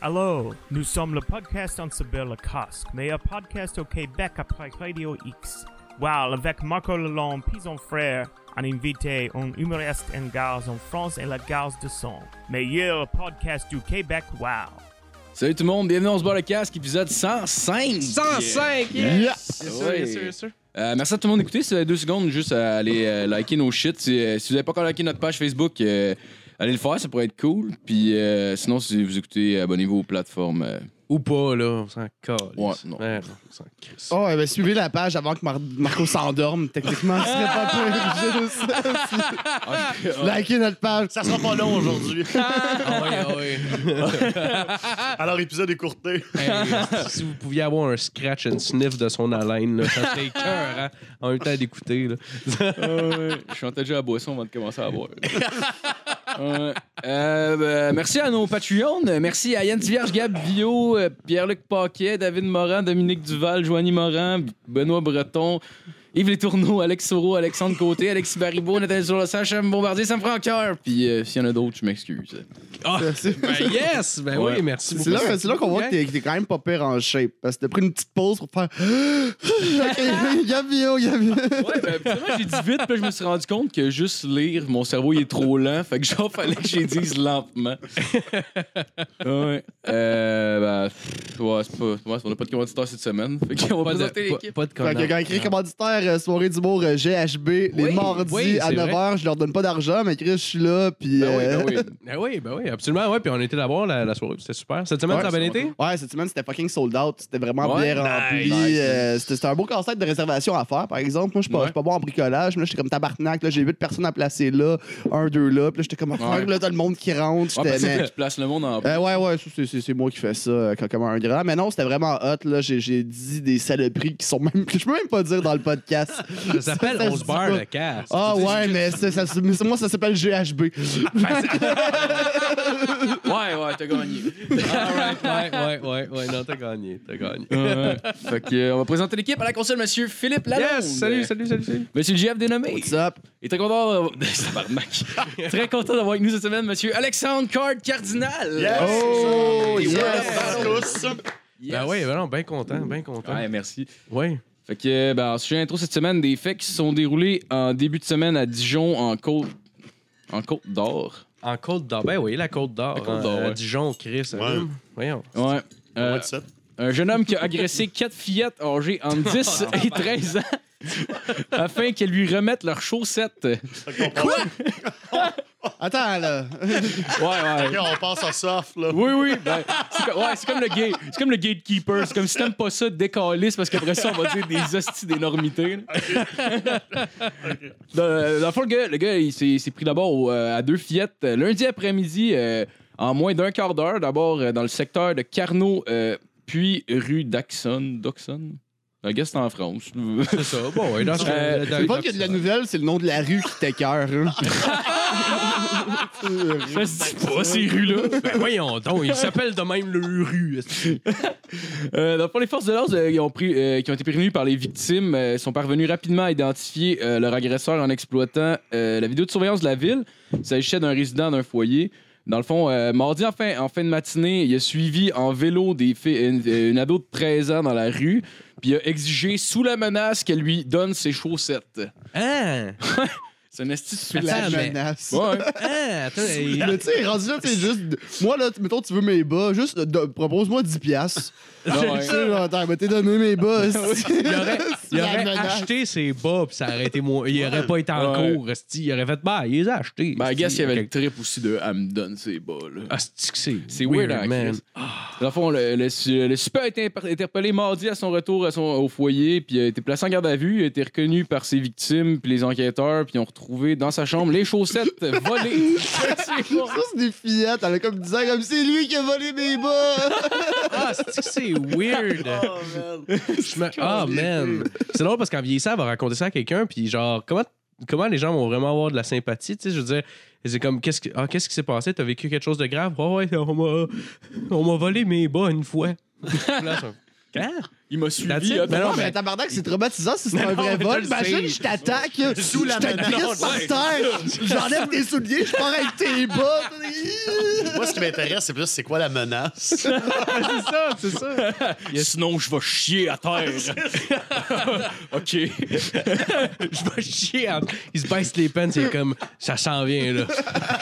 Allô, nous sommes le podcast en cyber le casque, meilleur podcast au Québec après Radio X. Wow, avec Marco Lalonde, puis son frère, un invité, un humoriste en gaz en France et la gaz de son. Meilleur podcast du Québec, wow. Salut tout le monde, bienvenue dans ce bar le casque, épisode 105. 105! Yeah. Yes! Yes, sir, yes, sir, yes, sir. Euh, merci à tout le monde d'écouter. C'est deux secondes juste à aller euh, liker nos shit. Si, euh, si vous n'avez pas encore liké notre page Facebook, euh, allez le faire, ça pourrait être cool. Puis euh, sinon, si vous écoutez, abonnez-vous aux plateformes. euh, Ou pas, là, on s'en calisse. Ouais, non. Ouais, non, on s'en crisse. Oh, eh ben, suivez la page avant que Mar- Marco s'endorme. Techniquement, ce serait pas peu de ça. Likez notre page. Ça sera pas long aujourd'hui. Ah ouais, ah. Alors, épisode écourté. Hey, si vous pouviez avoir un scratch and sniff de son haleine, là, ça serait cœur, hein, en même temps d'écouter. là. Je suis déjà à la boisson avant de commencer à boire. Euh, ben, merci à nos Patreons. Merci à Yann Vierge, Gab Vio, euh, Pierre-Luc Paquet, David Morin, Dominique Duval, Joanie Morin, Benoît Breton, Yves Les Tourneaux, Alex Soro, Alexandre Côté, Alexis Baribeau, Nathalie Sur le Sam Bombardier, ça me prend cœur. Puis euh, s'il y en a d'autres, je m'excuse. Ah, ben yes! Ben Ouais. oui, merci beaucoup. c'est là, c'est là qu'on voit que t'es, que t'es quand même pas pire en shape. Parce que t'as pris une petite pause pour faire. ok, Gabio, Gabio. Ouais, ben, finalement, j'ai dit vite, puis je me suis rendu compte que juste lire, mon cerveau, il est trop lent. Fait que genre, fallait que j'ai dise lentement. ouais. Euh, ben, pff, ouais, c'est pas. Ouais, on a pas de commanditaire cette semaine. Fait qu'on va Pas de, présenter l'équipe. pas de Fait que quand écrit commanditaire, euh, soirée d'humour euh, GHB, les mardis oui, à c'est 9h, je leur donne pas d'argent, mais Chris, je suis là, puis. Ben oui, euh, ben oui. Ben oui, ben oui, absolument. Ouais, puis on était là-bas la, la soirée, c'était super. Cette semaine, Ouais, ça a bien c'est été? Ouais, cette semaine, c'était fucking sold out. C'était vraiment Ouais, bien rempli. nice. Euh, c'était, c'était un beau casse-tête de réservation à faire, par exemple. Moi, je suis pas, pas bon en bricolage. mais Là, j'étais comme tabarnak. Là, j'ai 8 personnes à placer là, un, deux là. Puis là, j'étais comme, Ouais. là, t'as le monde qui rentre. Mais- tu places le monde en Euh, ouais, ouais, c'est, c'est, c'est moi qui fais ça euh, comme- un grand. Mais non, c'était vraiment hot. Là. J'ai, j'ai dit des saloperies qui sont même. que je peux même pas dire dans le podcast. Ça s'appelle Ça, ça On se barre le casse. Ah ouais, mais, ça, c'est- moi, ça s'appelle GHB. Ouais, ouais, t'as gagné. Alright, ouais, ouais, ouais, ouais, non, t'as gagné, t'as gagné. Ouais. fait que, euh, on va présenter l'équipe à la console, monsieur Philippe Lalonde. Yes, salut, salut, salut, salut. Monsieur le GF dénommé. What's up? Et très content très content d'avoir avec nous cette semaine, monsieur Alexandre Card Cardinal. Yes! Oh, Yes! yes! Ben oui, ben non, bien content, bien content. Ouais, merci. Ouais. Fait que, ben, en sujet intro cette semaine, des faits qui se sont déroulés en début de semaine à Dijon, en Côte... En Côte d'Or. En Côte d'Or. Ben oui, la Côte d'Or. La Côte d'Or, hein, à ouais. Dijon, Chris. Ouais. hein. Voyons. Ouais. Euh, un jeune homme qui a agressé quatre fillettes âgées entre 10 et 13 ans afin qu'elles lui remettent leurs chaussettes. Fait qu'on passe- Attends, là. Ouais, ouais. Ok, on passe à soft, là. Oui, oui. Ben, c'est comme, ouais, c'est comme le gate, c'est comme le gatekeeper. C'est comme si t'aimes pas ça, décalisse parce qu'après ça, on va dire des hosties d'énormité. là. Dans, dans le fond, le gars, le gars il s'est il s'est pris d'abord au, euh, à deux fillettes euh, lundi après-midi euh, en moins d'un quart d'heure. D'abord euh, dans le secteur de Carnot, euh, puis rue d'Axon. D'Oxon? I guess c'est en France. C'est ça. Bon, ouais, dans ce Euh, dans- C'est pas que de la nouvelle, c'est le nom de la rue qui t'écœure. hein. ça se dit pas, ces rues-là. Ben voyons donc, il s'appelle de même le rue. Euh, dans le fond, les forces de l'ordre euh, qui ont pris- euh, qui ont été prévenues par les victimes euh, sont parvenus rapidement à identifier euh, leur agresseur en exploitant euh, la vidéo de surveillance de la ville. Il s'agissait d'un résident d'un foyer. Dans le fond, euh, mardi en fin, en fin de matinée, il a suivi en vélo des filles- une, une ado de 13 ans dans la rue, puis il a exigé sous la menace qu'elle lui donne ses chaussettes. Hein? C'est un esti C'est de la Attends, mais- menace. Ouais. Hein? Attends, il- Mais tu sais, rendu là, juste. Moi, là, mettons, tu veux mes bas, juste propose-moi 10 piastres. Ah ouais. Genre, attends, mais t'es donné mes bas. il aurait, il acheté ses bas, puis ça aurait été moins. Il aurait pas été en Ouais. cours, esti. Il aurait fait, bah, il les a achetés. Ben, I guess il y avait le trip aussi de Elle me donne ses bas, là. Ah, c'est que c'est. C'est weird, hein, man. Chris? Dans le fond, le, le, su- le super a été interpellé mardi à son retour à son, au foyer, puis il a été placé en garde à vue. Il a été reconnu par ses victimes, puis les enquêteurs, puis ils ont retrouvé dans sa chambre les chaussettes volées. Ça, c'est des fillettes. Elle a comme 10 ans, comme c'est lui qui a volé mes bas. Ah, c'est que c'est weird. Je me- Ah, man. C'est drôle parce qu'en vieillissant, elle va raconter ça à quelqu'un, puis genre, comment, comment les gens vont vraiment avoir de la sympathie, tu sais, je veux dire. C'est comme, qu'est-ce, que- ah, qu'est-ce qui s'est passé? T'as vécu quelque chose de grave? Ouais, ouais, on m'a, on m'a volé mes bas une fois. Là? Il m'a suivi. attends. Mais non, Non, mais tabarnak, c'est traumatisant si c'est un vrai vol. Imagine, je t'attaque, Sous la je te crisse par terre, j'enlève tes souliers, je pars avec tes bas, Moi, ce qui m'intéresse, c'est plus c'est quoi la menace? c'est ça, c'est ça. Sinon, je vais chier à terre. OK. Je vais chier. en- Il se baisse les pants, c'est comme ça s'en vient là.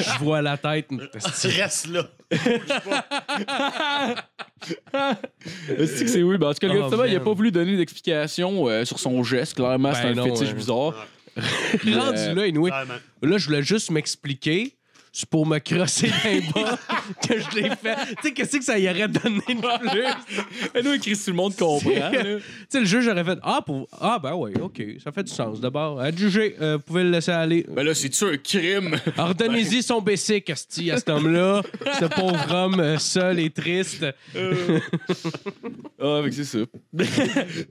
Je vois la tête. Tu restes là. C'est que c'est oui? Ben, en tout cas, il a pas voulu donner d'explication euh, sur son geste. Clairement, c'est Ben un non, fétiche ouais. bizarre. Rendu là, anyway. Là, je voulais juste m'expliquer. C'est pour me crosser d'un bas que je l'ai fait. Tu sais, qu'est-ce que ça y aurait donné de plus? Et nous, Chris, tout le monde comprend. tu sais, le juge aurait fait Ah, pour... ah ben oui, OK, ça fait du sens. D'abord, adjugé, euh, vous pouvez le laisser aller. Ben là, c'est-tu un crime? Ordonnez-y son basic, asti, à cet homme-là, ce pauvre homme euh, seul et triste. Ah, avec c'est ça.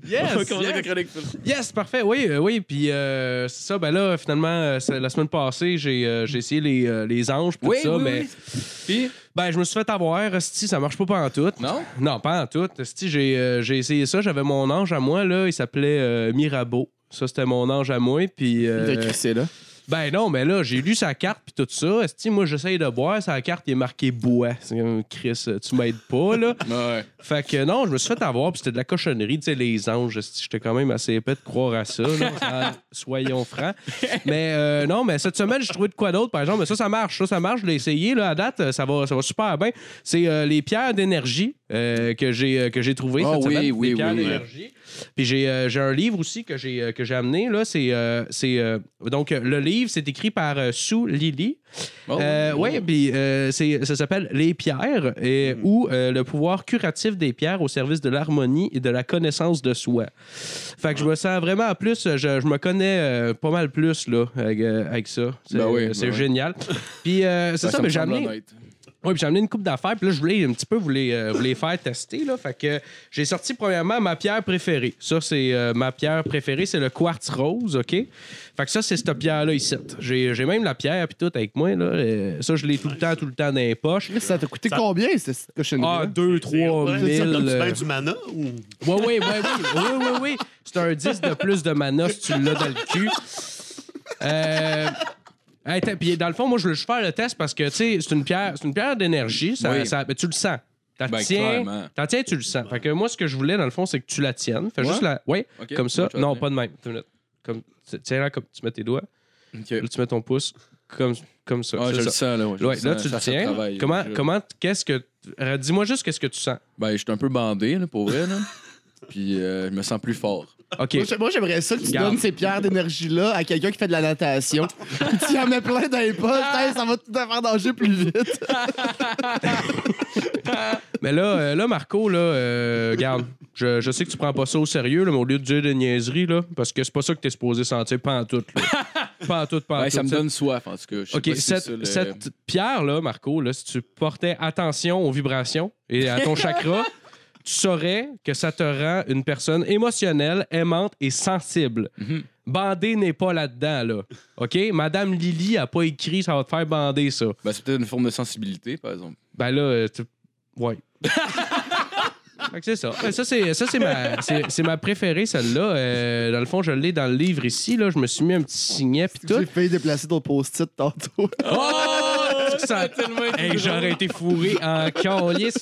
Yes! Yes. Yes, parfait. Oui, euh, oui. Puis euh, c'est ça. Ben là, finalement, euh, c'est- la semaine passée, j'ai euh, j'ai essayé les, euh, les anges, puis Oui, tout ça, oui, mais oui. Puis, ben je me suis fait avoir. Esti, ça marche pas pas en tout. non? Non, pas en tout. J'ai euh, j'ai essayé ça. J'avais mon ange à moi là. Il s'appelait euh, Mirabeau. Ça, c'était mon ange à moi. Puis. euh, De crisser, là? Ben non, mais là, j'ai lu sa carte puis tout ça. Esti, moi, j'essaye de boire. Sa carte, il est marqué bois. C'est comme, Chris, tu m'aides pas, là. Ouais. Fait que non, je me suis fait avoir, puis c'était de la cochonnerie, tu sais, les anges. esti, J'étais quand même assez épais de croire à ça, là, Ça- soyons francs. Mais euh, non, mais cette semaine, j'ai trouvé de quoi d'autre, par exemple. Mais ça, ça marche, ça, ça marche. Je l'ai essayé, là, à date, ça va, ça va super bien. C'est euh, les pierres d'énergie euh, que j'ai euh, que j'ai Ah cette oui, semaine. oui, oui, d'énergie. Puis j'ai euh, j'ai un livre aussi que j'ai que j'ai amené, là. C'est. euh, c'est, donc, le livre, c'est écrit par Sue Lily. Oh, ouais, puis c'est- ça s'appelle Les pierres et, ou le pouvoir curatif des pierres au service de l'harmonie et de la connaissance de soi. Fait que je me sens vraiment en plus, je, je me connais pas mal plus là, avec, avec ça. C'est Ben oui, ben c'est oui. génial. Puis c'est Ben, ça, me mais j'ai amené. Oui, puis j'ai amené une coupe d'affaires, puis là, je voulais un petit peu vous les, euh, vous les faire tester. Là, fait que j'ai sorti premièrement ma pierre préférée. Ça, c'est euh, ma pierre préférée, c'est le quartz rose, OK? Fait que ça, c'est cette pierre-là ici. J'ai j'ai même la pierre, puis tout avec moi. Là. Euh, ça, je l'ai tout le temps, tout le temps dans les poches. Chris, Ça t'a coûté Ça- combien, cette cette cochonnerie Ah, 2, 3 Ouais, 000. ça donne-tu bien du mana ou? Oui, oui, oui, oui, oui, oui, oui. C'est un 10 de plus de mana si tu l'as dans le cul. Euh... hey, puis dans le fond, moi, je voulais juste faire le test parce que, tu sais, c'est une pierre, c'est une pierre d'énergie. Ça, Oui. ça- tu le sens. T'en Ben, tiens, t'en tiens, tu le sens. Fait que moi, ce que je voulais, dans le fond, c'est que tu la tiennes. Fais Ouais? juste la... Oui, Ok, comme ça. Non, pas de même. Attends une minute. Comme... Tiens-la comme tu mets tes doigts. Ok. Là, tu mets ton pouce comme, comme ça. Ah, je le sens, là. ouais, je Ouais, le là, sens, tu le tiens. comment, je- comment, qu'est-ce que... Dis-moi juste qu'est-ce que tu sens. Ben, je suis un peu bandé, là, pour vrai, là. Puis, euh, je me sens plus fort. OK. Moi, j'ai- Moi, j'aimerais ça que tu donnes ces pierres d'énergie-là à quelqu'un qui fait de la natation. Tu y en mets plein dans les poches. Hey, ça va tout à faire danger plus vite. Mais là, euh, là Marco, là, euh, regarde, je, je sais que tu prends pas ça au sérieux, là, mais au lieu de dire des niaiseries, là, parce que c'est pas ça que t'es supposé sentir, pas en tout. Là. pas en tout, pas en tout. ça me donne soif, en tout cas. Je sais OK, pas si c'est cette, ça, le- cette pierre-là, Marco, là, si tu portais attention aux vibrations et à ton chakra, tu saurais que ça te rend une personne émotionnelle, aimante et sensible. Mhm. Bander n'est pas là-dedans, là. OK? Madame Lily a pas écrit ça va te faire bander, ça. Ben, c'est peut-être une forme de sensibilité, par exemple. Ben là, euh, tu- ouais. C'est ça. Ben, ça, c'est, ça, c'est, ma, c'est, c'est ma préférée, celle-là. Euh, dans le fond, je l'ai dans le livre ici. Là. Je me suis mis un petit signet puis tout. J'ai failli déplacer ton post-it tantôt. Oh! Ça- Hey, j'aurais été fourré en calice.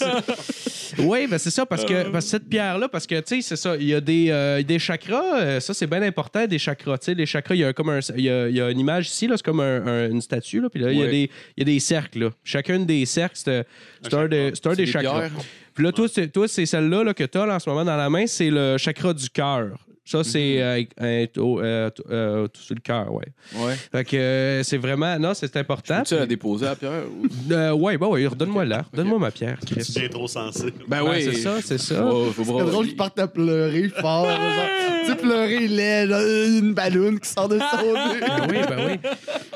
Oui, ben c'est ça, parce que, parce que cette pierre-là, parce que, tu sais, c'est ça, il y a des, euh, des chakras, euh, ça, c'est bien important, des chakras. Tu sais, les chakras, il y a comme un, il y a, il y a une image ici, là, c'est comme un- un- une statue, là, puis là, il y a des, il y a des cercles, là. Chacun des cercles, c'est, un, un des des chakras. Puis là, toi, c'est, toi, c'est celle-là là, que tu as en ce moment dans la main, c'est le chakra du cœur. Ça, c'est euh, euh, euh, t- euh, tout sur le cœur, ouais. Ouais. Fait que euh, c'est vraiment... Non, c'est important. Tu la déposer à Pierre? ou- Euh, ouais, bah ouais, redonne-moi là. Donne-moi ma pierre, Tu Chris. deviens trop sensible. Ben Ouais, oui. c'est ça, c'est ça. Oh, faut C'est drôle qu'il parte à pleurer fort. genre, tu sais, pleurer laid, là, une balloune qui sort de son nez. Ben oui, ben oui.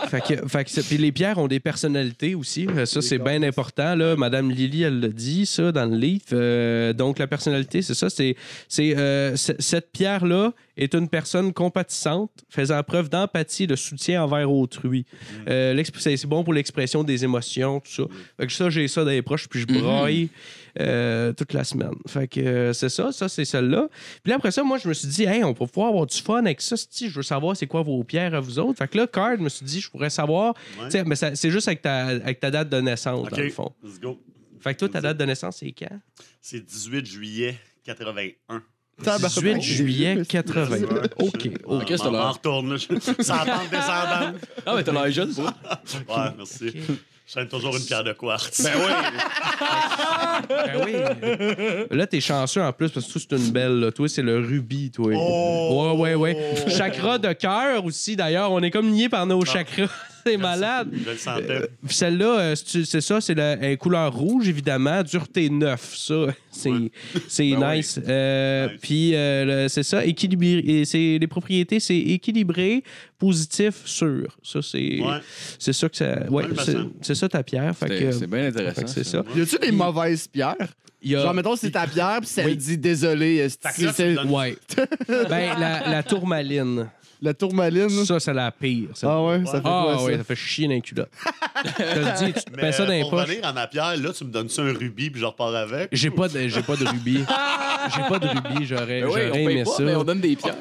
Fait que, fait que c'est- puis les pierres ont des personnalités aussi. Euh, Ça, c'est bien important. Là. Madame Lily, elle l'a dit, ça, dans le livre. Euh, donc, la personnalité, c'est ça. C'est, c'est, euh, c- cette pierre-là est une personne compatissante, faisant preuve d'empathie et de soutien envers autrui. Euh, l'exp- c'est bon pour l'expression des émotions, tout ça. Fait que ça, j'ai ça dans les proches, puis je braille euh, toute la semaine. Fait que euh, c'est ça, ça, c'est celle-là. Puis là, après ça, moi, je me suis dit, hey, on va pouvoir avoir du fun avec ça. Si je veux savoir c'est quoi vos pierres à vous autres. Fait que là, Card, je me suis dit, je pourrais savoir. Ouais. Mais c'est juste avec ta, avec ta date de naissance, dans le fond. let's go. Fait que toi, ta date de naissance, c'est quand? C'est 18 juillet 81. 18 juillet 80. OK. OK. Ok, c'est on, l'heure. on retourne, là. Sentante descendante. Ah, mais t'as l'air jeune, ça. Ouais, merci. Je traîne toujours une pierre de quartz. Ben oui. Ben oui. Là, t'es chanceux en plus parce que toi, c'est une belle. là. Toi, c'est le rubis, toi. Oh! Ouais, ouais, ouais. Chakra de cœur aussi, d'ailleurs. On est comme niés par nos chakras. C'est malade. Je le sentais. Puis Celle-là, euh, c'est ça, c'est la couleur rouge, évidemment. Dureté 9, ça, c'est Ben nice. Euh, Nice. Puis euh, c'est ça, équilibré. Les propriétés, c'est équilibré, positif, sûr. Ça, c'est Ouais. c'est ça que ça. Ouais, c'est ça ta pierre. Fait C'est que, c'est bien intéressant. ça. Y a-tu des mauvaises pierres? Y a- Genre, mettons, c'est ta pierre, puis ça Oui. dit désolé. euh, c'est- Ouais. ben, la, la tourmaline. La tourmaline. Ça, c'est la pire. ça. Ah ouais, ça fait Ah quoi, ouais, ça? ça fait chier dans les culottes. Je te le dis, tu te Mais mets ça dans les pour poches. revenir à ma pierre, là, tu me donnes ça un rubis, puis je repars avec? J'ai pas de, j'ai pas de rubis. J'ai pas de rubis. J'aurais, Ben oui, j'aurais on aimé paye pas, ça. mais on donne des pierres.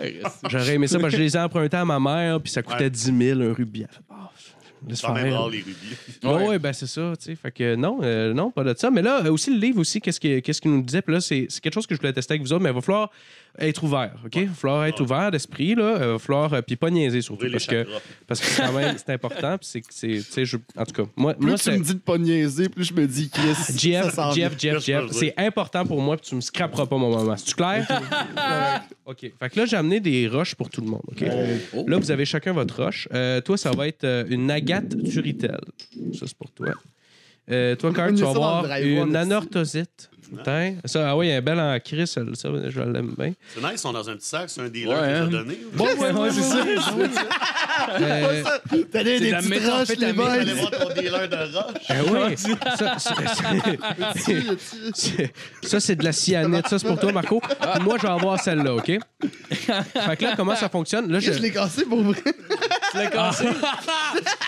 J'aurais aimé ça parce que je les ai empruntés à ma mère, puis ça coûtait Ouais. 10 000 un rubis. Elle fait, Ah, laisse Quand même faire. rare, les rubis. Ouais, Ouais. ouais, ben c'est ça, tu sais. Fait que non, euh, non, pas de ça. Mais là, euh, aussi, le livre aussi, qu'est-ce qu'il qu'est-ce qu'il nous disait? Puis là, c'est c'est quelque chose que je voulais tester avec vous autres, mais il va falloir être ouvert, OK? Il va falloir être ouvert d'esprit, là. Il va falloir, euh, puis pas niaiser surtout, parce que, parce que quand même, c'est important, puis c'est tu sais, je- en tout cas, moi, Plus moi tu me dis de pas niaiser, plus je me dis, Chris. Jeff, ça s'en Jeff. Jeff, Jeff, je veux c'est important pour moi, puis tu me scraperas pas mon moment. C'est-tu clair? OK. Fait que là, j'ai amené des roches pour tout le monde, OK? Oh. Là, vous avez chacun votre roche. Euh, toi, ça va être euh, une agate turitel. Ça, c'est pour toi. Euh, toi, Carl, tu vas avoir une anorthosite. Putain. Ça, ah oui, un bel en crise, ça, ça, je l'aime bien. C'est nice, ils sont dans un petit sac, c'est un dealer Ouais, qui les a hein. donné. ouais, ouais, c'est ça. Euh, T'as des, petites roches, les boys. voir ton dealer de roche. ben oui. Ça, c'est- ça, c'est de la cyanite. Ça, c'est pour toi, Marco. Puis moi, je vais avoir celle-là, OK? Fait que là, comment ça fonctionne? Là, je... Je l'ai cassé pour vrai? Tu l'as cassé?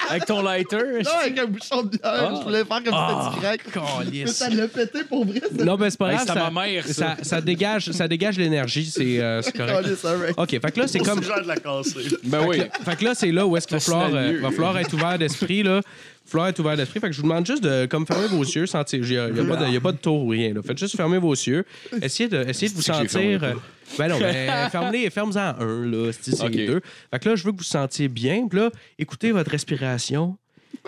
Avec ton lighter? Non, avec un bouchon de bière. Ah. Je voulais faire comme Ah, si c'était du crack. Mais ça l'a pété pour vrai. Non, ben c'est pas grave. ça, ma mère, ça. ça, ça dégage, ça dégage l'énergie. C'est euh, c'est correct. OK, fait que là, c'est comme... de la casser. Ben oui. Fait que là, c'est là où est-ce qu'il va falloir, euh, va falloir être ouvert d'esprit, là. Falloir être ouvert d'esprit. Fait que je vous demande juste de comme fermer vos yeux, sentir. Il n'y a, pas de- y a pas de tour ou rien. Là. Faites juste fermer vos yeux. Essayez de, essayez de vous C'est que j'ai fermé sentir. euh, ben non, ben, fermez-les, fermez-en un, là. C'est c'est Ok. deux. Fait que là, je veux que vous vous sentiez bien. Puis là, écoutez votre respiration.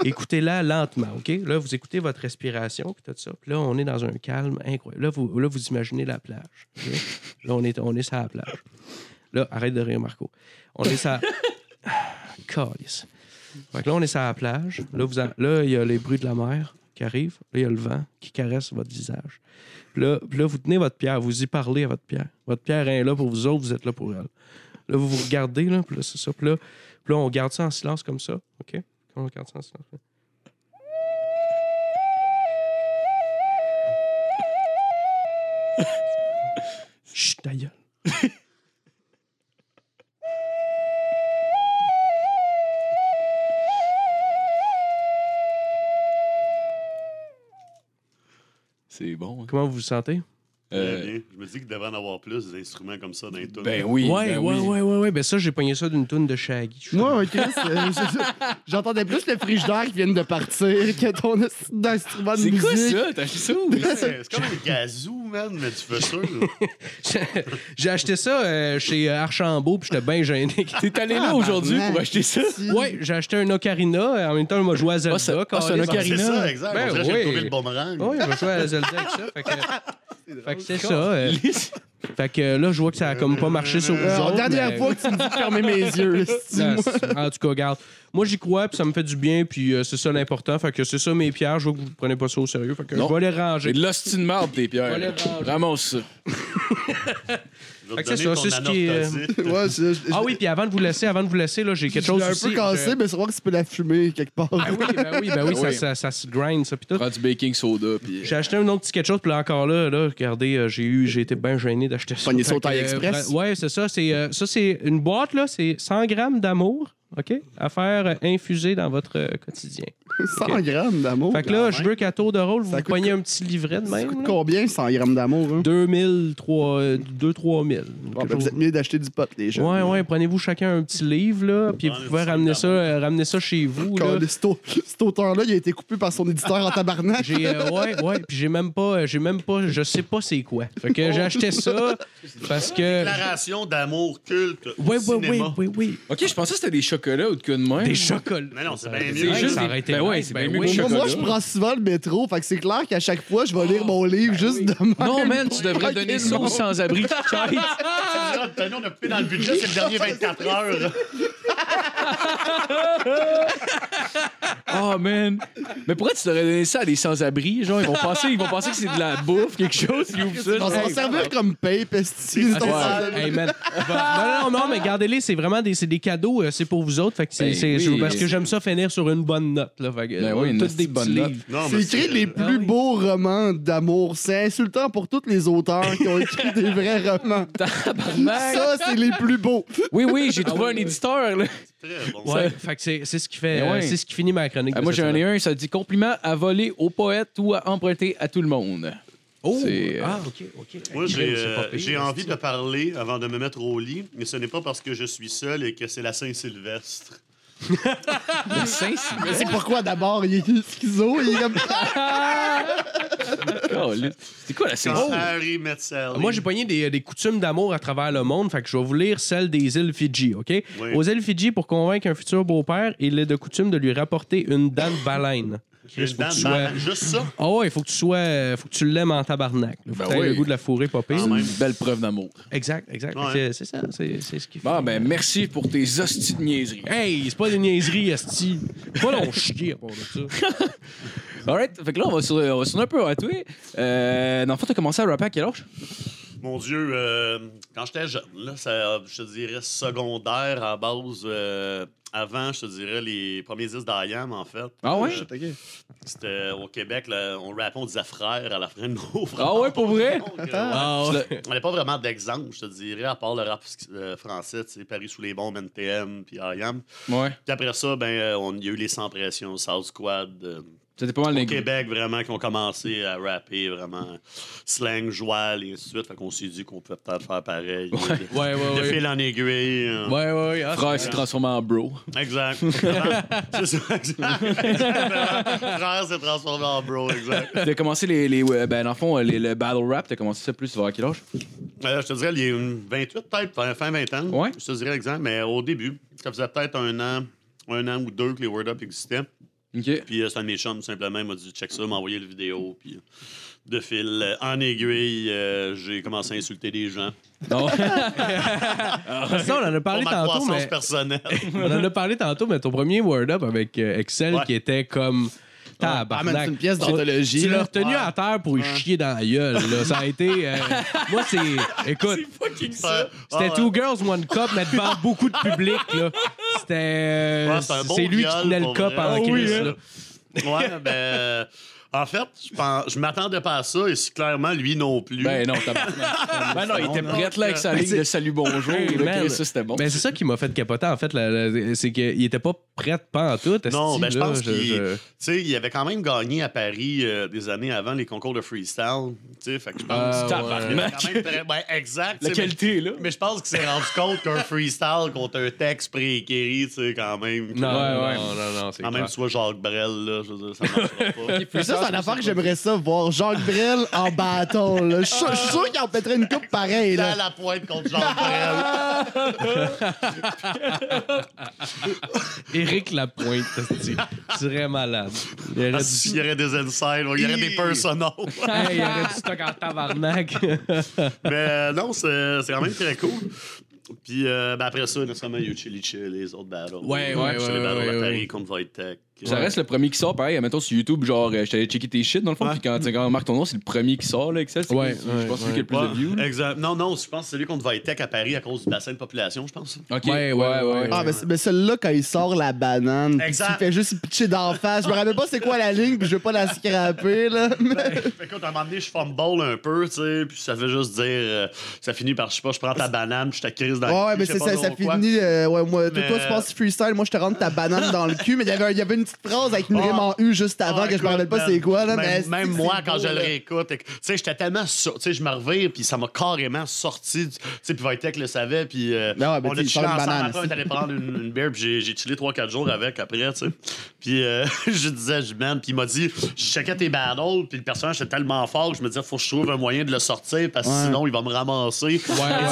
Écoutez-la lentement, OK? Là, vous écoutez votre respiration, puis tout ça. Puis là, on est dans un calme incroyable. Là, vous, là, vous imaginez la plage. Là, on est, on est sur la plage. Là, arrête de rire, Marco. On est sur... Calice. Fait que là, on est sur la plage. Là, vous là, il y a les bruits de la mer qui arrivent. Là, il y a le vent qui caresse votre visage. Puis là, puis là, vous tenez votre pierre, vous y parlez à votre pierre. Votre pierre est là pour vous autres, vous êtes là pour elle. Là, vous vous regardez, là, puis là, c'est ça. Puis là, puis là, on garde ça en silence comme ça. OK? On garde ça en silence. là. Chut, ta gueule. C'est bon. hein. Comment vous vous sentez? Euh, bien. Je me dis qu'il devrait en avoir plus des instruments comme ça dans les tunes. Ben oui. ouais, ben ouais, oui. ouais, ouais, ouais. Ben ça, j'ai pogné ça d'une toune de Shaggy. Euh, je- j'entendais plus le frigidaire qui vient de partir que ton esti d'instrument de C'est musique. quoi ça? T'as acheté ça ou? C'est c'est comme un gazou, man, mais tu fais sûr. J'ai acheté ça euh, chez euh, Archambault, puis j'étais bien gêné. T'es allé là aujourd'hui pour acheter ça? Ouais, j'ai acheté un Ocarina. En même temps, il m'a joué à Zelda. Ah, c'est- ah, c'est un. Ocarina. C'est ça, exact. Ben On j'ai trouvé le boomerang. Oui, il m'a joué à Zelda avec ça. Fait que, fait que c'est ça. euh, fait que là, je vois que ça a comme pas marché sur vous Euh, autres, dernière mais- fois que tu me dis de fermer mes yeux. esti, c'est- en tout cas, regarde. Moi, j'y crois, puis ça me fait du bien, puis euh, c'est ça l'important. Fait que c'est ça mes pierres. Je vois que vous prenez pas ça au sérieux. Fait que Non. je vais les J'ai ranger. de l'hostie de marde, tes pierres. Ramasse ça. Je Fait vais que te c'est donner ça, ton c'est ce qui est, euh, anorthosite. Ouais, je, je- Ah oui, puis avant de vous laisser, avant de vous laisser, là, j'ai quelque je chose l'ai un aussi. peu cassé, Je- mais c'est voir que tu peux la fumer quelque part. Ah oui, ben oui, ben oui, ça, Oui. ça, ça se grind, ça, puis tout. Prends du baking soda, puis... J'ai acheté un autre petit quelque chose, puis là encore là, là regardez, euh, j'ai eu, j'ai été bien gêné d'acheter ça. Pogner ça au Fait que, Taille euh, Express. vra- ouais, c'est ça. C'est, euh, ça, c'est une boîte, là, c'est 100 grammes d'amour, OK? À faire infuser dans votre euh, quotidien. 100 grammes d'amour. fait que là, je veux qu'à tour de rôle, vous Ça coûte pognez un petit livret de Ça même. coûte là? combien 100 grammes d'amour? Hein? 2000, 3, 2 3 000. Bon, ben, vous êtes mieux d'acheter du pot, les gens. Ouais, ouais, prenez-vous chacun un petit livre, là, puis vous pouvez ramener ça, euh, ramener ça chez vous, là. Cet, au- cet auteur-là, il a été coupé par son éditeur en tabarnak. J'ai, euh, ouais, ouais, puis j'ai même pas, euh, j'ai même pas, je sais pas c'est quoi. Fait que j'ai acheté ça parce que. Déclaration d'amour culte. au Ouais, ouais, ouais, cinéma. oui, oui. Ok, je pensais que c'était des chocolats ou de quoi de même. Des chocolats. Mais non, c'est bien mieux. juste Ça aurait été ben ouais, c'est ben bien mieux oui. que Moi, moi, je chocolat. prends souvent le métro, fait que c'est clair qu'à chaque fois, je vais lire mon livre juste de. Non, man, tu devrais donner ça aux sans-abri. Ah, Tony, on a coupé dans le budget, c'est le dernier 24 heures. Oh, man. Mais pourquoi tu devrais donner ça à des sans-abri? Genre, ils vont penser, ils vont penser que c'est de la bouffe, quelque chose. Ils ouvrent ça. On va s'en Hey, servir comme paye, pesti. Ah, ouais. Hey, man. non, non, non, mais gardez-les, c'est vraiment des, des cadeaux, euh, c'est pour vous autres. Fait que c'est, Ben c'est- oui. parce que j'aime ça finir sur une bonne note. Là, fait que, Ben euh, oui, une toutes des bonne petits note. livres. Non, C'est écrit les Ah plus oui. beaux romans d'amour. C'est insultant pour tous les auteurs qui ont écrit des vrais romans. Ça, c'est les plus beaux. Oui, oui, j'ai trouvé un éditeur. Là. Très bon. Ouais, fait que c'est, c'est ce qui fait, Ben ouais. c'est ce qui finit ma chronique. Ah, moi, semaine. et un, ça dit compliment à voler au poète ou à emprunter à tout le monde. Oh, C'est, euh, ah, ok, ok. Moi, j'ai euh, j'ai envie de parler avant de me mettre au lit, mais ce n'est pas parce que je suis seul et que c'est la Saint-Sylvestre. Le Saint Mais c'est pourquoi d'abord il est schizo. Il est comme. C'est quoi la Saint Quand Harry met Sally. Moi, j'ai pogné des, des coutumes d'amour à travers le monde, fait que je vais vous lire celle des îles Fidji, OK? Oui. Aux îles Fidji, pour convaincre un futur beau-père, il est de coutume de lui rapporter une de baleine. Une faut que tu sois- Juste ça? Ah ouais, il faut que tu sois, faut que tu l'aimes en tabarnak. là. Faut Ben que oui. le goût de la pire. Quand C'est même. une belle preuve d'amour. Exact, exact. Ouais. C'est ça, c'est c'est ce qui fait. Bon, ben, merci pour tes hosties de niaiseries. Hey, c'est pas des niaiseries, Esti. Pas long chier à part de ça. Alright, fait que là, on va sur, on va sur un peu à toi. Euh, dans le fond, t'as commencé à rapper à quel âge? Mon Dieu, euh, quand j'étais jeune, là, ça, je te dirais secondaire à base. euh, avant, je te dirais les premiers disques d'IAM, en fait. Ah ouais? Euh, C'était au Québec, là, on rappait, on disait frère à la fin de nos frères. Ah ouais, pour vrai? Donc, euh, Ah, ouais. l'as- On n'avait pas vraiment d'exemple, je te dirais, à part le rap euh, français, tu sais, Paris sous les bombes, NTM, puis IAM. Ouais. Puis après ça, ben, euh, on, il y a eu les Sans Pression, South Squad. C'était pas mal au Québec, vraiment, qui ont commencé à rapper, vraiment, slang, joual, et ainsi de suite. Fait qu'on s'est dit qu'on pouvait peut-être faire pareil. De, Ouais, ouais, de ouais. fil en aiguille. euh, Ouais, ouais, ouais. Ah, Frère s'est transformé en bro. Exact. c'est ça, exact. Frère s'est transformé en bro, exact. T'as commencé les, les euh, ben dans le fond les, le battle rap, t'as commencé ça plus vers quel âge? Euh, je te dirais, il y a une 28 peut-être, fin- fin 20 ans. Ouais. Je te dirais exact, mais au début, ça faisait peut-être un an, un an ou deux que les Word Up existaient. Puis euh, c'est un de mes chums, simplement, il m'a dit check ça, m'a envoyé le vidéo. Puis euh, de fil euh, en aiguille, euh, j'ai commencé à insulter des gens. Non. Ça, on en a parlé pour ma tantôt, mais. personnelle. On en a parlé tantôt, mais ton premier Word Up avec euh, Excel Ouais. qui était comme. Ah, Tabarnak. c'est une pièce Tu- d'anthologie. Tu l'as retenu à terre pour y chier dans la gueule. Là. Ça a été. euh, moi, c'est. Écoute, fucking Ouais. c'était Ah, Two ouais. Girls, One Cup, mais devant beaucoup de public. là. C'était. euh, Ouais, c'est un bon c'est lui qui viol, tenait le pour cup vrai. en Ah oui, crise. hein. là. Ouais, ben. En fait, je, pense, je m'attendais pas à ça et c'est clairement lui non plus. Ben non, t'as Ben non, il était prêt là avec sa ligne de salut bonjour. Ça c'était bon. Mais c'est ça qui m'a fait capoter, en fait. c'est qu'il était pas prêt pas en tout. Non, esti, ben, je pense qu'il je- tu sais, il avait quand même gagné à Paris euh, des années avant les concours de freestyle. Tu sais, fait que je pense Ah, ouais. quand même très- ben, exact. La qualité, là. Mais, mais je pense qu'il s'est rendu compte qu'un freestyle contre un texte préécrit, tu sais, quand même. Non, Ouais, ouais. non, non, non, c'est Quand même, clair. vois Jacques Brel, là, je veux dire, ça marchera pas. C'est une affaire que j'aimerais ça voir. Jacques Brel en bâton. là. Je suis sûr- je suis sûr qu'il en pèterait une coupe pareille. Là. la pointe contre Jacques Brel. Éric Lapointe, tu serais malade. Il aurait Ah, du- y aurait des insides, il y aurait des personals. Hey, il aurait du stock en tabarnak. Mais euh, non, c'est c'est quand même très cool. Puis euh, ben après ça, nécessairement, il y a eu Chili Chill, les autres battles. Ouais, ouais, Sur ouais, les battles ouais, à Paris ouais. contre Void Tech. Ça reste le premier qui sort, pareil. Mettons sur YouTube, genre, euh, j'allais checker tes shit dans le fond, puis quand, quand on marque ton nom, c'est le premier qui sort, là, Excel. c'est Ouais, Je ouais, pense que c'est lui qui a le plus de views. là. Exact. Non, non, je pense que c'est celui contre Vitech à Paris à cause du bassin de population, je pense. Ok, Ouais, ouais, ouais. Ah, mais, c'est- mais celui-là, quand il sort la banane, puis Exact. il fait juste pitcher d'en face. Je me rappelle pas c'est quoi la ligne, puis je veux pas la scraper, là. Mais- Fait que, écoute, à un moment donné, je fumble un peu, tu sais, puis ça fait juste dire, euh, ça finit par, je sais pas, je prends ta banane, puis je te crise dans le Ouais, ouais, cul, mais je c'est sais ça, pas ça trop quoi. finit. euh, ouais, moi, toi, Mais, toi, tu penses freestyle, moi, je te rentre ta banane dans le cul, mais il y avait, un- il y avait une petite phrase avec une rime en U juste avant Ah, que je me rappelle pas c'est quoi, là. Même, mais même c'est- moi, quand je le réécoute, tu sais, j'étais tellement. sur- Tu sais, je me revire, puis ça m'a carrément sorti. Tu sais, puis Vitek le savait, puis. euh, Ben ben, on a chillé ensemble. Après, on allé prendre une, bière, puis j'ai- chillé 3-4 jours avec après, tu sais. Puis euh, je disais, je man, puis il m'a dit, je checkais tes battles, puis le personnage était tellement fort que je me disais, faut que je trouve un moyen de le sortir, parce que sinon, il va me ramasser.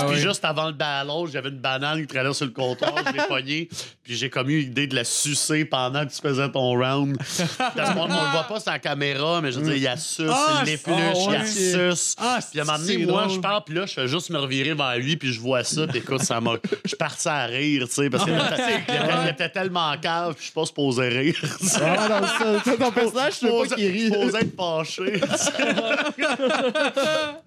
puis juste avant le battle, j'avais une banane qui traînait sur le comptoir, je l'ai pognée, puis j'ai comme eu l'idée de la sucer pendant que tu faisais ton round. Parce qu'on on le voit pas sur la caméra, mais je veux dire, il y a suce, Ah, il l'épluche, ah, il y a ouais. suce. Ah, Puis à un moment donné, c'est moi, drôle. je parle, puis là, je fais juste me revirer vers lui, puis je vois ça, puis écoute, ça m'a. Je suis parti à rire, tu sais, parce qu'il était, il était- était tellement cave, puis je suis pas supposé rire. Ah, non, ça, ça, ton personnage, je sais pas qu'il rit. Supposé être fâché.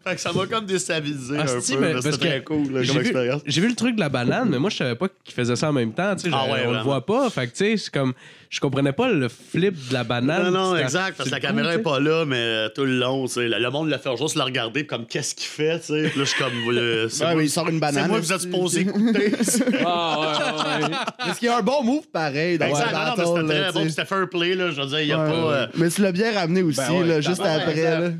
fait que ça m'a comme déstabilisé Ah, un si, peu, mais parce c'était que très cool là, J'ai comme vu, expérience. j'ai vu le truc de la banane, mais moi, je savais pas qu'il faisait ça en même temps. tu sais, Ah je- ouais, on le vraiment. voit pas. Fait que, tu sais, c'est comme. Je comprenais pas le flip de la banane. Non, non, exact, parce que la caméra tu est sais. pas là, mais euh, tout le long, tu sais, le, monde le fait juste le regarder comme qu'est-ce qu'il fait, tu sais. Puis là, je suis comme. euh, c'est Ouais, moi- il sort une C'est banane. moi que vous êtes supposé écouter. Ah, ouais, ouais, ouais. Parce qu'il y a un bon move pareil dans Exact, non, non, c'était très bon, c'était fair play, là. Je veux dire, il y a Ouais, pas. ouais. euh, Mais tu l'as bien ramené aussi, Ben ouais, là, juste après.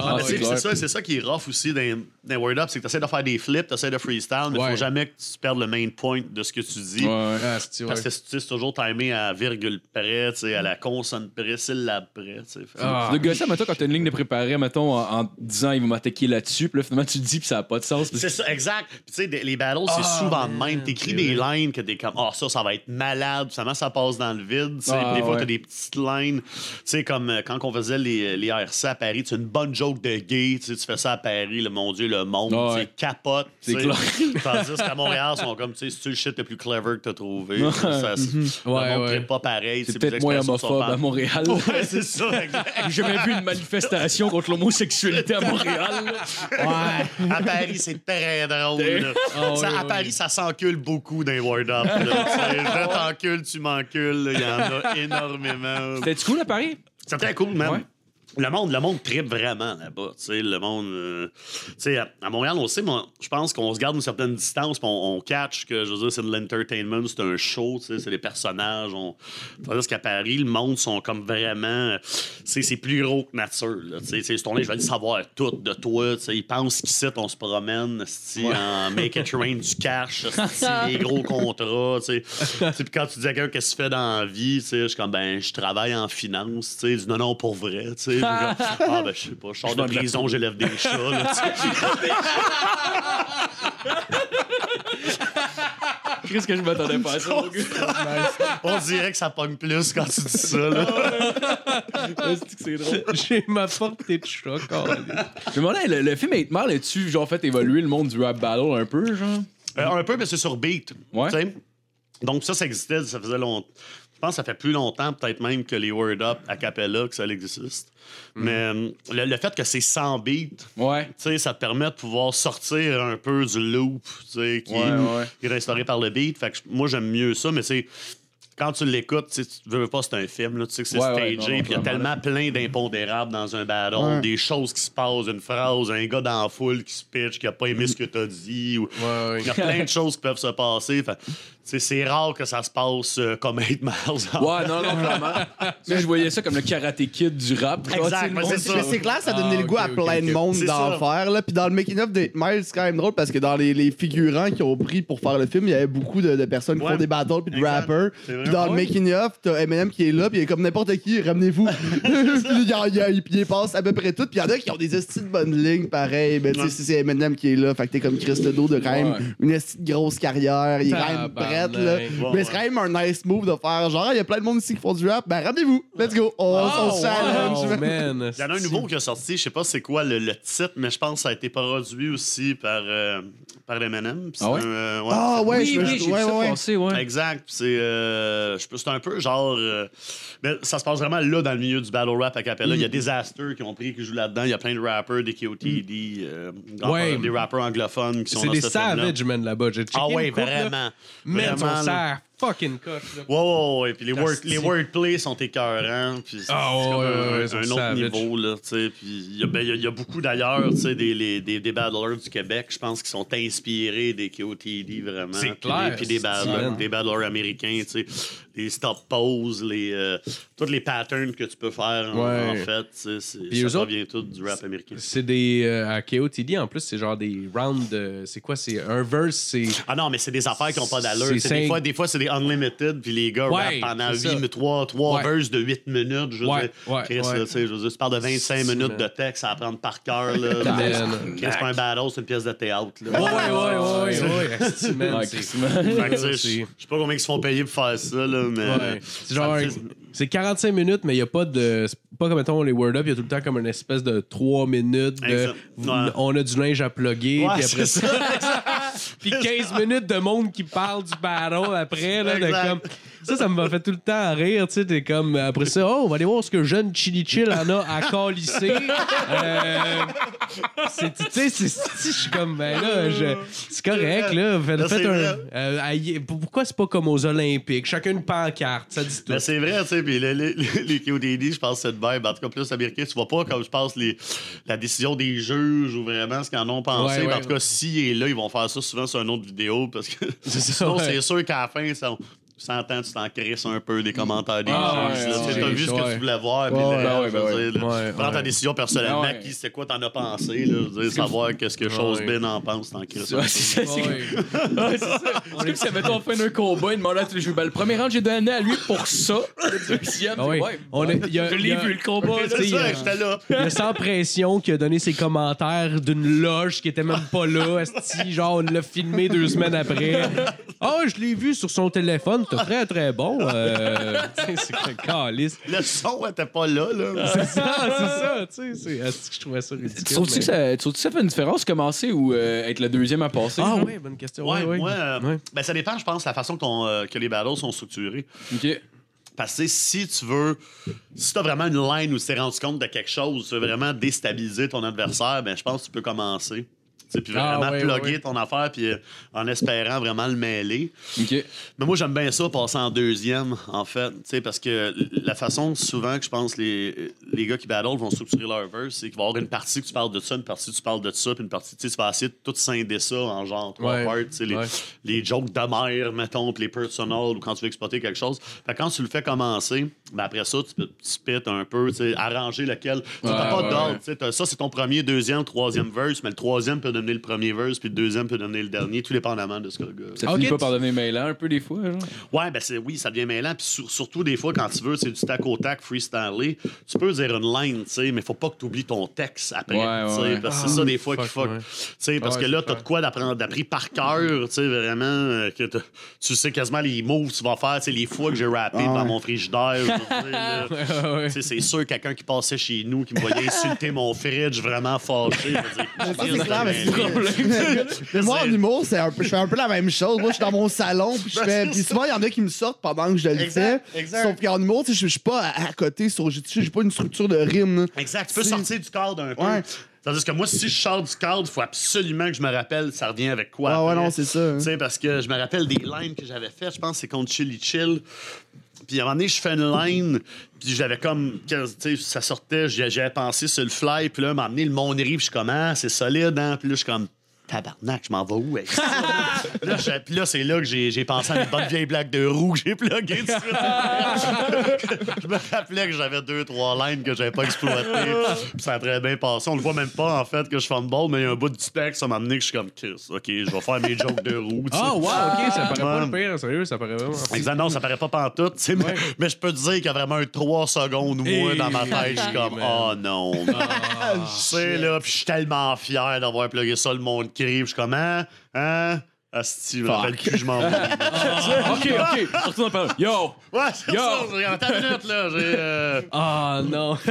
Ah, c'est ça, c'est ça qui est rough aussi dans, dans Word Up, c'est que tu essaies de faire des flips, tu essaies de freestyle, mais il Ouais. faut jamais que tu perdes le main point de ce que tu dis. Ouais, ouais. Ah, c'est-. Parce que tu sais, c'est toujours timé à virgule près, tu sais, à la consonne près, syllabe près. tu sais. Fait- Ah. Le gars, ça, mettons, quand t'as une ligne de préparé, mettons, en, en disant il va m'attaquer là-dessus, puis là, finalement, tu le dis, puis ça n'a pas de sens. C'est ça, exact. Puis tu sais, les battles, c'est Ah, souvent man, même. T'écris c'est des vrai. lines que t'es comme, ah, ça, ça va être malade. Finalement, ça passe dans le vide. tu sais. Ah, Puis des fois, ouais. t'as des petites lines. Tu sais, comme euh, quand on faisait les, les RC à Paris, tu une bonne joke de gay. Tu sais, tu fais ça à Paris, le mon Dieu, le monde, tu ouais. capote. C'est clair. Tandis qu'à Montréal, ils sont comme, tu sais, c'est-tu le shit le plus clever que t'as trouvé? ça, c'est- Ouais, le monde ouais. trippe pas pareil. C'est peut-être moins homophobe à Montréal. Ouais, c'est ça. J'ai jamais vu une manifestation contre l'homosexualité à Montréal. Ouais. À Paris, c'est très drôle. Ah, Ça, oui, à oui. Paris, ça s'encule beaucoup dans les Word Up. Je t'encule, tu m'encules. Il y en a énormément. C'était-tu cool à Paris? C'était cool, même. Ouais. Le monde, le monde tripe vraiment là-bas. Tu sais, le monde. euh, tu sais, à, à Montréal, on sait, moi, je pense qu'on se garde une certaine distance, on, on catch que, je veux dire, c'est de l'entertainment, c'est un show, tu sais, c'est des personnages. On... Tandis qu'à Paris, le monde sont comme vraiment. C'est plus gros que nature. Là, tu sais, Tu sais, ce tournée, je vais le savoir tout de toi. tu sais, Ils pensent qu'ici, on se promène esti, en make it rain du cash, des gros contrats. tu sais. Tu sais, Puis quand tu dis à quelqu'un qu'est-ce que tu fais dans la vie, tu sais, je suis comme, ben, je travaille en finance. tu sais. Il dit, non, non, pour vrai. tu sais. Puis genre, ah, ben, je sais pas, je sors de prison, j'élève des chats. Là, tu sais. Qu'est-ce que je m'attendais pas à ça? mon gars? On dirait que ça pogne plus quand tu dis ça. Là. C'est drôle? J'ai ma portée de choc. oh, Je me demandais, le, le film 8 Mile, as-tu genre fait évoluer le monde du rap battle un peu, genre? Euh, un peu, mais c'est sur beat. Ouais. Donc, ça, ça existait, ça faisait longtemps. Je pense que ça fait plus longtemps, peut-être même que les Word Up a cappella, que ça existe. Mais euh, le, le fait que c'est sans beat, Ouais. tu sais, ça te permet de pouvoir sortir un peu du loop, tu qui, Ouais, ouais. qui est restauré par le beat. Fait que moi, j'aime mieux ça, mais c'est. Quand tu l'écoutes, tu tu veux pas, c'est un film, là, tu sais que c'est Ouais, stagé, puis il y a tellement plein d'impondérables dans un battle, Ouais. des choses qui se passent, une phrase, un gars dans la foule qui se pitch, qui a pas aimé ce que t'as dit, ou il y a plein de choses qui peuvent se passer. Fait, tu c'est rare que ça se passe euh, comme 8 miles. Ouais, non, non, clairement. Mais je voyais ça comme le karaté kid du rap. Exact, mais c'est ça. Mais c'est clair, ça donnait Ah, le goût à ok, plein de ok. monde C'est d'en ça. faire. Là. Puis dans le making-of de 8 Miles, c'est quand même drôle parce que dans les, les figurants qui ont pris pour faire le film, il y avait beaucoup de, de personnes qui Ouais. font des battles puis de Exact. rappers. C'est. Puis dans le Ouais? making-of, t'as Eminem qui est là, puis il est comme n'importe qui, ramenez-vous. puis il, y a- il, il passe à peu près tout. Puis il y en a qui ont des estis de bonnes lignes, pareil. Mais tu sais, Ouais. c'est Eminem qui est là, fait que t'es comme Chris Ledo de quand même Ouais. une de grosse carrière. Il est quand même Tabarnak. Prêt, là. Ouais, Mais c'est quand même un nice move de faire genre, il y a plein de monde ici qui font du rap. Ben ramenez-vous, let's go. On, on se challenge. Oh, man. Il y en a un nouveau qui a sorti, je sais pas c'est quoi le, le titre, mais je pense que ça a été produit aussi par, euh, par Eminem. Ah ouais? un, euh, Ah ouais, Oui, je- oui, j'ai ouais, ça ouais, ouais. ouais. Exact. C'est. Euh, c'est un peu genre. euh, mais ça se passe vraiment là, dans le milieu du battle rap à Capella. Il y a des Aster qui ont pris, qui jouent là-dedans. Il y a plein de rappers, des KOTD, euh, Ouais. des rappers anglophones qui sont C'est des savages, man, là-bas. J'ai checké Ah ouais, vraiment. Man, Vraiment, son là. serre fucking coche, là. Ouais, ouais, ouais. Puis les, word, les wordplays sont écœurants. Puis c'est Ah, c'est ouais, comme ouais, un, ouais, un sont autre savage. niveau, là, tu sais. Puis il y, a- ben, il y y a beaucoup d'ailleurs, tu sais, des, les- des, des battlers du Québec, je pense, qui sont inspirés des KOTD, vraiment. C'est Puis clair, des- Puis des, battlers, des battlers américains, tu sais. Les stop poses, les, euh, tous les patterns que tu peux faire, en, Ouais. en fait, c'est- ça autres, provient tout du rap américain. C'est des. euh, à KOTD, en plus, c'est genre des rounds. de- c'est quoi C'est un verse, c'est. Ah non, mais c'est des affaires qui n'ont pas d'allure. C'est C'est Des fois, des fois c'est des unlimited, puis les gars Ouais, rappent pendant c'est 8, ça. mais 3, 3 Ouais. verses de 8 minutes. Je veux Ouais, dire, ouais, Chris, ouais. là, tu sais, je veux dire, tu parles de 25 C'est- minutes de texte à apprendre par cœur. Là, Man. Chris, c'est pas un battle, c'est une pièce de théâtre. Tu sais, c'est- Je sais pas combien ils se font payer pour faire ça, là, mais. Ouais. C'est genre. C'est 45 minutes, mais il n'y a pas de. C'est pas comme, mettons, les Word Up, il y a tout le temps comme une espèce de 3 minutes de. On a du linge à plugger, Ouais, puis après ça. puis 15 minutes de monde qui parle du battle après, là, de comme. Ça, ça me fait tout le temps rire, tu sais. T'es comme. Après ça, oh, on va aller voir ce que jeune Chili Chill en a à calisser. Euh, c'est- tu sais, c'est- je suis comme, ben là, je- c'est correct, là. Faites, Là, faites un. euh, pourquoi c'est pas comme aux Olympiques? Chacun une pancarte, ça dit tout. Mais c'est vrai, tu sais, puis les, les, les KODD, je pense que c'est de. En tout cas, plus américain, tu vois pas comme je pense les, la décision des juges ou vraiment ce qu'ils en ont pensé. Ouais, Mais en tout cas, s'il est là, ils vont faire ça souvent sur une autre vidéo parce que sinon, ouais. c'est sûr qu'à la fin, ça, tu s'entends, tu t'en crisses un peu des commentaires des Ah, juges. ouais, Tu vu ce que ouais. tu voulais voir. puis prends ta décision personnellement, Ah, ouais. qui c'est quoi t'en as pensé. Là, je veux dire, savoir qu'est-ce que Chose Ouais. Ben en pense, t'en crisses. un Ouais, peu. c'est ça, c'est Ouais. Ouais, c'est ça. C'est comme si, mettons, en fin d'un combat, il demandait à tous les le premier round, j'ai donné à lui pour ça. Le deuxième, Ah je l'ai a- vu, le combat. C'est Tu sais, ça, j'étais là. Il y a sans pression qui a donné ses commentaires d'une loge qui était même pas là. genre, on l'a filmé deux semaines après. Ah, je l'ai vu sur son téléphone. C'était très, très bon. Euh, tu sais, c'est que calice. Le son était pas là. là. C'est ça, c'est ça. Tu sais, c'est esti que je trouvais ça ridicule. Tu trouves-tu mais- que, ça- tu trouves-tu que ça fait une différence commencer ou euh, être le deuxième à passer? Ah oui, bonne question. Ouais, Ouais, ouais. moi, euh, Ouais. ben, ça dépend, je pense, la façon euh, que les battles sont structurés. OK. Parce que si tu veux, si tu as vraiment une line où tu t'es rendu compte de quelque chose, tu veux vraiment déstabiliser ton adversaire, ben je pense que tu peux commencer. Tu Puis Ah, vraiment ouais, plugger ouais, ton affaire, puis euh, en espérant vraiment le mêler. Mais moi, j'aime bien ça, passer en deuxième, en fait. Tu sais, parce que la façon, souvent, que je pense les, les gars qui battle vont structurer leur verse, c'est qu'il va y avoir une partie que tu parles de ça, une partie que tu parles de ça, puis une partie, tu tu vas essayer de tout scinder ça en genre trois Ouais. parts. Tu sais, les, les jokes de mère, mettons, puis les personal, ou quand tu veux exploiter quelque chose. Fait quand tu le fais commencer, ben après ça, tu peux spit un peu, tu sais, arranger lequel. Tu Ouais, pas d'ordre. tu Ça, c'est ton premier, deuxième, troisième verse, mais le troisième peut donner le premier verse, puis le deuxième peut donner le dernier, tout dépendamment de ce que le gars. Ça Ok, finit pas par donner mêlant un peu des fois, genre? Ouais, ben c'est oui, ça devient mêlant. Puis sur- surtout des fois, quand tu veux, c'est du tac au tac, freestyler. Tu peux dire une line, tu sais, mais faut pas que tu oublies ton texte après. Ouais, ouais. Parce que Ah, c'est ça des fois qui fuck, ouais. Tu sais, parce Ouais, que là, t'as de quoi d'apprendre, d'appris par cœur, tu sais, vraiment, euh, que tu sais quasiment les moves que tu vas faire, tu sais, les fois que j'ai rappé Ah, dans mon frigidaire. c'est sûr, quelqu'un qui passait chez nous, qui me voyait insulter mon fridge, vraiment fâché. je veux dire, Ça, c'est Christ, clair, mais moi, en humour, c'est un peu, je fais un peu la même chose. Moi, je suis dans mon salon, puis je fais. Puis souvent, il y en a qui me sortent pendant que je le fais. Exact, exact. Sauf qu'en humour, tu sais, je je suis pas à, à côté sur. J'ai j'ai pas une structure de rime. là. Exact. Tu peux Si- sortir du cadre un peu. Ouais. Tandis que moi, si je sors du cadre, il faut absolument que je me rappelle ça revient avec quoi. Ah ouais, après. non, c'est ça. hein. Tu sais, parce que je me rappelle des lines que j'avais faites, je pense que c'est contre Chili Chill. Puis à un moment donné, je fais une line, puis j'avais comme, tu sais, ça sortait, j'avais pensé sur le fly, puis là, moment donné, le monde arrive, puis je suis comme, ah, c'est solide, hein, puis là, je suis comme, tabarnak, je m'en vais où avec ça? là, là, c'est là que j'ai j'ai pensé à une bonne vieille blague de roue que j'ai plugué tout de suite. je me rappelais que j'avais deux, trois lines que j'avais pas exploitées, puis ça a très bien passé. On le voit même pas, en fait, que je fumble, mais il y a un bout du texte, ça m'a amené que je suis comme, Chris, OK, je vais faire mes jokes de sais. Ah, wow, ok, ça paraît pas le pire, sérieux, ça paraît vraiment. Exact, non, ça paraît pas pantoute, tu sais, mais, mais je peux te dire qu'il y a vraiment un 3 secondes, moi, Hey, dans ma tête, je suis comme, oh non. Tu sais, là, puis je suis tellement fier d'avoir plugué ça, le monde crie, puis je suis comme, hein, hein, Asti, je me rappelle Fuck. plus, je m'en vais. ok, ok. On retourne en parlant. Yo! Ouais, c'est Yo! ça. j'ai- Attends une minute, là. J'ai. euh, Ah non.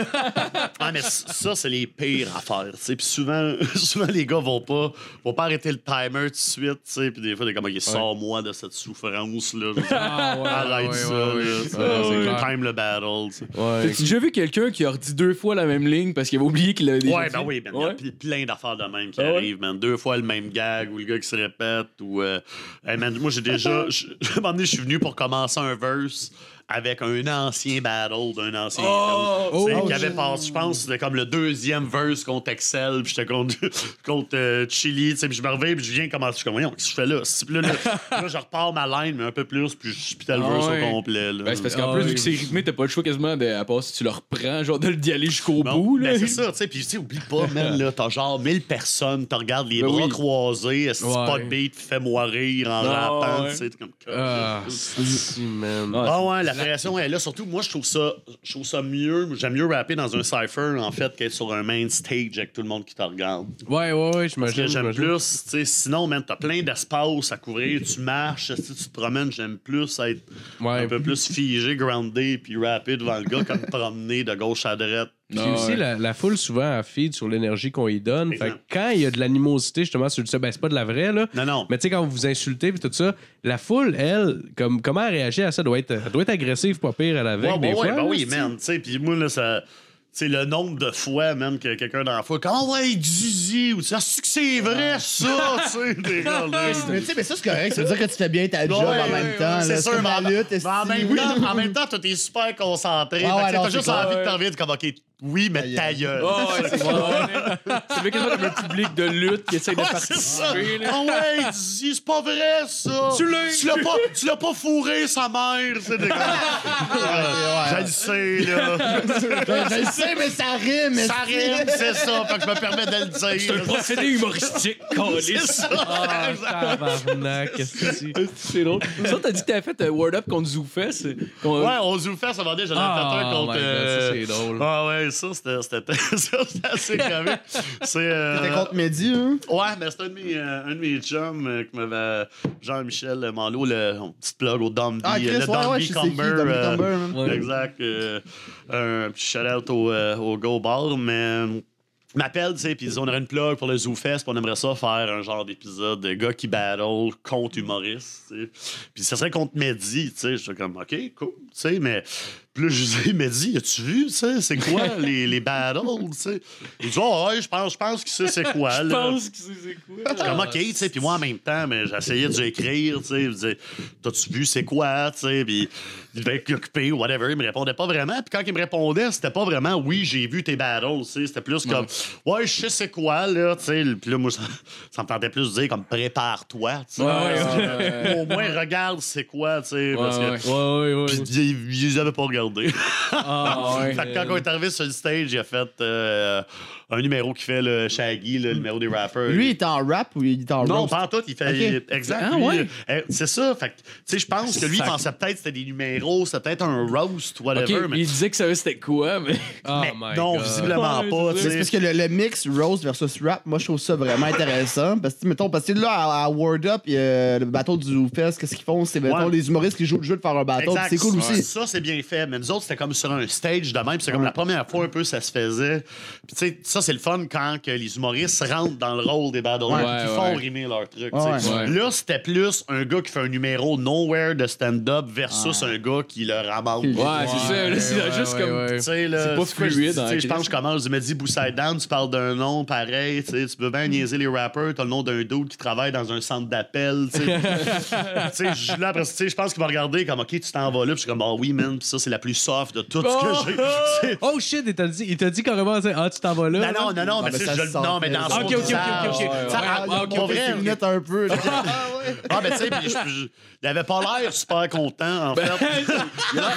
Ah, mais ça, c'est les pires affaires, tu sais. Puis souvent, souvent, les gars vont pas, vont pas arrêter le timer tout de suite, tu sais. Puis des fois, t'es comme, OK, sors-moi de cette souffrance-là. Je Ah ouais. Arrête ouais, ça, ouais, là. c'est. Time le battle, tu sais. Ouais. T'as-tu déjà vu quelqu'un qui a redit deux fois la même ligne parce qu'il avait oublié qu'il avait déjà Ouais, ben oui, man. Il y a plein d'affaires de même qui Ah ouais? arrivent, man. Deux fois le même gag ou le gars qui se répète ou. Euh, hey, man, moi, j'ai déjà. je- un moment donné, je suis venu pour commencer un verse avec un ancien battle d'un ancien. Oh! tu sais, Oh, qui avait passé, je pense, c'était comme le deuxième verse contre Excel, puis j'étais contre, contre euh, Chili, tu sais, puis je me réveille, puis je viens commencer. Je suis comme, voyons, qu'est-ce que je fais là? Là, là, là, je repars ma line, mais un peu plus, puis je le Ah verse ouais. au complet. Là. Ben, c'est parce qu'en Ah plus, oui. vu que c'est rythmé, t'as pas le choix quasiment de, à part si tu le reprends, genre de- d'y aller jusqu'au Bon, bout. Là. ben, c'est ça, tu sais. Puis, tu sais, oublie pas, man, là, t'as genre 1000 personnes, tu regardes les Ben bras oui. croisés, est-ce que Ouais. pas de beat, fais-moi rire en Ah, rappant, ouais. tu sais, comme. Ah, si, man. Ah ouais, la pression est là. Surtout, moi, je trouve ça, je trouve ça mieux. J'aime mieux rapper dans un cypher, en fait, qu'être sur un main stage avec tout le monde qui te regarde. Ouais, ouais, ouais, Parce j'imagine. que j'aime plus, sinon, man, t'as plein d'espace à couvrir, tu marches, si tu te promènes, j'aime plus être Ouais. un peu plus figé, groundé, puis rapper devant le gars, comme promener de gauche à droite. Puis Ah, aussi, ouais. la, la foule, souvent, elle feed sur l'énergie qu'on y donne. Fait quand il y a de l'animosité, justement, sur le ben, c'est pas de la vraie, là. Non, non. Mais tu sais, quand vous vous insultez puis tout ça, la foule, elle, comme, comment elle réagit à ça? Doit être, elle doit être agressive, pas pire, à la veille. Ouais, des ouais, fois, ben là, oui, man. Tu sais, puis moi, là, ça. Tu sais, le nombre de fois, même, que quelqu'un dans la foule, comme, ah ouais, Dizzy, ou tu Ah, c'est que c'est vrai, ça, tu sais, des gars, là. Mais tu sais, mais ça, c'est correct. Ça veut dire que tu fais bien ta job Ouais, en même ouais, temps. C'est sûr, mais en, lutte. mais en même temps, en même temps, toi, t'es super concentré. Ouais, tu t'as c'est juste envie de t'envie de comme, OK, oui, mais ta gueule. Oh, ouais, c'est. C'est fait quasiment comme un public de lutte qui essaie de c'est ça. participer. Ah ouais, Dizzy, c'est pas vrai, ça. Tu l'as- Tu l'as pas, tu l'as pas fourré, sa mère. C'est des gars. Je le sais, là. Je le sais, mais ça rime. Ça rime, c'est ça. Fait que je me permets de le C'est un dire. procédé humoristique, C'est ça. Ah, tabarnak, qu'est-ce que c'est? C'est drôle. Ça, t'as dit que t'avais fait un Word Up contre Zoufest. qu'on- Ouais, on se fait, ça va dire, j'en ai Ah, fait un contre. God, euh, ça, c'est drôle. Ah ouais, ça, c'était c'était- ça, c'était assez comique. C'est. euh, T'étais contre Mehdi, hein? Ouais, mais c'était un de mes, euh, un de mes chums euh, qui m'avait. Jean-Michel Malo, le petit plug au Dumby. Ah, Chris, le ouais, Dumby ouais, je sais c'est qui, Cumber, euh, Cumber. Ouais. Exact. euh, un petit shout-out au, euh, au Go Bar, mais. euh, m'appelle, tu sais, puis on aurait une plug pour le ZooFest, puis on aimerait ça faire un genre d'épisode de gars qui battle contre humoristes, tu sais. Puis ça serait contre Mehdi, tu sais. J'étais comme, OK, cool, tu sais, mais. Puis là, je lui dis, Mehdi, as-tu vu, tu sais, c'est quoi les, les battles, tu sais? Il dit, oh, ouais, je pense, je pense que ça, c'est quoi, Je pense que c'est c'est quoi? Je comme, OK, tu sais, puis moi, en même temps, mais j'essayais d'écrire, tu sais, t'as-tu vu, c'est quoi, tu sais, puis il devait être occupé ou whatever, il me répondait pas vraiment, puis quand il me répondait, c'était pas vraiment, oui, j'ai vu tes battles, tu sais, c'était plus comme, ouais, je sais c'est quoi, là, tu sais, puis là, moi, ça, ça me tentait plus de dire, comme, prépare-toi, tu sais, Ouais, ouais, Ou au moins, regarde c'est quoi, tu sais, parce Ouais, que. Ouais, ouais, Puis ouais. ils, ils avaient pas regardé. Ah, ouais. Fait que quand on est arrivé sur le stage, il a fait euh, un numéro qui fait le Shaggy, le numéro des rappers. Lui, il est en rap ou il est en Non, roast? pas en tout, il fait. Ok. il- exact. Ah, lui, ouais? euh, c'est ça. Fait que, tu sais, je pense que lui, il pensait peut-être que c'était des numéros, c'était peut-être un roast, whatever. Mais il disait que ça c'était quoi, mais. Oh mais my non, God. visiblement Ouais, pas. C'est parce que le, le mix roast versus rap, moi je trouve ça vraiment intéressant. Parce que, mettons, parce que là, à, à Word Up, il y a le bateau du Fest, qu'est-ce qu'ils font? C'est, mettons, Ouais. les humoristes qui jouent le jeu de faire un bateau. C'est cool aussi. Ça, c'est bien fait. Mais nous autres, c'était comme sur un stage de même. C'est comme la première fois un peu ça se faisait. Puis, tu sais, ça, c'est le fun quand que les humoristes rentrent dans le rôle des battlers Ouais, qui ouais, font rimer leur truc. Ouais. Là, c'était plus un gars qui fait un numéro nowhere de stand-up versus un gars qui le ramasse. Ouais, Ouais, c'est ça. Là, c'est ouais, juste ouais, comme. C'est pas fluide, hein, Je pense que je commence, je me dis Bousside Down, tu parles d'un nom pareil, tu peux bien niaiser les rappers, t'as le nom d'un dude qui travaille dans un centre d'appel, là, après, tu sais, je pense qu'il m'a regardé comme, OK, tu t'en vas là, puis je suis comme, ah oui, man, puis ça, c'est la plus soft de tout ce que j'ai. C'est- Oh shit, il t'a dit, il t'a dit carrément, ah, tu t'en vas là. Non, non, non, non, mais mais sais, ça je se le- non, mais dans son Ok, ok, ok, ok, Ouais, ah, ah, lunettes un peu. là. Ah, ben, tu sais, il avait pas l'air super content, en fait. puis, là-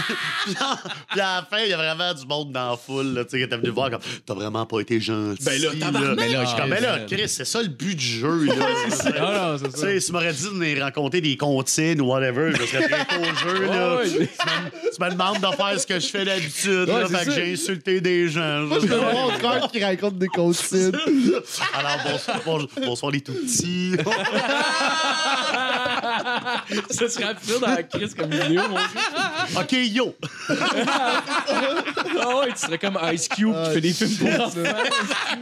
puis à la fin, il y a vraiment du monde dans la foule, là, tu sais, qui était venu voir comme, t'as vraiment pas été gentil. Ben là! Ben là, je suis comme, ben là, Ah, Chris, c'est ça le but du jeu, là. Non, non, c'est Tu ça. sais, si tu m'aurais dit de venir raconter des comptines ou whatever, je serais très au jeu, là. Ouais, ouais. Tu me- demandes de faire ce que je fais d'habitude. Ouais, là, fait que j'ai insulté des gens. Moi, je veux voir mon frère qui raconte des comptines. Alors, bonsoir, bonsoir les tout petits. Ça serait absurde dans la crise comme vidéo, mon gars. OK, yo. Ah ouais, tu serais comme Ice Cube qui fait des films pour enfants.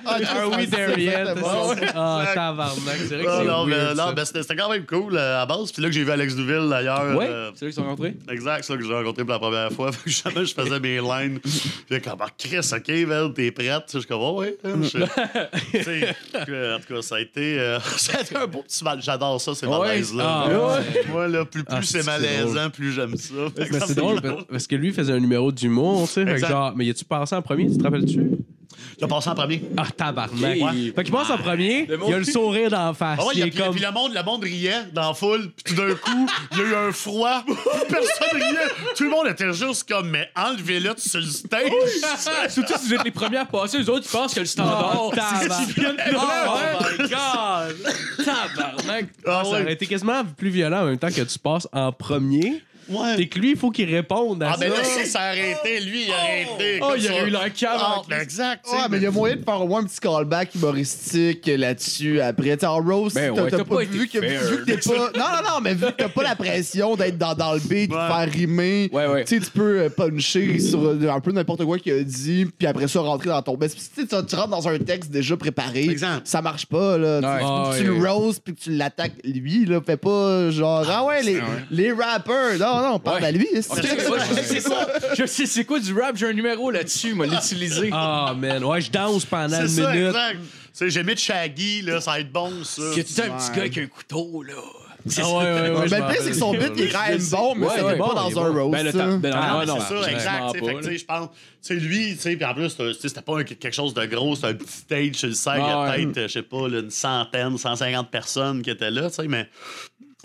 Are we there yet? Exactement. Ah, tabarnak. C'est vrai que Non, c'est non, mais, weird, non, ça. mais c'était c'était quand même cool euh, à base. Puis là que j'ai vu Alex Douville d'ailleurs. Ouais, euh, c'est là qu'ils sont rentrés. Exact, c'est là que j'ai rencontré pour la première fois. Fait que jamais je faisais mes lines. Puis comme, ah, Chris, OK, Vel, t'es prête? Je suis comme, oh, ouais. Hein, que, en tout cas, ça a été, euh, ça a été un beau petit mal. J'adore ça, ces Ouais. malaises-là. Ah, ouais. Moi, là, plus, plus Ah, c'est malaisant, plus j'aime ça. Ça, c'est drôle parce- parce que lui faisait un numéro d'humour, tu sais. mais y a-tu passé en premier, tu te rappelles-tu? Tu as passé en premier? Ah, tabarnak. Ouais. Fait qu'il passe en premier, Le monde- il a le sourire dans la face. Ah ouais, il y a- est puis, comme. puis le, monde, le monde riait dans la foule, puis tout d'un coup, il y a eu un froid, personne riait. Tout le monde était juste comme, mais enlevez-le sur le stage. Surtout si vous êtes les premiers à passer, les autres, ils pensent que le standard, Oh, c'est ce tabarnak. Oh my god! Tabarnak. Ah Ça ouais. aurait été quasiment plus violent en même temps que tu passes en premier. Ouais. Et que lui, il faut qu'il réponde à Ah, ça. ben là, si ça a arrêté, lui, il a arrêté. Oh, comme il y ça. aurait eu la cave. Ah, ben exact. Ouais, mais il y a moyen de faire au moins un petit callback humoristique là-dessus après. Tu sais, en Rose, Ben t'as ouais, pas, pas vu, que, fair. vu que t'es pas. Non, non, non, mais vu que t'as pas la pression d'être dans, dans le beat, de Ouais. faire rimer. Ouais, ouais. Tu sais, tu peux euh, puncher sur euh, un peu n'importe quoi qu'il a dit, puis après ça, rentrer dans ton best. Puis tu rentres dans un texte déjà préparé. Exemple. Ça marche pas, là. Tu- Ouais. Tu, Ah, tu ouais. le roses, puis que tu l'attaques lui, là. Fais pas genre, ah ouais, les, les rappers. Non, non, parle Ouais. à lui. Je sais c'est quoi. Du rap, j'ai un numéro là-dessus, moi l'utiliser. Ah, man. Ouais, je danse pendant C'est une ça, minute. exact. Tu sais, j'ai mis de Shaggy, là, ça va être bon, ça. Que tu un petit gars avec un couteau, là. C'est Ah, ça. ouais, ouais, ouais. Mais le m'en pire, c'est que son rappelle. beat il est quand même bon, mais Ouais, c'était ouais, pas bon, dans il est un bon. roast. Ben, le ça. temps- ben, Ah, Ah, mais non, c'est ça, exact. tu sais, pas, Fait que, tu sais, je pense, tu sais, lui, tu sais, puis en plus, c'était- tu sais, c'était pas un- quelque chose de gros, c'était un petit stage sur le site. Il y Ah, a ouais. peut-être, je sais pas, là, une centaine, 150 personnes qui étaient là, tu sais, mais.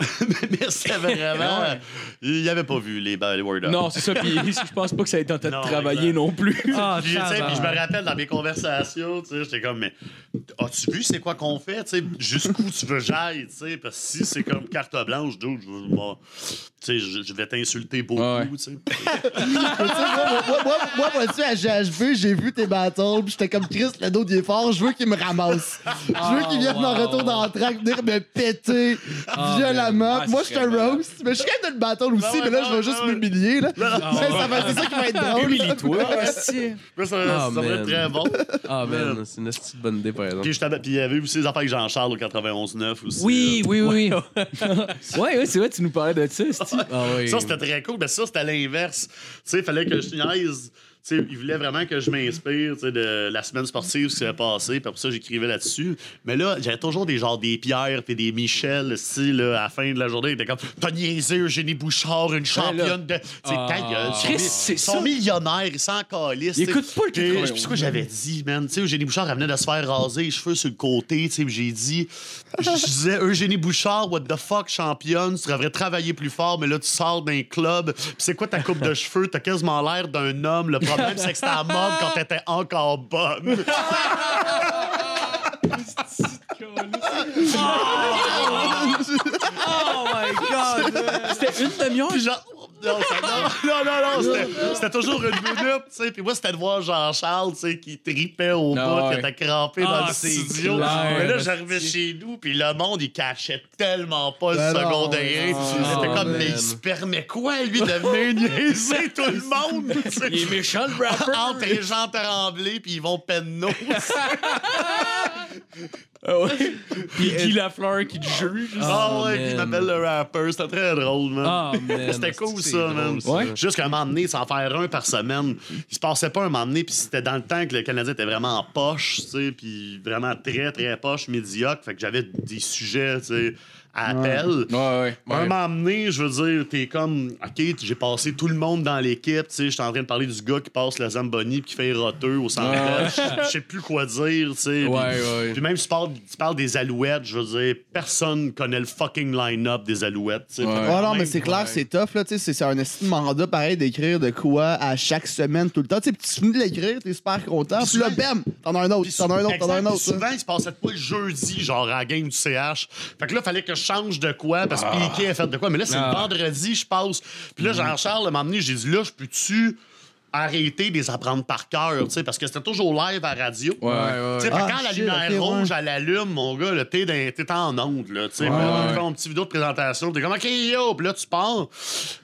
mais c'était vraiment. Ouais. Il avait pas vu les, les Word Up. Non, c'est ça, puis je pense pas que ça ait été en train Non, de travailler exact. non plus. Ah, Puis, puis je me rappelle dans mes conversations, tu sais, j'étais comme, mais as-tu vu c'est quoi qu'on fait, tu sais, jusqu'où tu veux que j'aille, tu sais, parce que si c'est comme carte blanche, dude, je, tu sais, je, je vais t'insulter beaucoup, Ouais. tu sais. Tu sais, moi, moi, moi, moi, vois-tu, à GHV, j'ai vu tes battles, puis j'étais comme Chris, le dos il est fort, je veux qu'il me ramasse. Je veux qu'il vienne wow. en retour dans le track, venir me péter Ah, violemment. moi, Ah, je suis un c'est vraiment- roast, mais je suis quand même dans le battle aussi, ouais, mais là, je ouais, vais juste ouais. m'humilier, là. Mais ça va- C'est ça qui va être drôle. Humilie-toi, esti. Ça, Ah, ça va être man. très bon. Ah, man, c'est une petite bonne idée, par exemple. Puis, je t'avais- puis il y avait aussi les affaires avec Jean-Charles au 91-9 aussi. Oui, là? oui, oui. ouais, ouais, c'est vrai, tu nous parlais de ça. Ah. Ça, c'était très cool. Mais ça, c'était l'inverse. Tu sais, il fallait que je niaise. Sais, il voulait vraiment que je m'inspire sais, de la semaine sportive, qui s'est passé. Puis pour ça, j'écrivais là-dessus. Mais là, j'avais toujours des genres des Pierre puis des Michel, style, là, à la fin de la journée. Ils étaient comme T'as niaisé Eugénie Bouchard, une championne de. Sais, Ah. ta gueule. Sont Chris, c'est Ils sont ça. millionnaires, ils s'en calissent. Ils tu sais. écoutent pas le 91. C'est quoi j'avais dit, man. Tu sais, Eugénie Bouchard, elle venait de se faire raser les cheveux sur le côté. Tu sais, j'ai dit. Je je disais, Eugénie Bouchard, what the fuck, championne, tu devrais travailler plus fort, mais là, tu sors d'un club. C'est quoi ta coupe de cheveux? T'as quasiment l'air d'un homme. Le problème, c'est que c'était à mode quand t'étais encore bonne. Oh my god! C'était une demi-heure. Puis genre. Non, ça- non, non, non, non, c'était- toujours une minute, tu sais. Puis moi, c'était de voir Jean-Charles, tu sais, qui tripait au Ah bout, ouais. qui était crampé dans Ah, le studio. clair, Mais là, j'arrivais chez nous, puis le monde, il cachait tellement pas le Ben non, second degré. non, C'était comme, mais il se permet quoi, lui, de venir niaiser tout le monde? tu sais? Il est méchant, le rapper. Entre les gens tremblés, puis ils vont penno. Ah ouais. Puis Guy Lafleur qui te juge. Ah ouais, man. puis il m'appelle le rapper. C'était très drôle, man. Ah, man. C'était cool, ça, drôle, man. ça? Ouais. Juste qu'à un moment donné, sans faire un par semaine, il se passait pas un moment donné, puis c'était dans le temps que le Canadien était vraiment en poche, tu sais, puis vraiment très, très poche, médiocre. Fait que j'avais des sujets, tu sais, à appel. Ouais, ouais. À Un moment donné, je veux dire, t'es comme, OK, j'ai passé tout le monde dans l'équipe, tu sais, j'étais en train de parler du gars qui passe la Zamboni puis qui fait roteux au centre. Ouais. Je sais plus quoi dire, tu sais. Ouais, Puis- ouais. Puis même si tu parles, tu parles des Alouettes, je veux dire, personne connaît le fucking line-up des Alouettes, tu sais. Ouais. Ah non, mais c'est clair, c'est tough, là, tu sais, c'est- un mandat pareil d'écrire de quoi à chaque semaine, tout le temps. Tu sais, puis tu finis de l'écrire, t'es super content, puis là, bam, t'en as un autre, t'en as un autre, t'en as un autre. Souvent, il se passait pas le jeudi, genre à la game du CH. Fait que là, fallait que je change de quoi parce que Piqué a fait de quoi. Mais là, c'est Ah. le vendredi, je passe. Puis là, Jean-Charles m'a emmené, j'ai dit là, je peux-tu arrêter de les apprendre par cœur, tu sais, parce que c'était toujours live à radio. Ouais, ouais. Tu sais, fait Ah, quand la lumière rouge, ouais. elle allume, mon gars, là, t'es, t'es en onde, là, tu sais. Puis là, tu fais une petite vidéo de présentation, t'es comme, OK, yo, puis là, tu pars.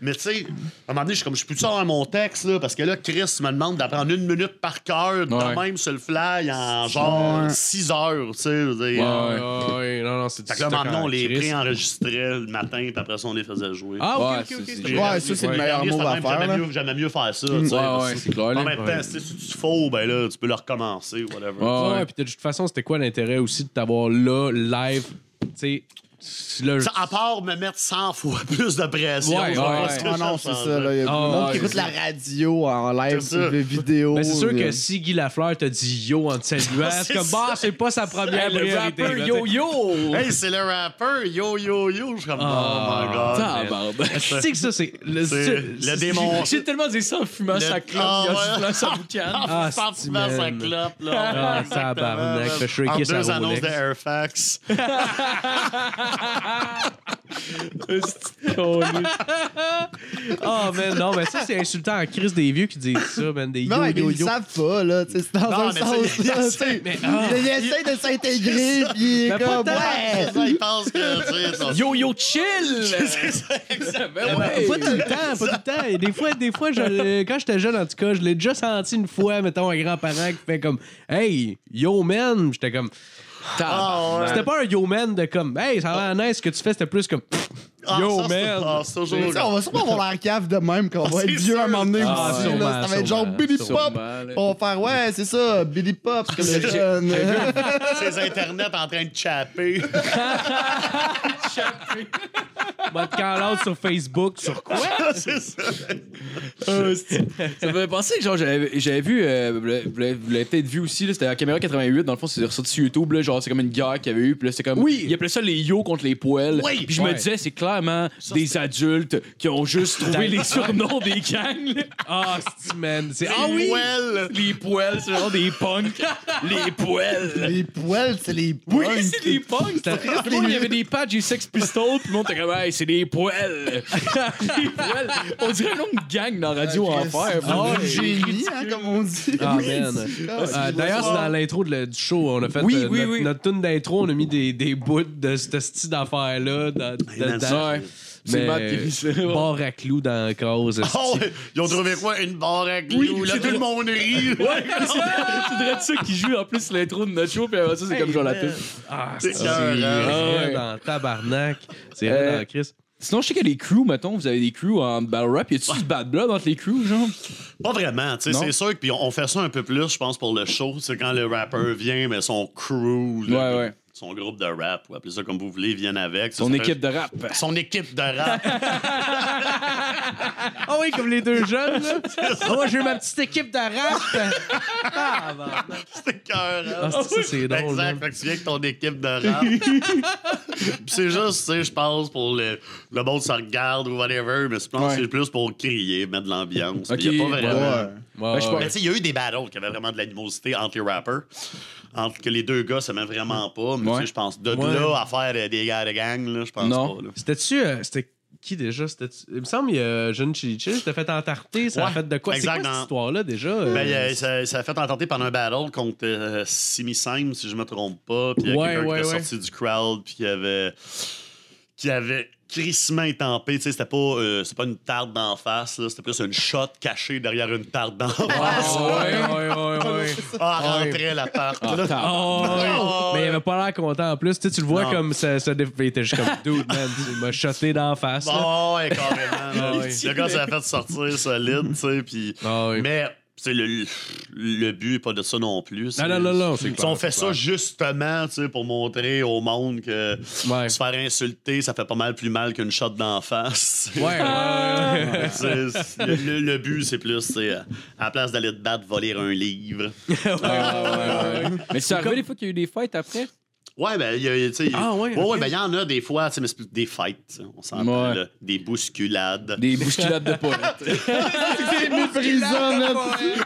Mais tu sais, à un moment donné, je suis comme, je peux-tu avoir mon texte, là, parce que là, Chris me demande d'apprendre une minute par cœur, de Ouais. même sur le fly, en genre Ouais. 6 heures, tu sais. Ouais. Ouais, ouais, non, non, c'est Fait que là, maintenant, on les préenregistrait le matin, puis après ça, on les faisait jouer. Ah, ok, Ouais, ok, c'est- ok. Ouais, ça, c'est le meilleur j'aimais move mieux- à faire. J'aimais mieux ça. Ouais, c'est clair. En même temps, si tu te faux, ben là, tu peux le recommencer, whatever. Ouais, Ouais, ouais. puis de toute façon, c'était quoi l'intérêt aussi de t'avoir là, live, tu sais, là, Ça, à part me mettre 100 fois plus de pression. Ouais, ouais, que Ah non, ça c'est ça. Là. Il y a Ah, beaucoup de monde ouais, qui écoute c'est la radio en live C'est sur ça. des vidéos. Ben, c'est sûr que euh, si Guy Lafleur t'a dit yo en te saluant, c'est C'est comme bah, ça. c'est pas sa première Hey, le priorité. rappeur là, yo yo! Hey, c'est le rappeur, yo yo yo. Je suis comme, Ah, oh my god. Tabarnak. Tu sais que ça, c'est. Le, C'est c'est- le c'est- démon. J'ai tellement dit ça en fumant sa clope, Ah, en ouais. soufflant sa boucane. Ah, c'est fumant sa clope, là. Ah, tabarnak, sa deux annonces de Airfax. Ah, man, non, mais ça, c'est insultant en crise des vieux qui disent ça, man. Des yo, Non, mais yo, ils yo. savent pas, là. tu sais, C'est dans Non, un mais sens, sais, là. il tu sais. Mais, ah. Il essaie de s'intégrer, puis il est Mais pas comme, tant. ouais. Ça, ils pensent que, tu sais, ça- Yo yo chill! C'est ça, exactement. Ben Pas ouais. tout le temps, pas tout le temps. Et des fois, des fois je- quand j'étais jeune, en tout cas, je l'ai déjà senti une fois, mettons, un grand-parent qui fait comme Hey, yo man. J'étais comme. Ah, ouais. C'était pas un yo man de comme Hey, ça a l'air nice ce que tu fais, c'était plus comme Ah, Yo ça, c'est- man. ah, c'est toujours. Tu sais, on va sûrement avoir l'air cave de même quand on va Ah, être c'est vieux à un moment donné Ah, aussi. sûrement, là. Ça va être genre sûrement, Billy sûrement, Pop. là. On va faire, ouais, c'est ça, Billy Pop, c'est comme le jeune. Ces internets en train de chapper. Mode call-out sur Facebook. Sur quoi? C'est ça. Ça me fait penser que genre j'avais j'avais vu, euh, vous l'avez- vous peut-être vu aussi, là, c'était à caméra 88, dans le fond c'est ressorti sur YouTube, là, genre c'est comme une guerre qu'il y avait eu, puis là c'est comme. Oui. Il appelait ça les yo contre les poêles. Oui. Puis je Ouais. me disais, c'est clairement des adultes qui ont juste trouvé les surnoms des gangs. là. Ah, c'est man. C'est ah oui. Well. Les poêles, c'est genre des punks. les poêles. Les poils, c'est les Oui, punks. c'est des punks. Le monde, il y avait des patchs et Sex Pistols, puis le monde était comme, hey, c'est des poêles. les poêles. On dirait un nom de gang dans Radio Enfer. Ah, génie, hein, comme on dit. Ah, man. Euh, D'ailleurs, c'est dans l'intro de du show. On a fait Oui, euh, oui, notre, oui. notre tune d'intro. On a mis des, des bouts de ce style d'affaires-là. Dans, dans- Ouais. C'est Matt qui dit ça. Bar à clous dans la cause. Ah ouais, ils ont trouvé quoi? Une barre à clous. Oui, là, c'est tout le vrai. monde rit. Ouais, c'est vrai ça qui joue en plus l'intro de notre show, puis après ça, c'est comme genre la pub. Ah, C'est c'est vrai Ouais. dans tabarnak. C'est Euh, vrai dans Chris. Sinon, je sais qu'il y a des crews, mettons, vous avez des crews en battle rap. Y a-tu du bad blood entre les crews, genre? Pas vraiment, tu sais, Non? c'est sûr que puis on on fait ça un peu plus, je pense, pour le show. C'est quand le rapper vient, mais son crew, là, Ouais, ouais. Son groupe de rap, ou appelez ça comme vous voulez, viennent avec. Ça, Son ça équipe fait- de rap. Son équipe de rap. Ah oui, comme les deux jeunes, là. Ah ouais, j'ai ma petite équipe de rap. Ah, bah. c'est cœur. Ah, ça, ça, c'est drôle. Exact, man. fait que tu viens avec ton équipe de rap. Puis c'est juste, tu sais, je pense, pour le, le monde se regarde ou whatever, mais je pense Ouais. que c'est plus pour crier, mettre de l'ambiance. Il y a pas vraiment. Ouais. Ouais, Ben, je ouais. Mais tu sais, il y a eu des battles qui avaient vraiment de l'animosité entre les rappers. Entre que les deux gars, ça met vraiment pas. Mais tu sais, je pense, de Ouais. là à faire euh, des gars de gang, là, je pense Non. pas. Là. C'était-tu. euh, C'était qui déjà? C'était Il me semble, il y a Jeune Chichi, c'était fait entarter, ça a Ouais, fait de quoi? C'est quoi exact, cette dans- histoire-là déjà? Ben, Euh, il y a- ça, ça a fait ententer pendant un battle contre euh, Simi Sam, si je me trompe pas. Puis il y a Ouais, quelqu'un ouais, qui est ouais. sorti du crowd, puis qui avait. Qui avait crissement étampé. Tu sais, c'était pas, euh, c'est pas une tarte d'en face, là, c'était plus une shot cachée derrière une tarte d'en face. Ah, ouais, ouais, ouais, ouais. Ah, rentrait la tarte. Là. tabarnak. Ah. Ah, Mais il avait pas l'air content en plus. Tu, sais, tu le vois Non. comme ça, ça il était juste comme dude, man. Il m'a shoté d'en face. là. Bon, ouais, carrément. là. Ouais. Le gars s'est fait sortir solide, tu sais, puis... Ah, ouais. Mais, sais, le, le but n'est pas de ça non plus. Non, non, non, non, c'est Si clair, on fait c'est ça clair. justement, tu sais, pour montrer au monde que Ouais. se faire insulter, ça fait pas mal plus mal qu'une shot d'en face. Ouais, ouais, ouais. C'est- c'est- le, le- le but, c'est plus, tu sais, à la place d'aller te battre, voler un livre. Ouais, ouais, ouais, ouais. Mais c'est arrivé des fois qu'il y a eu des fights après? Ouais, ben, il y a, tu sais. Ah, ouais, ouais, ok. ben, il y en a des fois, tu sais, mais c'est plus des sais, on s'entend, Ouais. là. Des bousculades. Des bousculades de poète. C'est méprisant, man.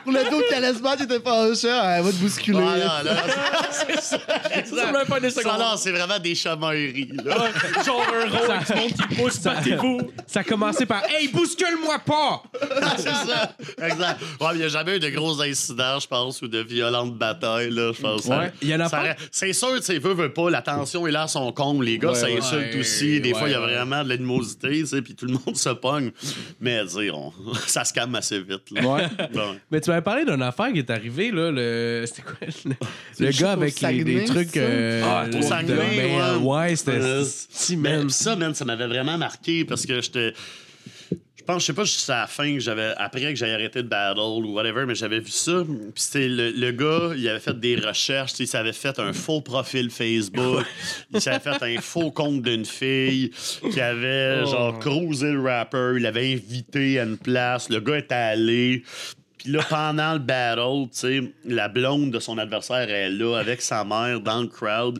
Pour le dos de Talisman, t'étais pas un chat, elle va te bousculer. Ah, non, là, c'est ça. Ça des Ça, secondes. non, c'est vraiment des chamailleries, là. Genre un rôle, du monde qui pousse, battez-vous. Ça a commencé par Hey, bouscule-moi pas! c'est ça. Exact. Ouais, mais il n'y a jamais eu de gros incidents, je pense, ou de violentes batailles, là, je pense. Ouais. Il y en a Ça pas? C'est sûr, tu sais, veut, pas, la tension est là à son comble. Les gars Ouais, ouais. s'insultent Ouais, aussi. Des ouais, fois, il y a vraiment de l'animosité, tu sais, puis tout le monde se pogne. Mais, tu on- ça se calme assez vite, là. Ouais. Bon. Mais tu m'avais parlé d'une affaire qui est arrivée, là. Le... C'était quoi? Le, le gars avec les, Saguenay, des trucs. ça? euh, Ah, de- ben, ouais. ouais, c'était. Euh, Si, Mais man. ça, man, ça m'avait vraiment marqué parce que j'étais. Je pense, je sais pas, si c'est à la fin que j'avais. Après que j'avais arrêté de battle ou whatever, mais j'avais vu ça. Puis le, le gars, il avait fait des recherches. Il s'avait fait un faux profil Facebook. il s'avait fait un faux compte d'une fille qui avait, genre, cruisé le rapper. Il l'avait invité à une place. Le gars était allé. Puis là, pendant le battle, tu sais, la blonde de son adversaire est là avec sa mère dans le crowd.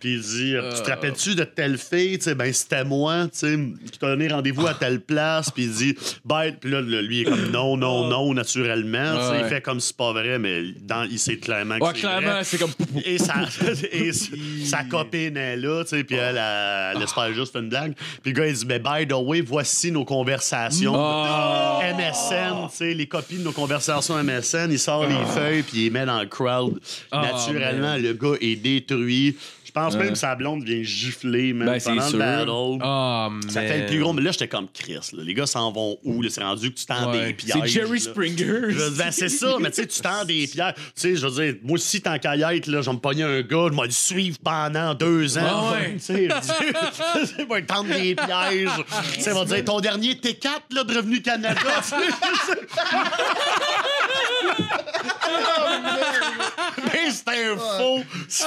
Puis il dit Tu te rappelles-tu de telle fille? Ben c'était moi, tu sais, qui t'a donné rendez-vous à telle place. Puis il dit Bête. Puis là, lui, il est comme Non, non, non, naturellement. Ouais. Il fait comme c'est pas vrai, mais dans, il sait clairement que Ouais, c'est clairement, c'est comme. Et sa, et sa copine est là, tu sais, puis elle, elle, espère juste une blague. Puis le gars, il dit, mais by the way, voici nos conversations. Oh. MSN, tu sais, les copies de nos conversations MSN, il sort les feuilles, puis il les met dans le crowd. Oh, Naturellement, le gars est détruit. Je pense même que sa blonde vient gifler, même, Ben, c'est pendant sûr. le battle. Oh, Ça fait le plus gros, mais là, j'étais comme Chris. là. Les gars s'en vont où? là? C'est rendu que tu tends Ouais. des pièges. C'est Jerry là. Springer. Je- ben, c'est ça, mais tu sais, tu tends des pierres. Tu sais, je veux dire, moi aussi, tant qu'à y être, là, je vais me pogner un gars, je vais le suivre pendant deux ans. Ah ouais. Tu sais, je vais tendre des pièges. Tu sais, il va dire, ton dernier T4, là, de Revenu Canada. tu sais. Mais c'était un faux. C'est.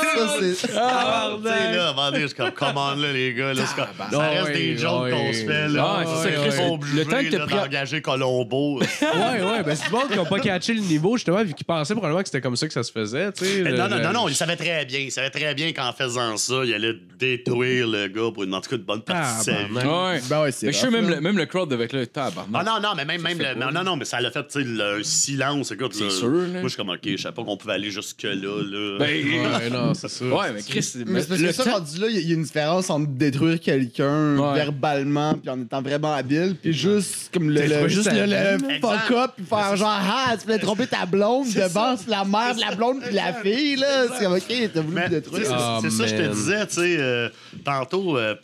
Ah, sais, là, je suis comme, commande là, les gars. Là, comme- ça Ah, reste des jokes qu'on se fait. Là. Ah, c'est ça, Chris, le- temps que t'as là, pris- d'engager Colombo. Ouais, ouais, ben c'est du monde qui n'a pas catché le niveau, justement, vu qu'ils pensaient probablement que c'était comme ça que ça se faisait, tu sais. Non, non, non, non, il savait très bien. Il savait très bien qu'en faisant ça, il allait détruire le gars pour une, en tout cas, une bonne partie de sa vie. Ouais. Ben ouais, c'est Mais je suis rough, même là. le, même le crowd avec le tabarnak. Ah non, non, mais même, même le, non, non, non, mais ça l'a fait, tu sais, le silence. Écoute, C'est là, sûr, là. Moi, je suis comme, OK, je savais pas qu'on pouvait aller Là. Ben, Ouais, non, c'est ça. ouais, mais Chris, Mais c'est parce que ça, temps- rendu là, il y a- il y a une différence entre détruire quelqu'un Ouais. verbalement puis en étant vraiment habile, puis juste comme le, le- juste le, le fuck up puis faire genre ah tu voulais tromper ta blonde devant la mère de la blonde puis la fille là, c'est comme ok t'as voulu détruire. c'est c'est ça que je te man. disais, tu sais, euh, tantôt. euh,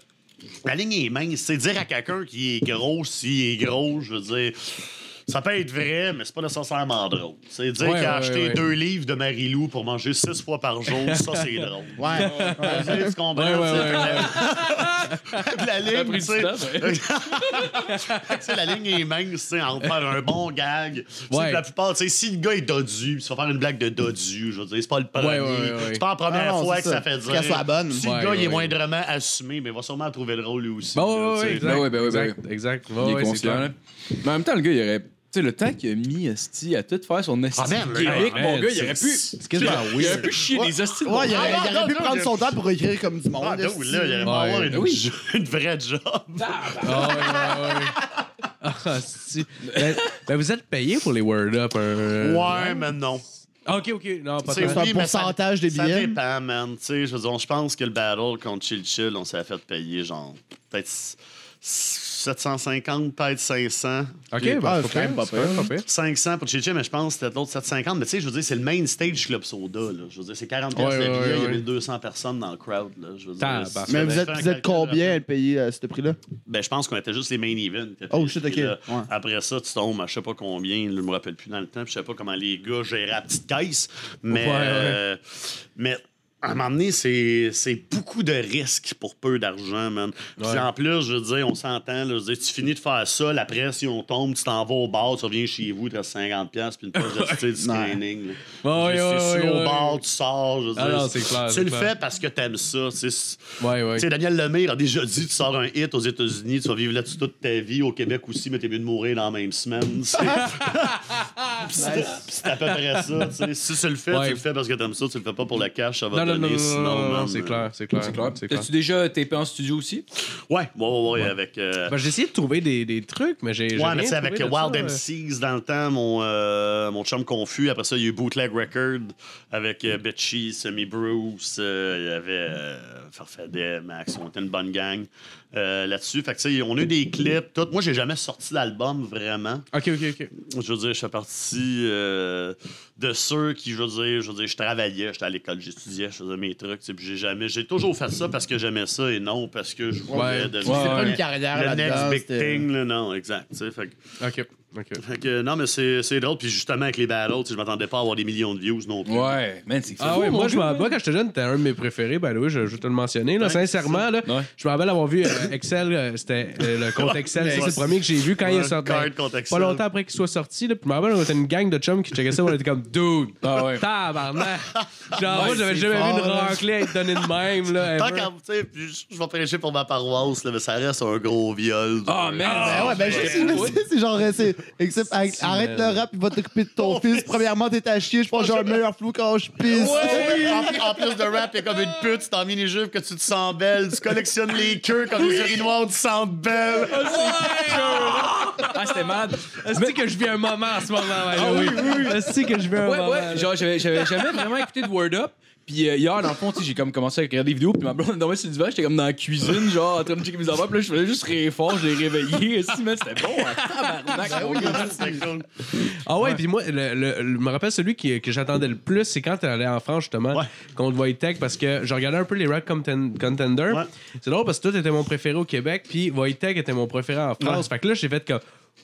la ligne est mince. C'est dire à quelqu'un qui est gros, s'il est gros, je veux dire. Ça peut être vrai, mais c'est pas nécessairement drôle. C'est dire Ouais, qu'il a ouais, acheté ouais. deux livres de Marie-Lou pour manger six fois par jour, ça, c'est drôle. Ouais. Tu comprends? Que La Ça a ligne, tu la ligne est mince, tu sais, entre faire un bon gag. Tu sais, Ouais. La plupart, tu sais, si le gars est dodu, tu vas faire une blague de dodu, je veux dire, c'est pas le premier. Ouais, ouais, ouais, ouais. C'est pas la première Ah non, fois que ça, ça. fait dire. qu'elle soit bonne. Si Ouais, le gars, il est ouais. moindrement assumé, mais il va sûrement trouver le rôle lui aussi. Bon, là, ouais, tu ouais, sais. exact. Ben ouais, ben ouais, ben exact, exact. Ouais, il est conscient. Mais en même temps, le gars, il aurait. Sais, le temps qu'il a mis esti, à tout faire son esti Ah, man, gimmick, ouais, mon gars, il aurait pu. C'est quasiment Il aurait pu chier des de Ouais, il aurait, il aurait non, pu prendre son temps pour écrire comme du monde. Ah, là, il aurait Ouais. avoir une, Oui. une vraie job. Ah, ouais, ouais, ouais. Ah, si. Ben, ben, vous êtes payé pour les Word Up. un- Ouais, mais non. Ah, ok, ok. Non, pas C'est un oui, ça- pourcentage des Ça billets. dépend, man. Tu sais, je veux dire, je pense que le battle contre Chill Chill, on s'est fait payer genre peut-être 750, peut-être 500. Ok, ben, c'est quand même pas pire. 500 pour Chill Chill, mais je pense que c'était l'autre 750. Mais tu sais, je veux dire, c'est le main stage Club Soda. Là. Je veux dire, c'est 40 pièces Ouais, de ouais, billet, il y a 1200 personnes dans le crowd. Là. Je veux dire, Mais vous êtes, vous êtes combien à payer à ce prix-là? Ben, je pense qu'on était juste les main events. Oh, shit, ok. Après ça, tu tombes à je sais pas combien, je me rappelle plus dans le temps, je sais pas comment les gars géraient la petite caisse. Mais, Ouais, ouais. euh, mais à un moment donné, c'est c'est beaucoup de risques pour peu d'argent, man. Puis Ouais. en plus, je veux dire, on s'entend, je veux dire, tu finis de faire ça, la pression tombe, tu t'en vas au bar, tu reviens chez vous, tu as 50$ piastres, puis une poche de style du screening. là. Ouais, ouais, c'est au bar, tu sors, je veux Ah dire, non, clair, Tu le fais parce que t'aimes ça. tu sais. Daniel Lemire a déjà dit tu sors un hit aux États-Unis, tu vas vivre là-dessus toute ta vie, au Québec aussi, mais t'es mieux de mourir dans la même semaine. c'est à peu près ça. Si tu le fais, tu le fais parce que t'aimes ça, tu le fais pas pour le cash, ça va Non, non, non, non, sinon, non, non, man, c'est clair, c'est clair. C'est clair. T'as-tu déjà tapé en studio aussi? Ouais, ouais, ouais, ouais, avec. euh, Ben, j'ai essayé de trouver des, des trucs, mais j'ai. Ouais, mais tu sais, avec Wild ça, euh. MCs dans le temps, mon, euh, mon chum confus. Après ça, il y a eu Bootleg Record avec euh, Bitchy, Semi Bruce. euh, il y avait euh, Farfadet, Max. On était une bonne gang euh, là-dessus. Fait que tu sais, on a eu des clips. Tout. Moi, j'ai jamais sorti d'album vraiment. Ok, ok, ok. Je veux dire, je fais partie euh, de ceux qui, je veux dire, je veux dire, je travaillais, j'étais à l'école, j'étudiais, je faisais mes trucs. puis J'ai jamais, j'ai toujours fait ça parce que j'aimais ça et non parce que je voulais Ouais. devenir Ouais, C'est pas ouais. une carrière le next big thing. Là, non, exact. Fait Fait que, non, mais c'est drôle. Puis justement, avec les battles, je m'attendais pas à avoir des millions de views non plus. Ouais, man, c'est Ah ouais, moi, je m'en quand j'étais jeune, t'es un de mes préférés, the way, je, je vais te le mentionner. Là, sincèrement, là, Ouais. je me rappelle avoir vu euh, Excel, euh, c'était euh, le compte Excel, c'est le premier que j'ai vu quand il est sorti. Ben, Pas longtemps après qu'il soit sorti, là, puis je me rappelle, on était une gang de chums qui checkaient ça, on était comme, dude, Ah ouais. tabarnak. Genre, moi, j'avais jamais fort, vu une raclée être donnée de même, là. Tant qu'à, tu sais, je vais prêcher pour ma paroisse, là, mais ça reste un gros viol. Ah, man. Ben ouais, ben je sais, mais c'est- genre, c'est. Except- arrête- le rap, il va t'occuper de ton fils. Premièrement, t'es à chier, je pense que j'ai un meilleur flou quand je pisse. en, en plus de rap, t'es comme une pute, tu t'en mini-jupe que tu te sens belle, tu collectionnes les queues comme les urinoirs, tu te sens belle. Ah, c'était malade. Est-ce que je vis un moment en ce moment, by the way? Est-ce que je vis un Ouais, moment? ouais. Genre, j'avais j'avais jamais vraiment écouté de Word Up. Puis euh, hier, dans le fond, j'ai comme commencé à regarder des vidéos, puis ma blonde dormait sur le divan, j'étais comme dans la cuisine, genre en train de checker mes affaires, puis là, je faisais juste rire fort, je l'ai réveillé. Si, man, c'était bon, hein, tabarnak, mon gars. C'était cool. Ah ouais, puis moi, le, le- le- je me rappelle celui qui, que j'attendais le plus, c'est quand t'es allé en France, justement, Ouais. contre Wojtek, parce que je regardais un peu les Rap Conten- Contender. Ouais. C'est drôle parce que toi, t'étais mon préféré au Québec, puis Wojtek était mon préféré en France. Fait que là, j'ai fait comme,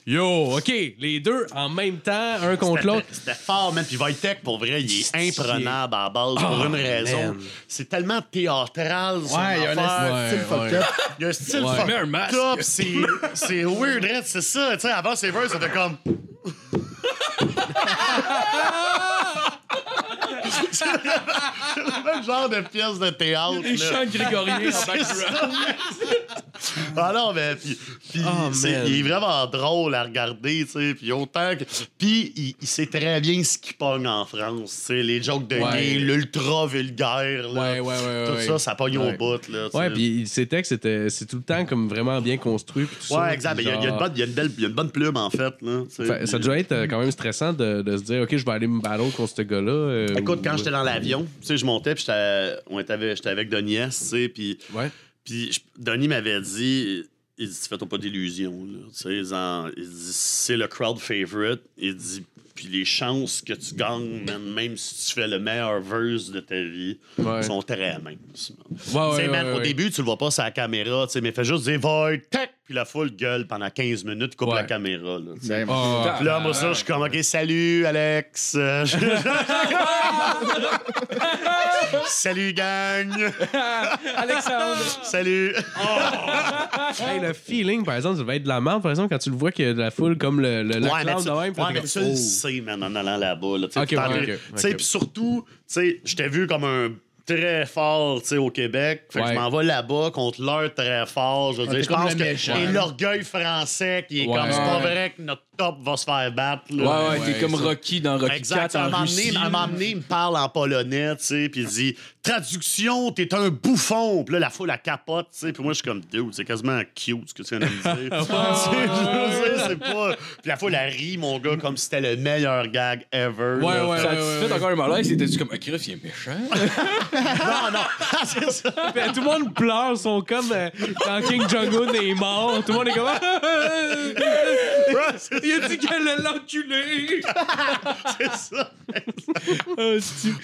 yo, OK, les deux en même temps, un contre l'autre. C'était fort, man. Puis Wojtek, pour vrai, il est imprenable à la base pour une raison. C'est tellement théâtral, son Ouais, il y a un. Ouais, style fucked ouais. up. Il y a un style masque. up, c'est c'est weird, right? c'est ça. Tu sais, avant ses verses, c'était comme. C'est le même genre de pièce de théâtre. Les là. chants grégoriens en C'est background. Ah non, mais puis, puis Oh, man. il est vraiment drôle à regarder, tu sais, puis autant que... Puis il, il sait très bien ce qu'il pogne en France, tu sais, les jokes de Ouais. gay, l'ultra vulgaire, là. Ouais, ouais, ouais, Tout ouais. ça, ça pogne Ouais. au bout, là, tu Ouais, puis ses textes, c'était- c'est tout le temps comme vraiment bien construit. tout ça, Ouais, exact. Il y, a, il y a une bonne, y a une belle, il y a une bonne plume, en fait, là. Fait- ça doit être euh, quand même stressant de, de se dire, OK, je vais aller me battle contre ce gars-là. euh, Écoute, ou- quand j'étais dans l'avion, tu sais, je montais, puis j'étais avec, j'étais avec Denis, tu sais, puis... Ouais. Puis Denis m'avait dit, il dit, fais-toi pas d'illusions. il dit, c'est le crowd favorite. Il dit, puis les chances que tu gagnes, même si tu fais le meilleur verse de ta vie, Ouais. sont très minces. Ouais, man, au début, tu le vois pas sur la caméra, tu sais, mais fais juste Void, tac, puis la foule gueule pendant 15 minutes, coupe Ouais. la caméra. Là, tu sais. Ben, Ah, Puis là, moi, ça, je suis comme, OK, salut, Alex. Euh, je- salut, gang. Alexandre. Salut. Hey, le feeling, par exemple, ça va être de la merde, par exemple, quand tu le vois qu'il y a de la foule comme le, le, le Ouais, mais clown tu, de même. ouais, mais tu le comme, sais, man, en allant là-bas. Là, tu sais, Ok, puis t'en- ouais, ok, tu sais, ok. Puis surtout, tu sais, je t'ai vu comme un très fort tu sais, au Québec. Fait que je m'en vais là-bas contre l'heure très fort. Je veux dire, je pense que. Et l'orgueil français qui est comme, c'est pas vrai que notre top va se faire battre. là. Ouais, ouais, Ouais, t'es comme. Rocky dans Rocky Exact. 4 À un en moment Russie. donné, à un moment donné, il me parle en polonais, tu sais, puis il dit Traduction, t'es un bouffon. Puis là, la foule, la capote, tu sais. Puis moi, je suis comme Dude, c'est quasiment cute ce que tu viens de me dire. Tu sais, c'est pas. Puis la foule, elle rit, mon gars, comme si c'était le meilleur gag ever. Ouais, là. ouais, Ça ouais, a ouais, fait encore un malaise, c'était-tu comme, ah, Chris, il est méchant? Non, non, c'est ça. Puis tout le monde pleure, sont comme euh, quand King Jong-un est mort. Tout le monde est comme. Il a dit qu'elle allait l'enculer. C'est ça. Ah,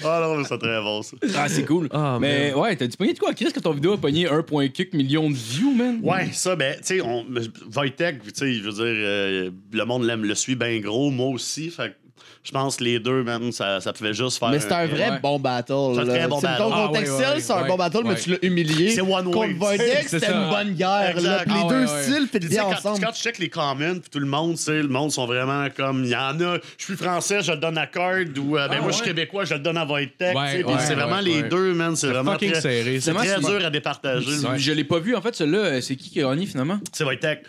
Ah non, mais c'est très bon, ça. Ah, c'est cool. Ah, mais ouais, t'as-tu pogné de quoi, Chris, que ton vidéo a pogné 1,4 million de views, man? Ouais, ça, ben, tu sais, on- Wojtek, tu sais, je veux dire, euh, le monde l'aime, le suit bien gros, moi aussi, fait que je pense que les deux, man, ça, ça pouvait juste faire. Mais c'est un vrai Ouais. bon battle. C'est un très bon battle. Ah, c'est un bon battle, mais tu l'as humilié. C'est one way. Contre Voidex, C'est c'était une bonne guerre. Exact. Là. Puis les Ah, deux styles sais, bien quand, ensemble. quand tu check les comments, puis tout le monde, tu sais, le monde sont vraiment comme, il y en a, je suis français, je le donne à Card, ou euh, ben, Ah, moi, je suis québécois, je le donne à ouais, c'est vraiment les deux, man, c'est vraiment fucking très, serré. c'est Vraiment, très dur à départager. Je- l'ai pas vu, en fait, celui-là, euh, c'est qui qui a gagné finalement? C'est.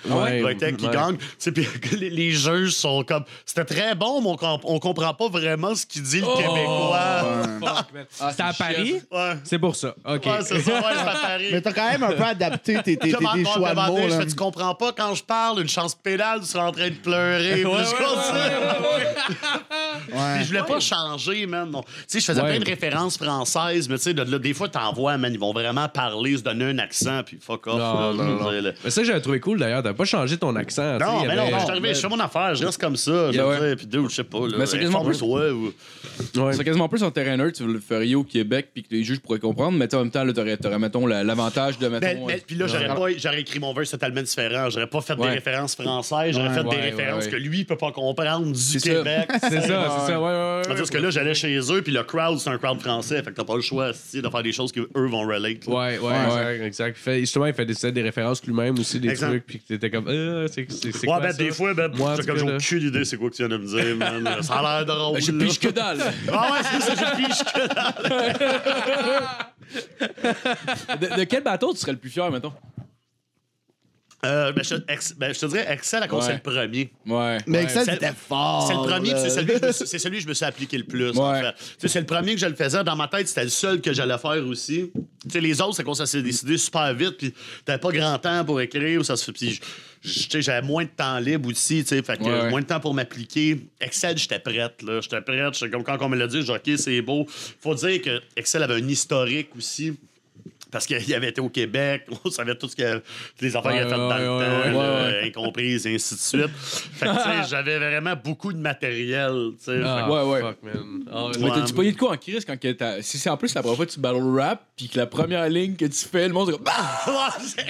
Ouais. Wojtek qui gagne. Tu sais, puis les, juges sont comme. C'était très bon, mon comprend pas vraiment ce qu'il dit, le Oh! Québécois. Ah, C'était à c'est Paris? Ouais. C'est pour ça. OK. Ouais, c'est ça, ouais, c'est à Paris. Mais t'as quand même un peu adapté tes, tes, tes, Comment tes on choix de mots. je là. fais, tu comprends pas quand je parle, une chance pédale, tu seras en train de pleurer. Puis je continue. Ouais. Puis je voulais pas changer, man. non. Tu sais, je faisais Ouais. plein de références françaises, mais tu sais, de des fois, t'en vois, man, ils vont vraiment parler, se donner un accent, puis fuck off. Non, là, non, je veux non. dire, là. Mais ça, j'avais trouvé cool d'ailleurs. T'as pas changé ton accent. tu sais, Non, il y mais non, avait- je suis arrivé, je fais mon affaire, je reste comme ça. Je Yeah, veux ouais. dire, puis dude, je sais pas. Là, Mais c'est quasiment plus- ou- Ouais. C'est quasiment plus en terrain neutre, tu le ferais au Québec puis que les juges pourraient comprendre, mais tu sais, en même temps, là, t'aurais, t'aurais, mettons, la- l'avantage de, mettons... Mais, mais- euh, puis là, j'aurais, pas, j'aurais écrit mon verse totalement différent. J'aurais pas fait Ouais. des références françaises, j'aurais Ouais. fait des références ouais, que lui, il peut pas comprendre du C'est ça. Québec. C'est ça, c'est ça. Ouais, ouais, ouais. Parce que là, j'allais chez eux, puis le crowd, c'est un crowd français. Fait que t'as pas le choix de faire des choses qu'eux vont relate. là. Ouais, ouais, exact, justement, il fait des, références lui-même aussi, des Exact. trucs, puis que t'étais comme, euh, c'est, c'est, c'est Ouais, quoi ben, ça? des fois, ben, j'ai comme j'ai aucune idée c'est quoi que tu viens de me dire, man. Ça a l'air drôle. Ben, je là. piche que dalle. Ah ouais, c'est ça, je piche que dalle. de, de quel bateau tu serais le plus fier, mettons? Euh, ben, je, ex- ben, je te dirais, Excel, à cause Ouais. c'est le premier. Ouais. Mais. Excel, c'est- c'était fort. C'est le premier, c'est celui, que je me suis- c'est celui que je me suis appliqué le plus. en Ouais. fait. Sais, C'est le premier que je le faisais. Dans ma tête, c'était le seul que j'allais faire aussi. Tu sais, les autres, c'est qu'on ça s'est décidé super vite, puis t'avais pas grand temps pour écrire. Ça se fait. Puis j'avais moins de temps libre aussi, tu sais, fait que Ouais, ouais. moins de temps pour m'appliquer. Excel, j'étais prête, là. J'étais prête. J'étais comme quand on me l'a dit, j'ai OK, c'est beau. Faut dire que Excel avait un historique aussi. Parce qu'il avait été au Québec, on savait tout ce que les affaires qu'il avait Ouais, faites dans ouais, le temps, ouais. incomprises, et ainsi de suite. Fait que, tu sais, j'avais vraiment beaucoup de matériel, tu sais. Ah, Ouais, ouais. Fuck, man. Ah, ouais. Mais t'as-tu pogné de quoi en crise quand que t'as... Si c'est en plus la première fois que tu battle rap, puis que la première ligne que tu fais, le monde est comme... Ah! Ouais, c'est-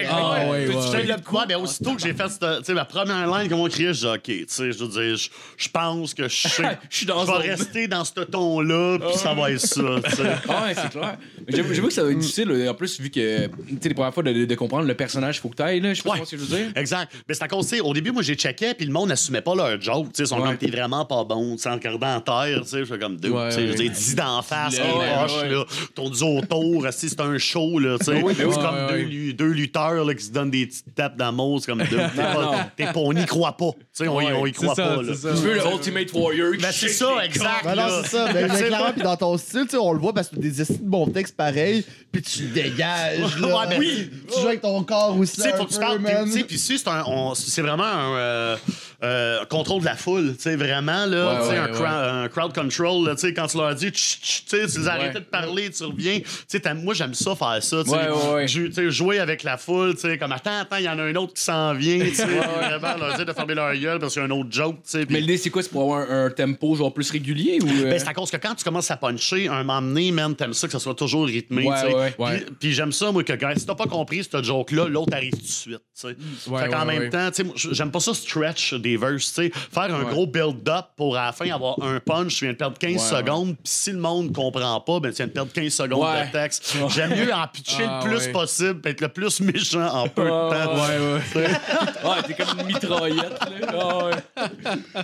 ouais, tu le quoi? Mais aussitôt que j'ai fait cette- tu sais, ma première ligne, comme on criait, je dis, OK, tu sais, je veux dire, je- pense que je sais. Je suis dans Je vais rester dans ce ton-là, puis ça va être ça, tu sais. Ah ouais, c'est clair. J'avoue que ça va être difficile, là. en plus, vu que, tu sais, les premières fois de, de comprendre le personnage, faut que t'ailles, là. Je sais pas Ouais. ce que je veux dire. Exact. Mais c'est à cause, au début, moi, j'ai checké, puis le monde n'assumait pas leur joke. Tu sais, sont Ouais. comme, t'es vraiment pas bon, tu sais, en regardant en terre, tu sais, je fais comme, deux, tu sais, je veux dire, dis d'en face, poches, ouais. là, ton dit autour, si c'est un show, là, tu sais. c'est comme Ouais, deux, ouais. lu- deux lutteurs, là, qui se donnent des petites tapes dans c'est comme, deux, t'es non. pas, t'es pas- on y croit pas. Tu sais, on, y- on y c'est croit ça, pas, là. c'est ça. Tu veux le Ultimate Warrior qui Ben, c'est ça, exact. Ben non, c'est ça. Sais, clairement, puis dans ton style, tu sais, on le voit parce que des de bons textes pareils, puis tu dégages. Là. Ouais, ben oui. Tu joues avec ton corps aussi. Tu sais, faut que tu parles. Puis, tu sais, puis si, c'est un- on- c'est vraiment un euh, euh, contrôle de la foule. Tu sais, vraiment, là. Ouais, ouais, un, ouais. un crowd control, là. Tu sais, quand tu leur dis, tu sais, tu les Ouais. de parler, tu reviens. Tu sais, moi, j'aime ça, faire ça. Tu sais, Ouais, ouais, ouais. Jou- tu sais, jouer avec la foule, tu sais, comme, attends, attends, il y en a un autre qui s'en vient. Tu sais, vraiment, leur dire de fermer leur gueule parce qu'il y a un autre joke, tu sais. puis- Mais l'idée, c'est quoi? C'est pour avoir un, un tempo genre plus régulier ou. euh? ben, c'est à cause que quand tu commences à puncher, un moment donné, man, t'aimes ça que ça soit toujours rythmé. Ouais, tu sais. ouais, ouais. Puis, puis j'aime ça, moi, que gars, si t'as pas compris ce joke-là, l'autre arrive tout de suite. tu sais. Ouais, fait qu'en ouais, même temps, tu sais, j'aime pas ça stretch des verses. tu sais. Faire un Ouais. gros build-up pour à la fin avoir un punch, tu viens de perdre 15 Ouais, secondes. Puis si le monde comprend pas, ben, tu viens de perdre 15 secondes Ouais. de texte. J'aime mieux en pitcher Ah, le plus ouais. possible, puis être le plus méchant en peu de Ah, temps. Ouais, ouais. Ouais, t'es comme une mitraillette, là. Ah, ouais.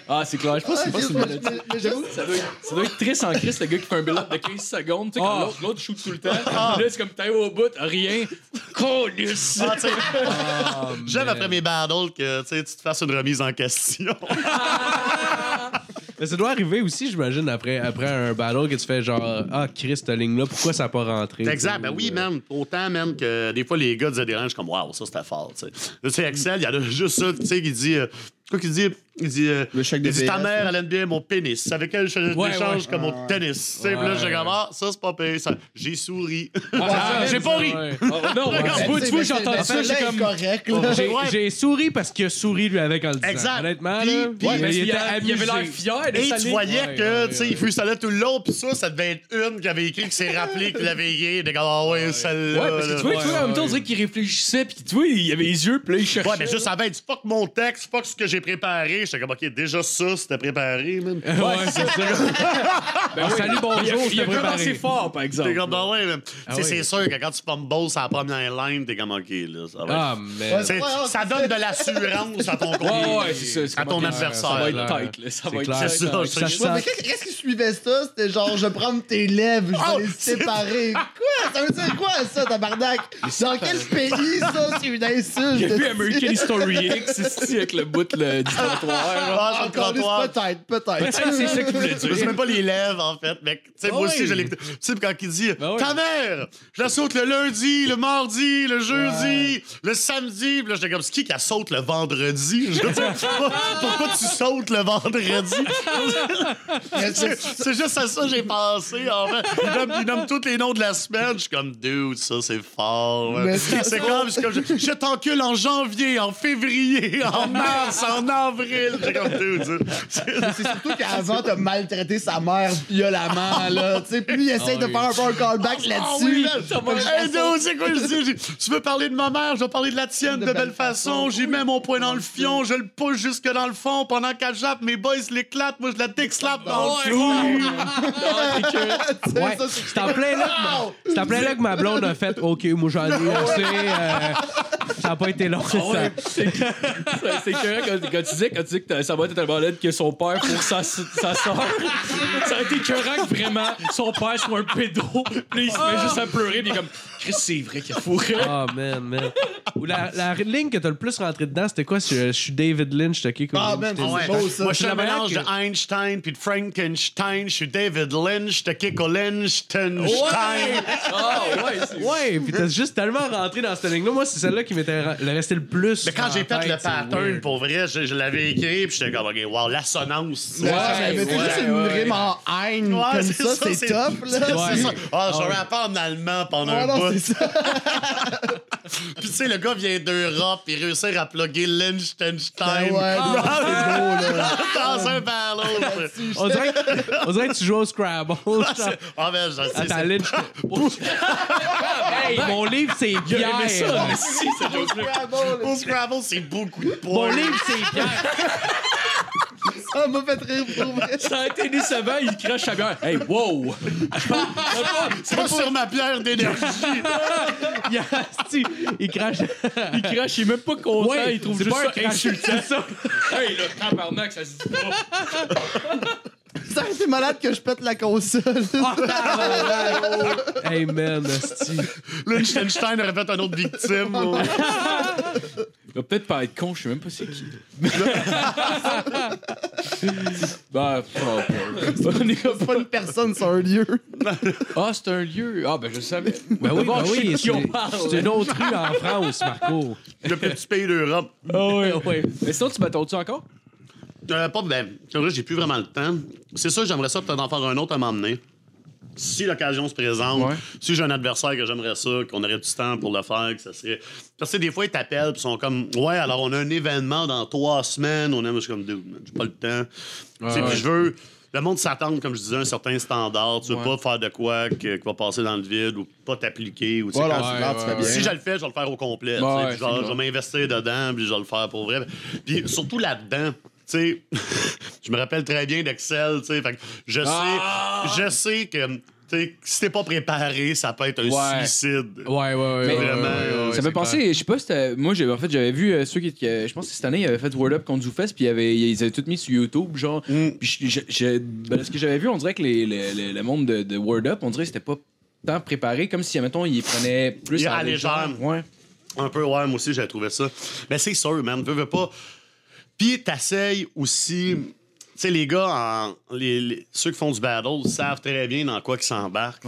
Ah, c'est clair. Je pense que c'est pas une Ça doit, être, ça doit être triste en Christ, le gars qui fait un build-up de 15 secondes. Tu sais, Ah. l'autre, l'autre shoot tout le temps. Là, c'est comme t'es au bout, rien. Ah, Ah, J'aime après mes battles que tu te fasses une remise en question. Mais ça doit arriver aussi, j'imagine, après, après un battle que tu fais genre Ah, Chris, cette ligne-là, pourquoi ça n'a pas rentré? Exact. Ben Ou, oui, euh, man. Autant, même que des fois, les gars des ranges comme, waouh, ça, c'était fort, tu sais. Là, tu sais, Excel, il y a juste ça, tu sais, qui dit. euh, quoi qu'il dit? Il dit. euh, Le chèque il dit, ta mère, là. elle aime bien mon pénis. Avec elle, je Ouais, échanges ouais. comme mon tennis. Tu sais, puis là, Ouais, j'ai comme, ouais. ah, ça, c'est pas payé. Ça. J'ai souri. Ah, j'ai pas ri. ouais. Oh, non, tu vois, j'ai entendu ça, j'ai comme. correct, là. J'ai Ouais. j'ai souri parce qu'il a souri lui avec en le disant. Exact. Honnêtement, Puis- là. puis- Ouais, mais il il, était a- il avait l'air fier de Et tu voyais Ouais, que, ouais, tu sais, ouais. il freestylait tout le long, puis ça, ça devait être une qui avait écrit qui s'est rappelé qu'il l'avait écrit. Des gars, ah ouais, celle-là. Ouais, parce que là. tu vois, tu vois, en même temps, on ouais. dirait qu'il réfléchissait, puis tu vois, il avait les yeux, puis là, il cherchait. Ouais, mais juste avant, il dit fuck mon texte, fuck ce que j'ai préparé. J'étais comme, ok, déjà ça, c'était préparé, man. Ouais, c'est ça. Ben oui. salut, bonjour, c'était préparé. fort, par exemple. T'es comme, ben ouais, mais Ah oui. c'est sûr que quand tu fumbles sur la première line, t'es comme, ok, là, ça va être- Ah, man. C'est- Ouais, ouais, ça c'est donne de l'assurance à ton Ouais, ouais, c'est ça. c'est À ton adversaire. Ça va être tight, là. Ça C'est va être. C'est ça, c'est. Ouais, mais qu'est- qu'est-ce qui suivait ça? C'était genre, je prends tes lèvres, je vais Oh, les c'est- séparer. Quoi? ça veut dire quoi, ça, tabarnak? Dans quel pays, ça, c'est une insulte? J'ai vu? American History X ici avec le bout du trottoir. Ah, Encore plus, trottoir. peut-être, peut-être. Peut-être c'est ça que je voulais Je sais dire. même pas les lèvres, en fait, mec. Tu sais, moi Ah aussi, oui. je l'ai. Tu sais, quand il dit Ben oui. Ta mère, je la saute le lundi, le mardi, le jeudi, le samedi. Puis là, j'étais comme, c'est qui qui la saute le vendredi? Je veux dire, pourquoi, pourquoi tu sautes le vendredi? c'est juste à ça que j'ai pensé, en fait. Il nomme, il nomme tous les noms de la semaine. Je suis comme, dude, ça, c'est fort. c'est comme, je, je t'encule en janvier, en février, en mars, en avril. J'ai comme, dude, ça. C'est surtout qu'avant, t'as maltraité sa mère violemment, là. Tu sais, puis il essaye de faire un peu un callback Ah là-dessus. que Hey, que- c'est quoi je dis? Tu veux parler de ma mère, je vais parler de la tienne de, belle façon. J'y mets mon poing dans le fion, je le pousse jusque dans le fond pendant qu'elle jappe. Mes boys l'éclatent, moi je la déclape dans le sais, Ouais, ça, c'est en plein là que c'est en plein là que ma blonde a fait OK, moi j'en ai assez. euh, ça n'a pas été long. ça. C'est c'est écœurant quand, tu disais, quand disais que ça va être tellement laide que son père pour sa, sa soeur. Ça a été que vraiment son père soit un pédo. Puis il se met juste à pleurer. Puis il est comme, Chris, c'est vrai qu'il a fourré. Oh man, man. Ou la, la ligne que t'as le plus rentré dedans, c'était quoi? Je, je suis David Lynch, t'as qui? Ah, man, Ah ouais. c'est beau, ça. Moi, je suis manière mélange que- de Einstein puis de Frankenstein. Je suis David Lynch, de Kiko Lynch, Tenstein. Ah, ouais, c'est Ouais, pis t'as juste tellement rentré dans cette ligne-là. Moi, c'est celle-là qui m'était ra- le resté le plus. Mais quand j'ai fait tête, le pattern, weird. pour vrai, je, je l'avais écrit, puis j'étais comme, OK, wow, l'assonance. Ouais, mais c'est ouais, juste une ouais. rime en Ouais, comme c'est ça, c'est top, là. Ah, je rappais en allemand pendant Ouais, un non, bout. c'est ça. Puis tu sais, le gars vient d'Europe, il réussit à plugger Liechtenstein Ben ouais, c'est beau, là. dans un ballon. On dirait, que, on dirait que tu joues au Scrabble. Ah, ben, je sais. Attends, c'est- Lynch. hey, mon livre, c'est Il a aimé ça, mais si, joke-là. Au Scrabble, c'est beaucoup de Mon points. livre, c'est Pierre. Ça m'a fait rire pour vrai. Ça a été décevant, il crache à bière. Hey, wow! C'est pas sur ma pierre d'énergie. Il, a- asti, il crache. Il crache, il est même pas content, Ouais, il trouve c'est juste pas ça insultant. c'est ça. Hey, le tabarnak, ça se dit pas. Ça été malade que je pète la console. Hey man, asti. Liechtenstein aurait fait un autre victime. va peut-être pas être con, je sais même pas c'est qui. bah, on est comme C'est pas une personne, c'est un lieu. Ah, c'est un lieu. Ah, ben je savais. Ben oui, D'abord, ben je sais oui, de qui on parle. c'est c'est une autre rue en France, Marco. Le petit pays d'Europe. Ah ouais, ouais. Mais sinon, tu m'attends-tu encore? Euh, pas ben, c'est vrai, j'ai plus vraiment le temps. C'est sûr, j'aimerais ça peut-être en faire un autre à m'emmener. Si l'occasion se présente, Ouais. si j'ai un adversaire que j'aimerais ça, qu'on aurait du temps pour le faire, que ça serait. Parce que des fois, ils t'appellent, puis ils sont comme, ouais, alors on a un événement dans trois semaines, on aime, je suis comme, Dude, j'ai pas le temps. Tu sais, ouais. puis je veux. Le monde s'attend, comme je disais, à un certain standard. Tu veux Ouais. pas faire de quoi que- qui va passer dans le vide ou pas t'appliquer. Ou, Voilà, quand- tu bien. si je le fais, je vais le faire au complet. tu Ouais, sais, ouais, puis je vais- m'investir dedans, puis je vais le faire pour vrai. Puis surtout là-dedans, sais, je me rappelle très bien d'Excel, tu sais, fait que je sais, Ah! je sais que, tu sais, si t'es pas préparé, ça peut être un Ouais. suicide. Ouais, ouais, ouais. Mais- Vraiment, ouais, ouais, ça me penser, je sais pas si Moi, en fait, j'avais vu euh, ceux qui. euh, je pense que cette année, ils avaient fait Word Up contre ZooFest, puis ils avaient, ils avaient tout mis sur YouTube, genre. Mm. Puis je- ben, ce que j'avais vu, on dirait que les, les- les- le monde de, de Word Up, on dirait que c'était pas tant préparé, comme si, mettons, ils prenaient plus Il à légère. Ouais. Un peu, ouais, moi aussi, j'ai trouvé ça. Mais c'est sûr, man, veux, veux pas. Puis t'essayes aussi. Tu sais, les gars, en- les, les- ceux qui font du battle savent très bien dans quoi ils s'embarquent.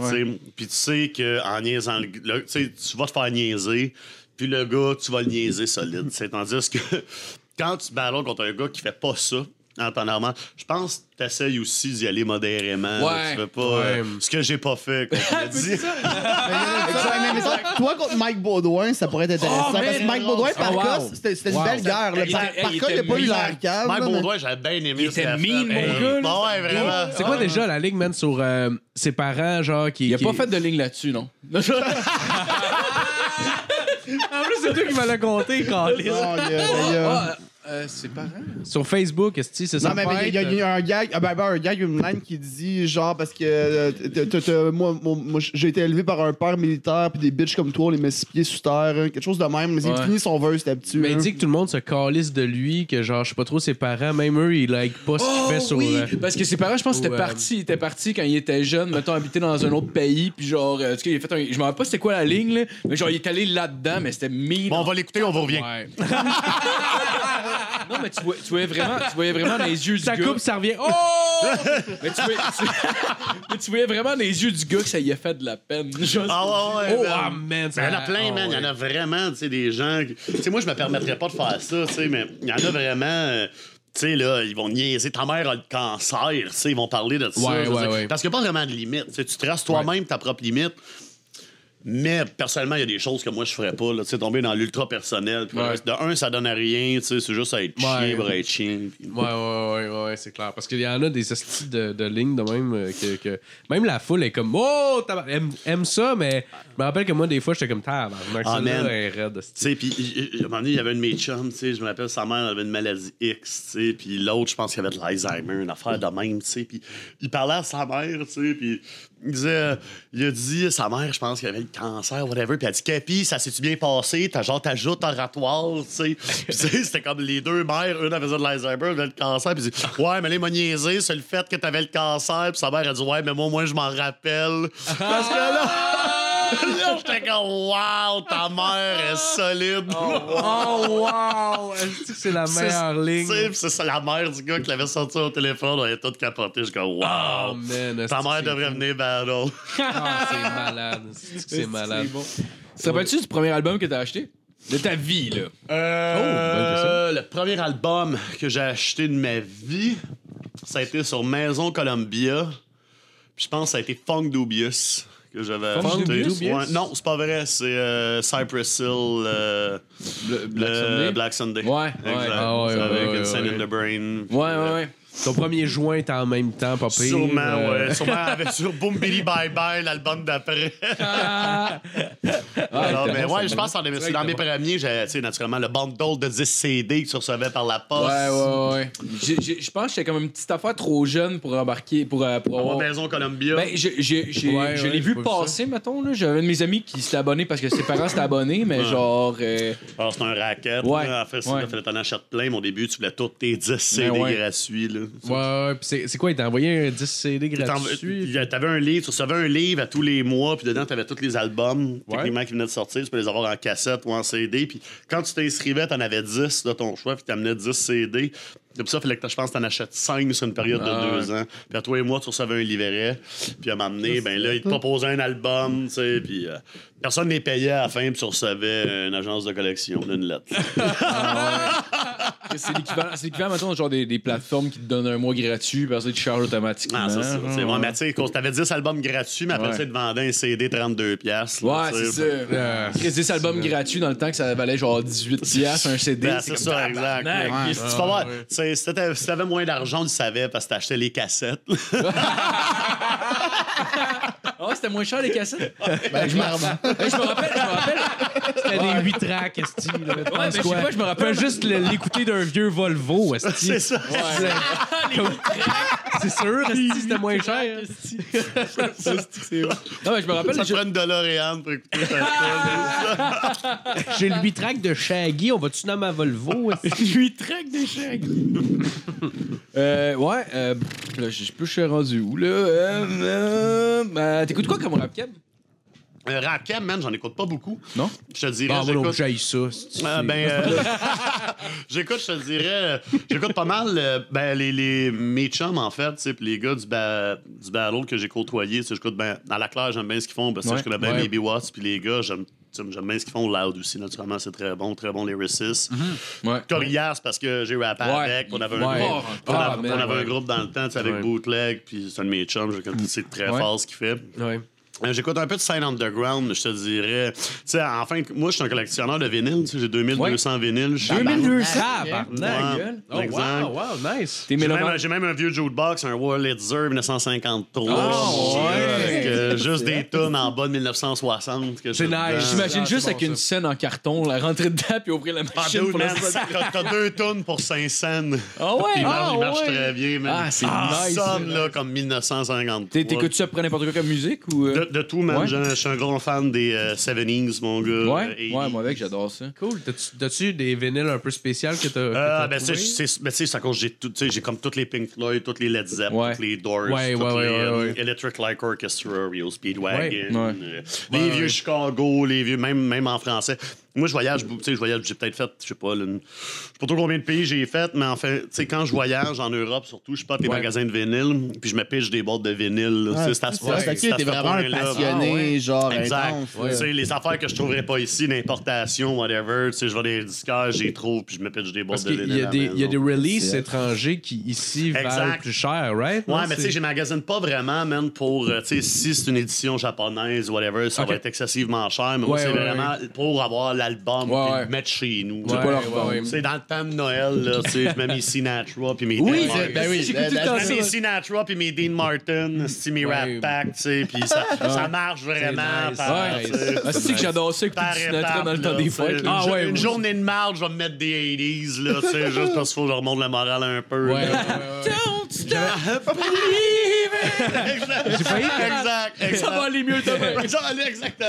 Puis tu sais qu'en niaisant, le, le- tu vas te faire niaiser. Puis le gars, tu vas le niaiser solide. Tandis que quand tu battles contre un gars qui fait pas ça, en temps normal, je pense que tu essayes aussi d'y aller modérément. Ouais. Tu fais pas euh, ce que j'ai pas fait, comme dit. Toi contre Mike Baudouin, ça pourrait être intéressant. Oh, parce que Mike. Baudouin, par Oh, wow. cas, c'était une Wow. belle guerre. Il Par, était- par il cas, il était n'a pas eu l'air calme. Mike Baudouin, j'avais bien aimé Il était fait. mon gars, bah ouais, vraiment. C'est quoi déjà la ligue, man, sur euh, ses parents, genre, qui. Il a qui- pas fait de ligne là-dessus, non? En plus, c'est toi qui me l'as compté, Carlis. Oh, yeah, yeah. Euh, ses parents. Sur Facebook, est-ce que c'est ça? Non, mais il y, a- il y a un gag, ah, ben, ben, un gag, une line qui dit genre parce que euh, t'as- t'as- t'as- moi, moi, moi, j'ai été élevé par un père militaire puis des bitches comme toi, on les met six pieds sous terre, hein, quelque chose de même. Mais il finit son verse là-dessus. Mais il hein. dit que tout le monde se calisse de lui, que genre, je sais pas trop ses parents, même eux, ils like pas ce qu'il fait sur. oui, euh, parce que ses parents, je pense, étaient partis. Ils étaient partis quand il était jeune, mettons, habité dans un autre pays, puis genre, euh, tu sais, il a fait un. Je me rappelle pas c'était quoi la ligne, là, mais genre, il est allé là-dedans, mais c'était. Bon, on va l'écouter, on va revient. Ouais. non, mais tu, vois, tu voyais vraiment, tu voyais vraiment dans les yeux du Ça gars. coupe, ça revient. Oh! Mais tu, voyais, tu- mais tu voyais vraiment dans les yeux du gars que ça y a fait de la peine. Genre, Ah ouais, ouais. Oh, man. ah, man, ça- Mais il y en a plein, ah, man. Il y en a vraiment, tu sais, des gens. qui- Tu sais, moi, je me permettrais pas de faire ça, tu sais, mais il y en a vraiment. euh, tu sais, là, ils vont niaiser. Ta mère a le cancer, tu sais, ils vont parler de ça. Ouais, je veux ouais, dire. ouais. Parce qu'il n'y a pas vraiment de limite. Tu sais, tu traces toi-même ta propre limite. Mais personnellement, il y a des choses que moi je ferais pas. Tu sais, tomber dans l'ultra personnel. puis Ouais. De un, ça donne à rien. tu sais, C'est juste à être Ouais. pour être chien. puis- Ouais, ouais, ouais, ouais, c'est clair. Parce qu'il y en a des styles de, de lignes de même euh, que, que- Même la foule est comme Oh, aime, aime ça, mais je me rappelle que moi, des fois, j'étais comme tabarnak. Ah, celle-là man. est raide, esti. Tu sais, puis à un moment donné, il y avait une de mes chums, tu sais, je me rappelle, sa mère avait une maladie X, tu sais, puis l'autre, je pense qu'il avait de l'Alzheimer, une affaire de même, tu sais, puis il parlait à sa mère, tu sais, puis il disait, il a dit sa mère, je pense qu'il avait le cancer, whatever, puis elle a dit, Capi, ça s'est-tu bien passé? T'as genre, t'ajoutes sais. Puis tu sais, c'était comme les deux mères, une avait de l'Alzheimer, une avait le cancer, puis il dit, ouais, mais il m'a niaisé, c'est le fait que t'avais le cancer, puis sa mère a dit, ouais, mais moi, moi, je m'en rappelle. Parce que là, là, j'étais comme, wow, ta mère est solide. Oh, wow! Est-ce que c'est la meilleure ligne? Tu sais, pis c'est ça, la mère du gars qui l'avait sorti au téléphone, on était tout capoté. Je dis, wow, Oh, man. ta est-ce que mère c'est devrait venir battle. Ah, c'est malade. C'est malade? Te rappelles-tu du premier album que t'as acheté? De ta vie, là. Euh, le premier album que j'ai acheté de ma vie, ça a été sur Maison Columbia. Puis je pense que ça a été Funk Dubious que j'avais acheté. Ouais, non, c'est pas vrai, c'est euh, Cypress Hill. euh, Le, Black le Sunday? Black Sunday. Ouais, ouais. Exact. Ah ouais, avec ouais, Insane ouais. in the Brain. Ouais, ouais, ouais. Ton premier joint est en même temps, pas pire. Sûrement, euh, ouais. Sûrement avec sur Boom Billy Bye Bye, l'album d'après. Ah, Alors, t'as mais ouais, je pense que dans, dans mes premiers, j'ai, tu sais, naturellement, le bundle de 10 CD que tu recevais par la poste. Ouais, ouais, ouais. Je pense que j'étais comme une petite affaire trop jeune pour embarquer, pour, euh, pour Avoir. Maison Columbia. Ben, j'ai- Ouais, je ouais, l'ai vu pas vu passer, mettons. là. J'avais un de mes amis qui s'était abonné parce que ses parents s'étaient abonnés, mais Ouais. genre. euh, Alors, c'est un racket. Ouais. Là. Après, ça, fallait t'en acheter plein. Au début, tu voulais tous tes 10 CD ouais. gratuits. Là. Ouais, ouais. Puis c'est, c'est quoi, il t'a envoyé un 10 CD gratuit? T'avais un livre, tu recevais un livre à tous les mois, puis dedans, t'avais tous les albums Ouais. techniquement qui venaient de sortir. Tu peux les avoir en cassette ou en CD. Puis quand tu t'inscrivais, t'en avais 10 de ton choix, puis t'amenais 10 CD. Pour ça fallait que je pense que t'en achètes 5 sur une période Ah, de deux ans. Puis à toi et moi, tu recevais un livret. Puis à un moment donné, ben là, ils te proposaient un album, tu sais, puis euh, personne ne les payait à la fin, puis tu recevais une agence de collection d'une lettre. c'est l'équivalent, c'est l'équivalent, mettons, genre des, des plateformes qui te donnent un mois gratuit, parce que tu charges automatiquement. Ah, ça, ça, c'est Ouais. ouais, mais tu sais, quand t'avais 10 albums gratuits, mais après Ouais. ça, ils te vendaient un CD 32$. piastres, là, Ouais, tu c'est ça. Euh, Parce que 10 albums gratuits dans le temps que ça valait genre 18 piastres un CD. Ben, c'est ça, exact. Ouais. Tu vas voir, tu sais, si t'avais si t'avais moins d'argent, tu savais parce que t'achetais les cassettes. Ah, c'était moins cher les cassettes? Ben, je me rappelle, je me rappelle. C'était des 8 tracks, esti. Ouais, mais je sais pas, je me rappelle. Juste l'écouter d'un vieux Volvo, esti. c'est ça. C'est sûr, esti, c'était moins cher. Non, mais je me rappelle. Ça je- prend une DeLorean pour écouter ta J'ai le 8 tracks de Shaggy, on va-tu nommer ma Volvo? esti? 8 tracks de chèques. euh, ouais, euh, là, je sais plus, je suis rendu où, là? Euh, euh, euh, T'écoutes quoi comme rap cab? Un rap cam, man, j'en écoute pas beaucoup. Non? Je te dirais, Ah, moi, non, j'écoute. j'haïs ça. Euh, ben, euh, j'écoute, je te dirais, euh, j'écoute pas mal euh, ben, les, les, mes chums, en fait, tu sais, puis les gars du, ba- du battle que j'ai côtoyé. tu sais, J'écoute ben, dans la claire, j'aime bien ce qu'ils font, parce que Ouais, je connais bien ouais. Baby Watts, puis les gars, j'aime j'aime bien ce qu'ils font loud aussi, naturellement, c'est très bon, très bon lyriciste. Ouais. Corias, parce que j'ai rappé Ouais. avec, on avait un Ouais. groupe. On Ah, avait, on avait un groupe dans le temps, tu sais, avec. Bootleg, puis c'est un de mes chums, c'est très fort ce qu'il fait. Ouais. Euh, J'écoute un peu de Sign Underground, je te dirais. Tu sais, enfin, moi, je suis un collectionneur de vinyles. tu sais, J'ai 2200 vinyles. Je suis- 2200! Tabarnak. Ouais. gueule. Oh, wow, wow, nice. T'es J'ai même, j'ai même un vieux jukebox, un Warlitzer 1953. Ah, ouais. Euh, euh, juste des tonnes en bas de 1960. que C'est nice. J'imagine Ah, juste avec une scène en carton, la rentrer dedans puis ouvrir la Ah, machine la t'as deux tonnes pour 5 cents. Ah ouais, Il marche, ah il marche ouais. très bien, man. Ah, c'est nice. sonne là, comme 1950. T'es- T'écoutes ça pour n'importe quoi comme musique ou. De, tout, man. Ouais. Je suis un gros fan des euh, 70s, mon gars. Ouais, Euh, ouais, 80s. moi avec, j'adore ça. Cool. T'as-tu- des vinyles un peu spéciales que t'as. Euh, ben, ben, tu sais, c'est à cause que j'ai tout, tu sais, j'ai comme toutes les Pink Floyd, toutes les Led Zepp, Ouais. toutes les Doors, Ouais, toutes ouais, ouais, les ouais, euh, ouais. Electric Light Orchestra, Real Speedwagon, Ouais. Ouais. euh, les vieux Chicago, les vieux, même, même en français. Moi, je voyage, tu sais, je voyage, j'ai peut-être fait, je sais pas, là, une- je sais pas trop combien de pays j'ai fait, mais en fait, tu sais, quand je voyage en Europe, surtout, je pars des Ouais. magasins de vinyle, puis je me piche des boîtes de vinyle. Ah, sais, c'est à ce point- t'es vraiment un passionné, Ah, ouais. genre Exact. Tu sais, les affaires que je trouverais pas ici, l'importation, whatever, tu sais, je vais des disquaires, j'y trouve, puis je me pitche des boîtes Parce de vinyle. il y a des releases étrangers qui ici valent Exact. plus cher, right? Ouais, Non, mais tu sais, je magasine pas vraiment, man, pour, euh, tu sais, si c'est une édition japonaise, whatever, ça Ok. va être excessivement cher, mais moi, Ouais, c'est ouais, vraiment pour avoir l'album, Ouais, puis ouais. le mettre chez nous. Ouais, pas leur sais, dans le temps de Noël, là, tu sais, je mets mes Sinatra puis mes Oui, Dean c'est- Martin. ben oui, J'écoute tout le la- temps la- Je ça. mets mes Sinatra puis mes Dean Martin, c'est mes Ouais. Rat Pack, tu sais, puis ça, ça marche vraiment. nice, tu sais, Ah, c'est que j'adore ça, écouter Sinatra dans le temps des fêtes. Une, ouais. journée de marde, je vais me mettre des 80s, là, tu sais, juste parce qu'il faut que je remonte le moral un peu. Ouais, ouais, ouais, stop exact. J'ai failli- Exact, exact. Ça va aller mieux demain. Ça va aller exactement.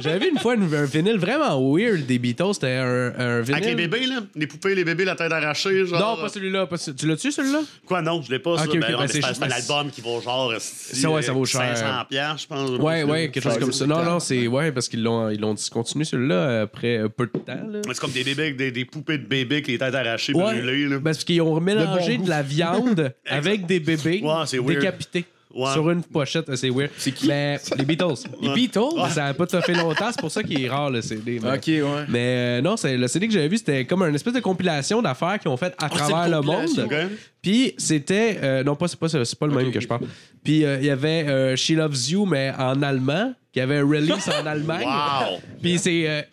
J'avais- vu une fois une- un vinyle vraiment weird des Beatles. C'était un, un vinyle. Avec les bébés, là? Les poupées, les bébés, la tête arrachée, genre. Non, pas celui-là. pas ce- Tu l'as-tu, celui-là? Quoi, non, je l'ai pas, ça. Ok, ok, Ben, ben, c'est un album qui vaut genre. Ça, ouais, ça vaut cher. 500 piastres, je pense. Ouais, ouais, quelque chose comme ça. Non, non, c'est. Ouais, parce qu'ils l'ont ils l'ont discontinué celui-là après un peu de temps. C'est comme des bébés avec des, des poupées de bébés avec les têtes arrachées, Ouais. brûlées, là. Ben, parce qu'ils ont mélangé bon de la viande avec des bébés Ouais, décapités Ouais. sur une pochette. C'est weird. C'est qui? Mais les Beatles. Les Beatles? Ça n'a pas tout fait longtemps, c'est pour ça qu'il est rare le CD. mais- Ok, ouais. Mais euh, non, c'est le CD que j'avais vu, c'était comme une espèce de compilation d'affaires qu'ils ont fait à Ah, travers le monde. ok. Puis c'était euh, non pas c'est pas c'est pas le même que je parle. Puis euh, il y avait euh, She Loves You mais en allemand, qui avait un release en Allemagne. Puis c'est.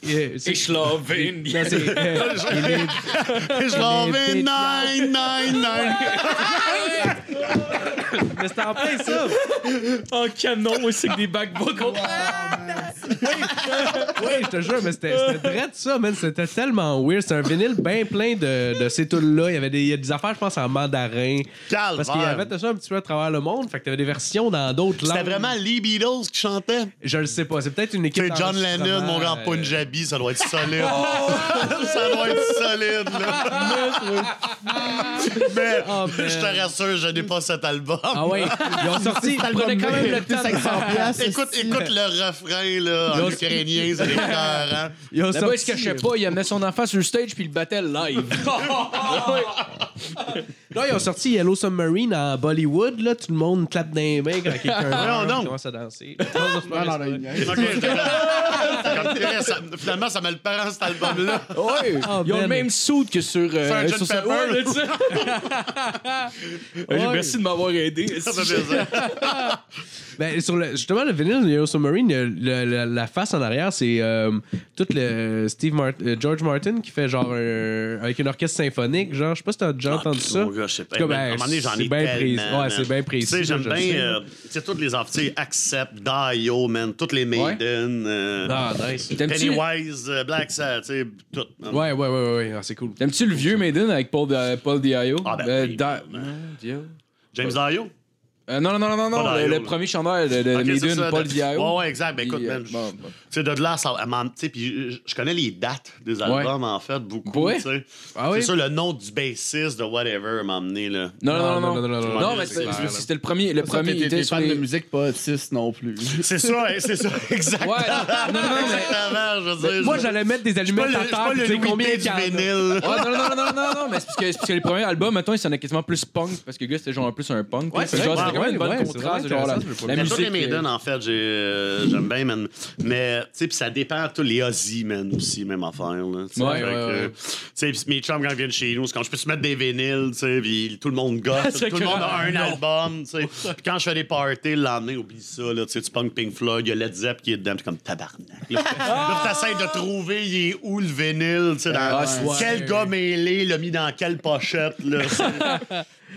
mais c'était en plein ça. En canon, moi, c'est que des back vocals. Oui, je te jure, mais c'était c'était drôle ça, man. C'était tellement weird. C'est un vinyle bien plein de, de ces tunes-là. Il y avait des, il y a des affaires, je pense, en mandarin. Calvaire. Parce qu'il y avait ça un petit peu à travers le monde. Fait que t'avais des versions dans d'autres langues. C'était vraiment Lee Beatles qui chantait? Je le sais pas. C'est peut-être une équipe. C'est John Lennon, mon grand euh, Punjabi, ça doit être solide. ça doit être solide, là. Mais Oh, je te rassure, je n'ai pas cet album. Ah ouais, ils ont sorti. Cet Prenez quand même le temps. de- 500 piastres, Écoute, écoute le refrain là, Ils en ukrainien, c'est écœurant. Ils ont Là-bas, il se cachait pas, il amenait son enfant sur le stage puis il le battait live. Là, ils ont sorti Yellow Submarine en Bollywood. Là, tout le monde clappe dans les mains quand quelqu'un non. commence à danser. Non, non, non, Finalement, ça me le prend cet album-là. Ouais. Oh, Ils ont le même suit que sur. euh, sur Pepper. Ouais, là, tu sais. Ouais. Merci de m'avoir aidé. Ça. Ben, sur le, justement, le vinyle de Yellow Submarine, le- le- la, la face en arrière, c'est euh, tout le Steve Mart- euh, George Martin qui fait genre un- avec une orchestre symphonique. Genre, je sais pas si t'as déjà entendu Ah, ça. mon gars, je sais pas. En tout cas, Ben, à un ben, moment donné, j'en c'est ai bien tellement, précis. Ouais, man. c'est bien précis. Tu sais, j'aime je bien, sais. euh, tu sais, toutes les artistes, tu sais, Accept, Dio, man, toutes les Maiden, euh, Ah, nice. T'aimes-tu Pennywise, euh, Black Sabbath, tu sais, tout. man. Ouais, ouais, ouais, ouais, ouais. Ah, c'est cool. T'aimes-tu le vieux Maiden avec Paul, Di- Paul Dio? Ah, ben Euh, oui, Di-. James Dio? Euh, non, non, non, non, non, Pas le, le premier chanteur de, de Ok, c'est Maiden, ça, Paul de- Dio. Ouais, ouais, exact. Ben Puis, écoute, euh, bon, bon. tu sais, de là, ça, tu sais, puis je, connais les dates des albums, en fait, beaucoup, Ouais. tu sais. Ah oui? C'est sûr, le nom du bassiste de whatever m'a emmené, là. Non, non, non, non. non, non, non, mais c'était le premier. Le C'est ça, premier, t'es- il t'es était sur fan les- de musique, pas 6 non plus. C'est ça, hein, c'est ça, exactement. Ouais, non, non, non, mais. Exactement, je veux dire. Moi, j'allais mettre des pas allumettes le, à terre. pas puis le tu sais combien a. vinyle. Ouais, non, non, non, non, non, non, mais c'est parce que, c'est parce que les premiers albums, mettons, ils sonnaient quasiment plus punk, parce que le gars, c'était genre plus un punk. Quand ouais, même une bonne contraste, la, musique. Maiden, euh, en fait, euh, j'aime bien, man. Mais, tu sais, puis ça dépend, tous les Ozzy, man, aussi, même affaire, là. tu sais. Ouais. Tu sais, puis mes chums, quand ils viennent chez nous, c'est quand je peux se mettre des vinyles, tu sais, puis tout le monde gosse. Tout le monde a un Non. album, tu sais. Puis quand je fais des parties, le lendemain, oublie ça, là, tu sais, tu punk Pink Floyd, il y a Led Zepp qui est dedans, comme tabarnak. Là, t'essaies de trouver il est où le vinyle, tu sais, dans Ah, quel gars mêlé l'a mis dans quelle pochette, là.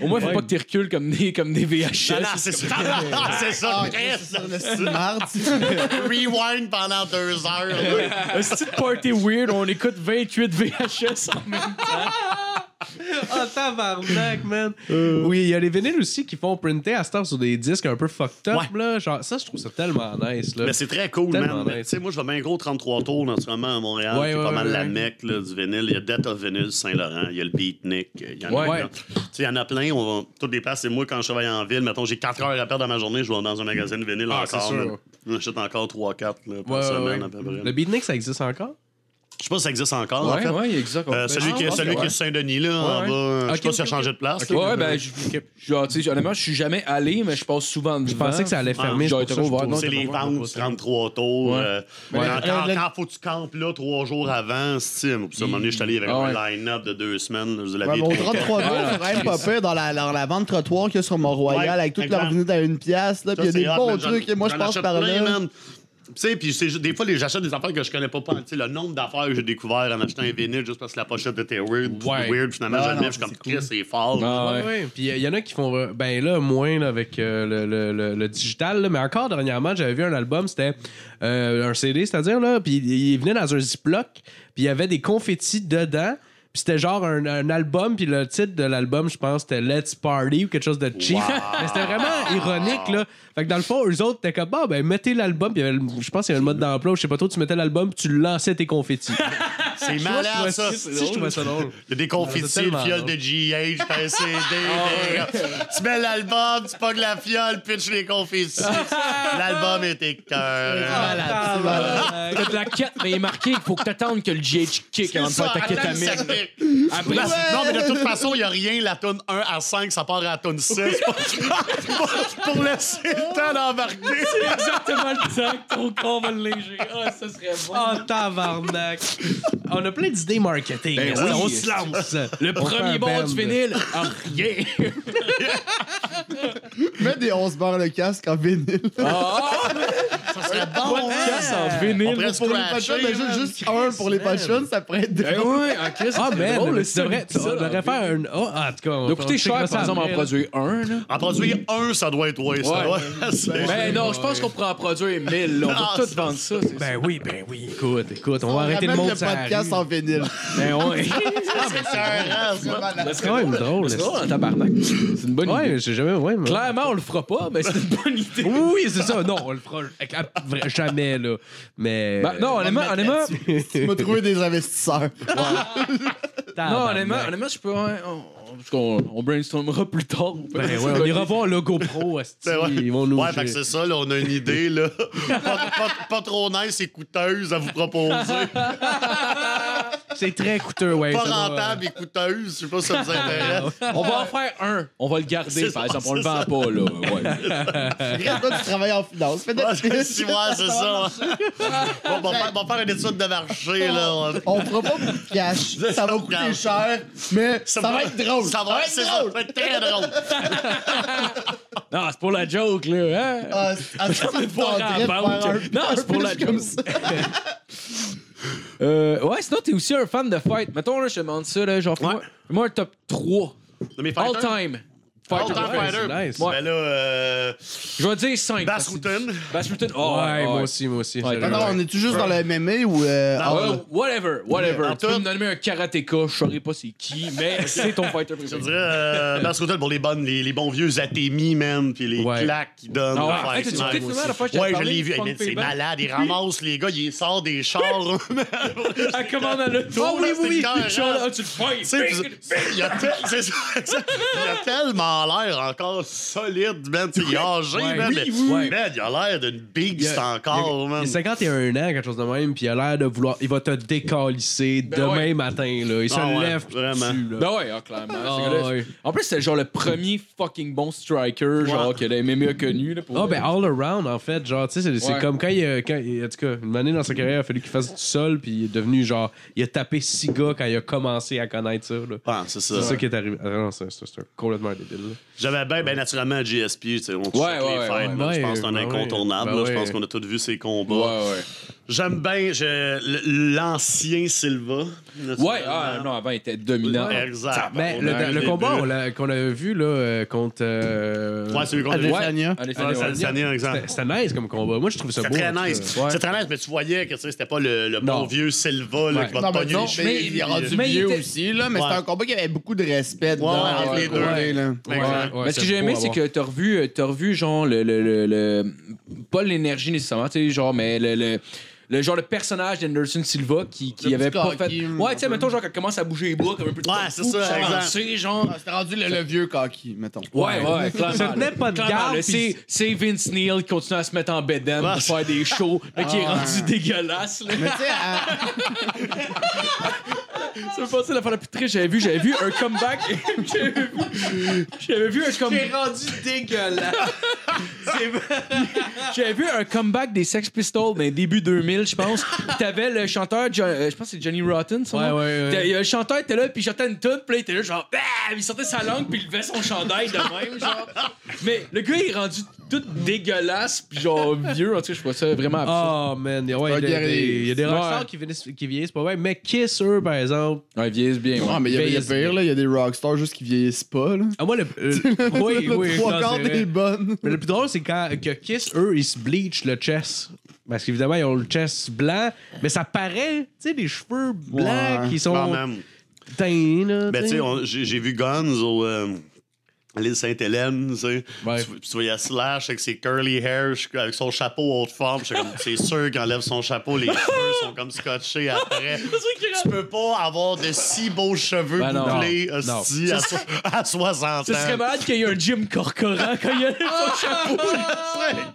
Au moins, faut pas que tu recules comme des, comme des VHS. Non, non, c'est ça. c'est ça, Ah, c'est ça, le style marde. Rewind pendant deux heures. là. Un petit party weird, on écoute 28 VHS en même Ah, tabarnak, man. Oui, il y a les vinyles aussi qui font printer à heure sur des disques un peu fucked up, Ouais. là. Genre, ça, je trouve ça tellement nice, là. Mais c'est très cool, Tellement man. Nice. Tu sais, moi, je vais bien gros 33 tours, naturellement, à Montréal, Ouais, qui est ouais, pas mal ouais, la mecque là, du vinyle. Il y a Death of Vinyl Saint-Laurent, il y a le Beatnik, il y en a Ouais. plein. Tu sais, il y en a plein. On va, toutes les places, c'est moi, quand je travaille en ville, mettons, j'ai 4 heures à perdre dans ma journée, je vais dans un magasin de vinyle Ah, encore. J'achète encore 3-4 là, par semaine, ouais. à peu près. Le beatnik, ça existe encore? Je sais pas si ça existe encore, en Ouais, fait. ouais, exact. Euh, celui qui, est- celui qui est Saint-Denis, là, en Ouais, bas, euh, je sais pas s'il a ok, changé de place. Ouais, ben, je, je- genre, tu sais, honnêtement, je suis jamais allé, mais je passe souvent devant. Je pensais que ça allait fermer. Ah, c'est les ventes pas du 33 tours. Ouais. euh, Ouais. Quand, Euh, le- quand faut que tu campes là trois jours avant, c'est à un moment donné, je suis allé avec Ah ouais. un line-up de deux semaines. l'avais bon, été- 33 tours, c'est quand même pas pire dans la, vente trottoir qu'il y a sur Mont-Royal avec toute leur venue à une pièce. Puis il y a des bons trucs et moi je passe par là. Sais, puis des fois, les- j'achète des affaires que je connais pas. pas tu sais, le nombre d'affaires que j'ai découvert en achetant un vinyle juste parce que la pochette était weird. puis Ouais. weird finalement, Ah. Je suis comme. Chris, c'est fort. Ah. Puis il y en a qui font. euh, Ben là, moins là, avec euh, le, le- le- le digital. là. mais encore dernièrement, j'avais vu un album, c'était euh, un CD, c'est-à-dire, là. Puis il il venait dans un Ziploc. Puis il y avait des confettis dedans. Puis c'était genre un, un album. Puis le titre de l'album, je pense, c'était Let's Party ou quelque chose de cheap. Mais c'était vraiment ironique, là. Fait que dans le fond, eux autres, t'es comme, bah, ben mettez l'album. Puis il y avait le- je pense qu'il y avait le mode d'emploi. Je sais pas trop, tu mettais l'album, puis tu lançais tes confettis. C'est malade, ça. Si, je trouvais ça drôle. Il y a des confettis, tellement fiole de GH, t'as un CD. des- Tu mets l'album, tu pognes la fiole, pitch les confettis. L'album était cœur. C'est malade. T'as de la quête, mais il est marqué qu'il faut que t'attendes que le GH kick avant de faire ta Après, Non, non, mais de toute façon, il n'y a rien, la tonne 1 à 5, ça part à la tonne 6. pour, laisser le temps d'embarquer. c'est exactement le temps que ton corps va le léger. Ah, ça serait bon. Oh, tabarnak! On a plein d'idées marketing. Ben oui. on se lance. Le On premier band. du vinyle, ah, rien. Mets des 11 barres le casque en vinyle. Ça serait bon. Podcast en On vinyle. pourrait pour les man. juste, juste un pour les patrons, ça pourrait être Ben ouais, Ah, man, drôle, tu ça, devrais, tu ça, devrais là. faire un. Oh, en tout cas, doit coûter cher, par exemple, en produire un. Là. En produire un, ça doit être ouais, ça. Ben non, je pense qu'on pourrait en produire 1000. là. On va Ah, tout vendre ça. Ben oui, ben oui. Écoute, écoute, on va arrêter le monde le podcast en vinyle. Ben ouais. C'est quand même drôle. C'est drôle en tabarnak. C'est une bonne idée. Ouais, j'ai jamais. Clairement, on le fera pas, mais c'est une bonne idée. Oui, c'est ça. Non, on le fera jamais, là. Mais. Ben, non, honnêtement, Tu m'as trouvé des investisseurs. Non, honnêtement, honnêtement, je peux. ouais, on, parce qu'on on brainstormera plus tard. Ben ouais, on ira voir Logo Pro, asti. Ben ouais. Ils vont nous. Ouais, fait que c'est ça, là, on a une idée, là. pas, pas- pas trop nice et coûteuse à vous proposer. C'est très coûteux, ouais. pas rentable et coûteuse, je sais pas si ça vous intéresse. On va en faire un. On va le garder, C'est par exemple. On le c'est vend pas, là. Ouais. Regarde, tu travailles en finance. Fais des Ouais, c'est c'est ça. On, va faire, on va faire une étude de marché, là. On fera pas beaucoup de cash. Ça va coûter cher, mais ça, va être drôle. Ça va être drôle. Ça va être très drôle. Non, c'est pour la joke, là. Hein? Ah, ah, en faire banque. un- Non, c'est pour la joke. Euh, ouais, sinon, t'es aussi un fan de fight. Mettons, là, je te demande ça, là, genre, fais-moi Ouais. fais-moi un top 3. De mes All fighters? time. Fighter. Ouais, fighter. c'est nice. Ouais. Ben là, euh, Je vais dire 5. Bass Rutten. Bass Rutten. Oh, Ouais, moi aussi, moi aussi. Ouais. Non, non, on est tout juste dans le MMA ou. euh, ah, whatever, whatever. En tu peux me nommer un karatéka, je saurais pas c'est qui, mais c'est ton fighter Je préféré. dirais euh, Bass Rutten pour les, bonnes, les, les bons vieux Atemi, man, puis les Ouais. claques qu'ils donnent. Ah ouais. Ouais, Hey, t'as-tu c'est écouté nice. finalement la fois que je t'avais Ouais, je parlé l'ai vu. man, c'est Payback? malade. Ils ramassent les gars, ils sortent des chars. À comment dans le Ah oui, oui, oui. Ah, tu le fight. Tu sais, puis- il y a tel- c'est ça, c'est- il a tellement l'air encore solide, man. Tu sais, Il est âgé, Ouais. man. Oui, mais- oui, oui. man, il a l'air d'une beast Il encore, Il man. a 51 ans, quelque chose de même, puis il a l'air de vouloir. Il va te décalisser demain ouais. matin, là. Il se Ah lève, vraiment. dessus, là. Ben ouais, ah, clairement. Ah. En plus, c'est genre le premier fucking bon striker, genre, que le MMA a connu. Là, pour Ah, ben all around, en fait. Genre, tu sais, c'est c'est comme quand il, a- quand il- En tout cas, une année dans sa carrière, il a fallu qu'il fasse du sol, puis il est devenu genre. Il a tapé six gars quand il a commencé à connaître ça, là. Ah, c'est ça. C'est ça qui est arrivé. Ah non, c'est c'est- c'est complètement débile. J'avais bien, ben, naturellement, GSP. tu sais, On Ouais, ouais, les ouais, fêtes, ouais. Je pense que c'est un Ouais, ben incontournable. là. Ben Je pense qu'on a tous vu ses combats. Ouais, ouais. J'aime bien je- l'ancien Silva. Ouais, ah, non, avant, il était dominant. Exact. Mais On le, combat qu'on a vu là, euh, contre. euh, Ouais, c'est lui qu'on a vu. Adesanya. Allez, Ouais, allez, c'est allez. Adesanya, exemple. C'était c'était nice comme combat. Moi, je trouve ça C'est beau. très tout cas. nice. Ouais. C'est très nice, mais tu voyais que tu sais, c'était pas le, le bon vieux Silva là, Ouais. qui va te mais pogner les cheveux. il est rendu vieux aussi, là, mais c'était un combat qui avait beaucoup de respect entre les deux. Exact. Ouais, Mais ce que c'est j'ai aimé, c'est que t'as revu, euh, t'as revu genre le, le, le, le- pas l'énergie nécessairement, tu sais, genre, mais le, le, le genre de personnage d'Anderson Silva qui, qui Le avait petit pas fait. Ouais, tu sais, un peu. mettons, genre, quand il commence à bouger les bras comme un peu de Ouais, c'est ça, exact. avancer, genre. Ah, C'était rendu le, le vieux coquille, mettons. Ouais, ouais, clairement. Ça tenait pas de Clairement, garde, là, puis- C'est c'est Vince Neil qui continue à se mettre en bedaine Ouais. pour faire des shows, là, qui est Ah, rendu dégueulasse. Là. Mais tu sais, à- Ça me passait la fois la plus triste. J'avais vu, j'avais vu un comeback. J'avais vu- J'avais vu un comeback. rendu dégueulasse. J'avais vu un comeback des Sex Pistols dans les début 2000, je pense. Puis t'avais le chanteur, Jo- euh, je pense que c'est Johnny Rotten, son Ouais, nom. ouais, ouais. T'as- il y a Le chanteur était là, puis il chantait une tune, puis là, il était là, genre, bam! Il sortait sa langue, puis il levait son chandail de même, genre. Mais le gars, il est rendu tout dégueulasse, puis genre vieux. En tout cas, je trouve ça vraiment absurde. Oh man, ouais, il y a des- il y a des Ouais. rockstars qui, vieillissent- qui vieillissent pas ouais, mais Kiss, eux, par exemple. Ouais, ils vieillissent bien. ouais. Ah, mais il y a, il y a vieillissent pire, là. Il y a des rockstars juste qui vieillissent pas, là. Ah, moi, le. euh, oui, le oui, trois non, quarts c'est vrai. des bonnes. Mais le plus drôle, c'est quand que Kiss, eux, ils se bleachent le chest. Parce qu'évidemment, ils ont le chest blanc, mais ça paraît, tu sais, des cheveux blancs Ouais, qui Quand sont même. teints, là. Ben, tu sais. on- j'ai j'ai vu Guns au. euh, l'île Sainte-Hélène, tu sais. Ouais. Tu, tu voyais Slash avec ses curly hair, avec son chapeau haute forme. C'est sûr qu'il enlève son chapeau, les cheveux sont comme scotchés après. tu peux pas avoir de si beaux cheveux Ben bouclés hostie, à, so- à 60 Ce serait ans. malade qu'il y ait un Jim Corcoran quand il y a son chapeau.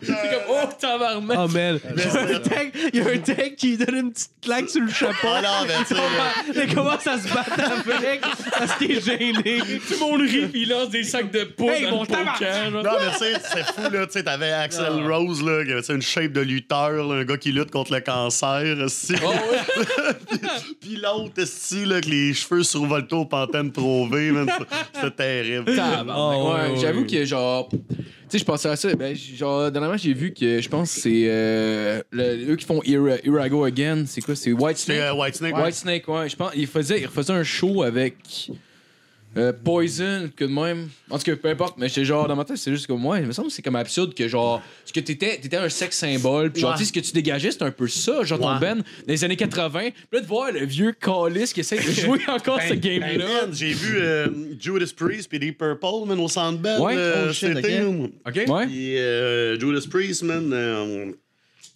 C'est comme, oh, tabarnak. Oh man, il y a un tag- il y a un tag qui donne une petite claque sur le chapeau. Ah non, mais tu sais, Il commence à se battre avec parce qu'il est gêné. Tout le monde rit puis il lance des sacs de poudre Hey, dans le poker. Non, mais tu sais, c'est fou, là. Tu sais, t'avais Axel Ah. Rose, là, qui avait une shape de lutteur, là, un gars qui lutte contre le cancer, aussi. Oh, ouais. Puis l'autre, esti, là, avec les cheveux survoltés au Pantene Pro V, man, ça- c'était terrible. Tabarnak. Oh, ouais, ouais, J'avoue que genre. Tu sais, je pensais à ça. Ben, genre, dernièrement, j'ai vu que je pense que c'est euh, le- eux qui font Ira- Irago Again. C'est quoi C'est White C'est Snake euh, White Snake. White Snake, ouais. Je pense il faisait, il faisait un show avec euh, Poison, que de même. En tout cas, peu importe, mais j'étais genre, dans ma tête, c'est juste comme moi. Il me semble que c'est comme absurde que genre, ce que t'étais, t'étais un sexe symbole, puis genre, Ouais. tu sais, ce que tu dégageais, c'était un peu ça, genre ton. Ben, dans les années 80. Puis là, de voir le vieux Callis qui essaie de jouer encore ce Ben, game-là. man, j'ai vu euh, Judas Priest puis Deep Purple, man, au Centre Bell, Ouais. euh, Oh, shit, cet été, ok. là. OK? Ouais. Puis euh, Judas Priest, man, euh,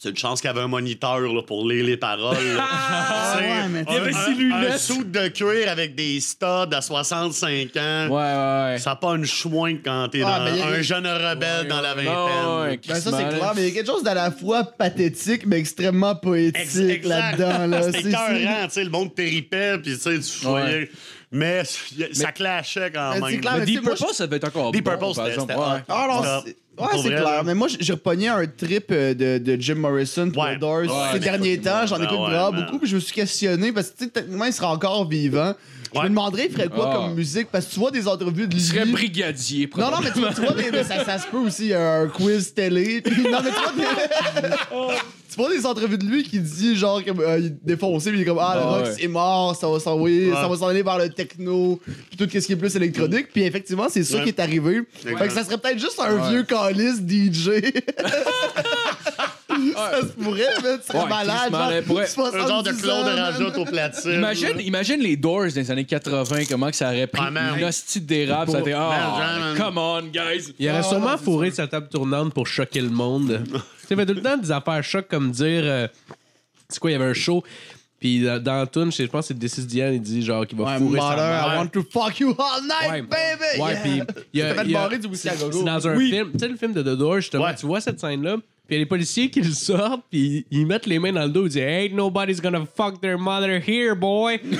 c'est une chance qu'il y avait un moniteur là, pour lire les paroles. Ah, ouais, mais avait un-. Un suit de cuir avec des studs à 65 ans. Ouais, ouais, ouais. Ça n'a pas une chouin quand t'es Ah, dans un jeune rebelle dans la vingtaine. Non, ouais, Ben, ça, c'est clair, mais il y a quelque chose d'à la fois pathétique, mais extrêmement Ex- poétique exact. là-dedans. Là. C'était C'est- écœurant, tu sais, le monde terripait, puis tu sais, tu voyais... Mais ça clashait quand Mais même. c'est clair, Mais Deep moi, Purple, ça devait être encore Deep bon, Purple, par c'était-. Ah ouais, c'est vrai, clair. là. Mais moi, j'ai repogné un trip euh, de, de Jim Morrison pour Ouais. Doors Ouais, ces mais derniers temps. J'en ouais, écoute ouais, vraiment man. beaucoup, puis je me suis questionné parce que tu sais, techniquement, il serait encore vivant. Je me demanderais, il ferait quoi Ah. comme musique? Parce que tu vois des entrevues de lui. Il serait brigadier, Non, non, mais tu vois, tu vois des- mais ça, ça se peut aussi, un quiz télé. Puis, non, mais tu vois, des, tu vois des entrevues de lui qui dit genre que euh, il est défoncé, puis il est comme Ah, le Ah, rock ouais. c'est mort, ça va s'en oui, ça va s'en aller vers le techno, puis tout ce qui est plus électronique. Puis effectivement, c'est ça Ouais. qui est arrivé. Fait que ça serait peut-être juste un Ouais. vieux calice DJ. ça se pourrait, mais tu serais Ouais, malade. Chris Marley pourrait- Un genre de 70 Claude man. Rajotte au platine. Imagine, imagine les Doors des années 80, comment que ça aurait pris Ah, man. une hostie de dérap. Ça a été, Man, oh, man. come on, guys. Il aurait Ah, sûrement fourré de sa table tournante pour choquer le monde. tu sais, fait tout le temps des affaires chocs comme dire. euh, c'est quoi, il y avait un show. Puis dans, dans la tune, je pense que c'est This is the End, il dit genre qu'il va Ouais, fourrer mother, sa I mère. want to fuck you all night, Ouais. baby! Ouais, Yeah. puis il y a, Ça fait il y a- barrer du whisky à gogo. c'est dans un Oui. film, tu sais le film de The Door justement, Ouais. tu vois cette scène là, puis il y a les policiers qui le sortent, puis ils mettent les mains dans le dos, ils disent Ain't nobody's gonna fuck their mother here, boy. Puis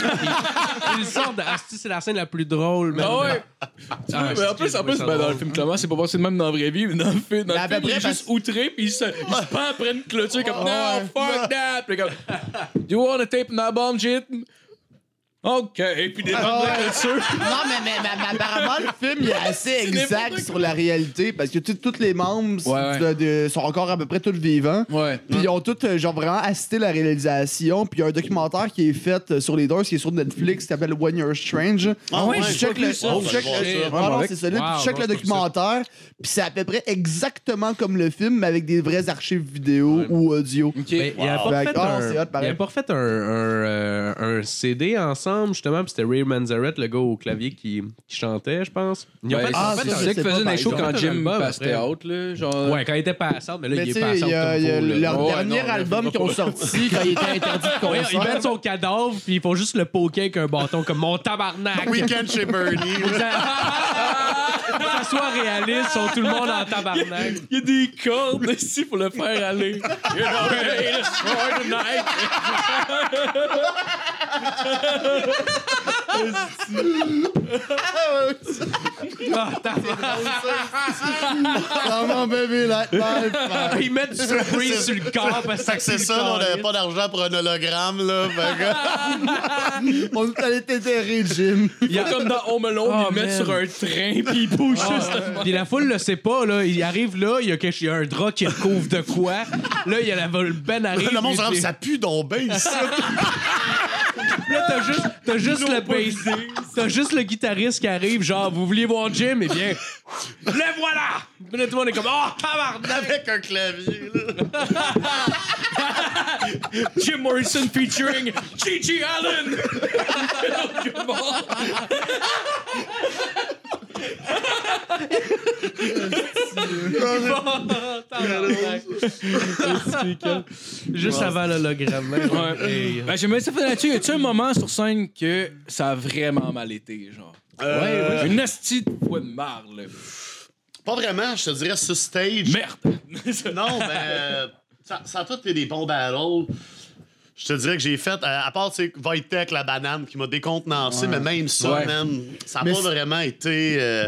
ils le sortent, de- asti, c'est la scène la plus drôle. man. Ah ouais. Ah, mais en plus, en plus ben, dans le film, clairement, c'est pas passé de même dans la vraie vie, mais dans le film, dans le film il est juste parce- outré, puis il se, il se pend après une clôture comme Ah, No, ouais. fuck that! Puis comme, You wanna tape an album, shit? OK. Et puis des Ah bandes dessus. Non, mais, mais, mais- mais apparemment, le film il est assez exact sur la réalité parce que tu- tous les membres Ouais, de- de- sont encore à peu près tous vivants. Ouais. Puis ils ont tous, euh, genre, vraiment assisté la réalisation. Puis il y a un documentaire qui est fait euh, sur les Doors qui est sur Netflix qui s'appelle When You're Strange. Ah ouais, j'ai check pas le, vu ça. tu Oh, check je vais le- voir ça. Ah non, Ouais, c'est solide. wow, tu check le c'est documentaire. Puis c'est à peu près exactement comme le film, mais avec des vraies archives vidéo ou audio. OK. Mais il a Wow. pas Fait ah, un, c'est hot, pareil. il a pas fait un, un, euh, un CD ensemble, justement, puis c'était Ray Manzarek, le gars au clavier qui, qui chantait, je pense. Ont Ben, ah, ça, c'est qu'il pas, faisait des shows quand Jim passait après. out, là. Genre. Ouais, quand il était passé, mais là, Mais il est il il là. leur Ouais, dernier non, album qu'ils ont sorti quand il était interdit de Ouais, concert. ils mettent son cadavre, puis ils font juste le poker avec un bâton, comme mon tabarnak. Weekend chez Bernie. que ça soit réaliste, sont tout le monde en tabarnak. Il y a des cordes ici pour le faire aller. You know, hey, it's for tonight. Ah, light my fire. Ils mettent du surprise sur le corps parce que Fait que c'est ça, on n'avait pas d'argent pour un hologramme, là. Fait que- On est allé t'éterrer, Jim. Il y a comme dans Home Alone, Oh, ils le mettent sur un train puis juste. Puis la foule le sait pas, là. Il arrive là, il y a, quelque- il y a un drap qui recouvre de quoi. Là, il y a la Ben arrive. Le monde se ça pue bien ici. Là, t'as juste, t'as juste le bass. T'as juste le guitariste qui arrive, genre, vous vouliez voir Jim? Eh bien, le voilà! Puis là, tout le monde est comme, oh, tabarnak! Avec un clavier, là. Jim Morrison featuring Gigi Allen. Juste avant l'hologramme. Hey. Ben, j'aimerais ça faire là-dessus. Y a-tu un moment sur scène que ça a vraiment mal été, genre? Euh, Une hostie de fois de marre, là. Pas vraiment, je te dirais, ce stage. Merde! Non, mais euh, ça, ça a tout été des bons battles. Je te dirais que j'ai fait, euh, à part, tu sais, la banane, qui m'a décontenancé, mais même ça, Ouais. man, ça n'a pas vraiment été. euh,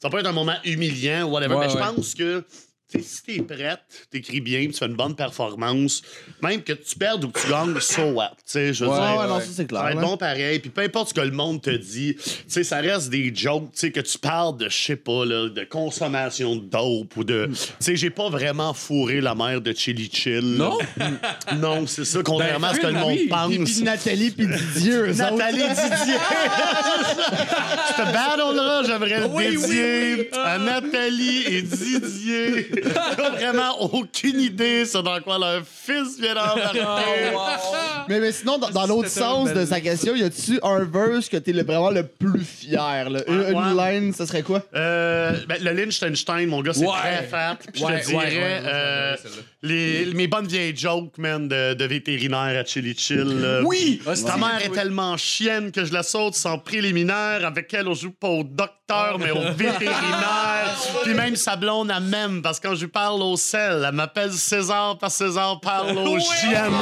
ça peut être un moment humiliant ou whatever, mais je pense que. Tu sais, si t'es prête, t'écris bien, tu fais une bonne performance, même que tu perdes ou que tu gagnes, so what? Tu sais, je veux Ouais, dire. Ouais, non, ça c'est Ça clair. va être là. bon pareil. Puis peu importe ce que le monde te dit, tu sais, ça reste des jokes, tu sais, que tu parles de, je sais pas, là, de consommation de dope ou de... Tu sais, j'ai pas vraiment fourré la mère de Chili Chill. là. Non? Non, c'est ça, contrairement à ce que le Ben, monde oui. pense. Puis, Nathalie puis Didier, eux autres. Nathalie Didier. Ce battle-là, j'aimerais le Oui, oui, dédier à Nathalie et Didier. J'ai vraiment aucune idée sur dans quoi leur fils vient d'embarquer. Mais, mais sinon, dans, dans l'autre sens de sa question, y a-tu un verse que t'es le- vraiment le plus fier? Là? Une, Ouais, une ouais. line, ça serait quoi? Euh, ben, le Liechtenstein, mon gars, c'est Ouais. très fat. Puis Ouais, je te dirais, ouais, ouais, ouais, euh, les, mes bonnes vieilles jokes, man, de, de vétérinaire à Chili Chill. là. Oui! Ah, Ta mère est tellement chienne que je la saute sans préliminaire. Avec elle, on joue pas au docteur, mais au vétérinaire. Puis même sa blonde, elle m'aime parce que quand je lui parle au sel, elle m'appelle César parce que César parle aux chiennes.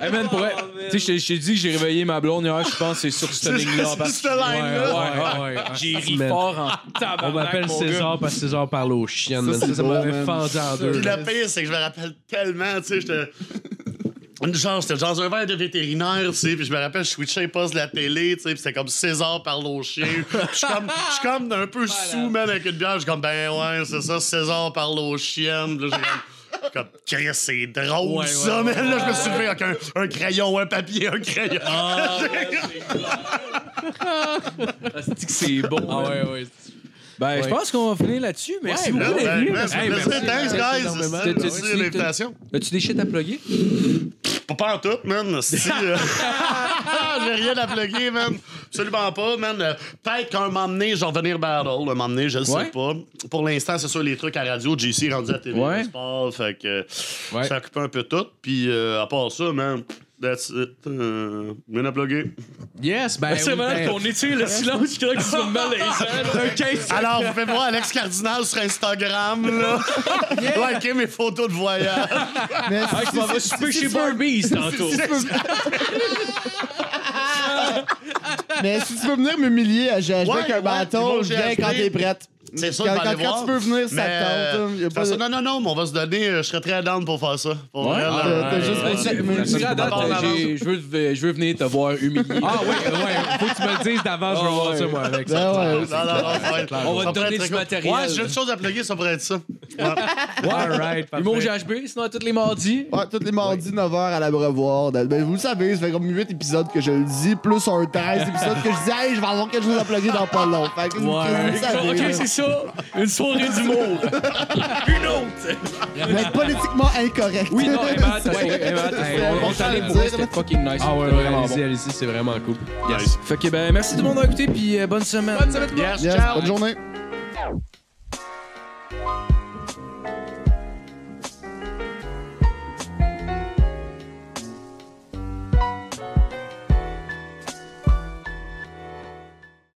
Hey man, pour vrai, tu sais, je t'ai- dit que j'ai réveillé ma blonde hier, je pense que c'est sur cette ligne-là. c'est cette line-là. Ouais, ouais, Ouais, ouais. J'ai ri Man. fort en tabarnak, On m'appelle. César parce que César parle aux chiennes. man. Ça, c'est ça beau, m'avait fendu en deux. Puis le pire, c'est que je me rappelle tellement, tu sais, j'étais. Genre, c'était dans un verre de vétérinaire, tu sais, puis je me rappelle, je switchais postes de la télé, tu sais, puis c'était comme César parle au chien. Je suis comme, je suis comme un peu sous, man, avec une bière, je suis comme, ben ouais, c'est ça, César parle aux chiennes. Puis là, j'ai comme. Chris, c'est drôle, Ouais, ça, ouais, man. Là, je me suis levé avec un, un crayon, un papier, un crayon. Ah, c'est que c'est bon. Ah ouais, ouais. Ben, je pense qu'on va finir là-dessus. Merci Ouais, beaucoup Ben, d'être ben, venu. ben, merci. Thanks, guys. Merci de l'invitation. As-tu des shit à plugger? Pas en tout, man. Si, euh, J'ai rien à plugger, man. Absolument pas, man. Euh, Peut-être qu'un moment donné, je vais revenir battle. Un moment donné, je le Ouais. sais pas. Pour l'instant, c'est sûr, les trucs à radio, JC rendu à TV, Ouais. sport, fait que Ouais. ça occupe un peu tout. Puis euh, à part ça, man, that's it. Euh, à plugger. Yes, ben. c'est oui, vrai ben- qu'on étire le silence, je crois que c'est malaisant. Alors, vous pouvez voir Alex Cardinal sur Instagram, là. Likez mes photos de voyage. Mais Ah, si- tu m'en vas si- souper chez Barbies tantôt. Mais si tu veux venir m'humilier Ouais, avec un ouais, bâton, je viens quand t'es prête. C'est sûr Quand, quand, tu peux venir, ça tente. hein. Pas de- Non, non, non, mais on va se donner. euh, Je serais très down pour faire ça. Pour Ouais? Ah, Ben, je veux, venir te voir humilié. Ah ouais, ouais, faut que tu me le dises d'avance, je veux Ah, voir ça, moi, avec Ben ça. être- On va te donner du matériel. Ouais, j'ai une chose à plugger, ça pourrait être ça. Ouais. Alright, Humour. GHB, sinon à tous les mardis. Ouais, tous les mardis 9h à l'Abreuvoir. Ben, vous le savez, ça fait comme 8 épisodes que je le dis, plus un 13 épisodes que je dis, hey, je vais avoir quelque chose à plugger dans pas long. Fait que vous le savez. Ça. Une soirée d'humour. Une autre. Mais politiquement incorrect. Oui, non, Emma, t'as ouais, Emma, t'as- C'est on- de pour c'était fucking nice. Ah ouais, ouais, vraiment allez-y, bon. allez-y, c'est vraiment cool. Yes. Fait que ben merci tout le monde d'avoir écouté puis euh, bonne semaine. Bonne semaine. Yes, bonne journée.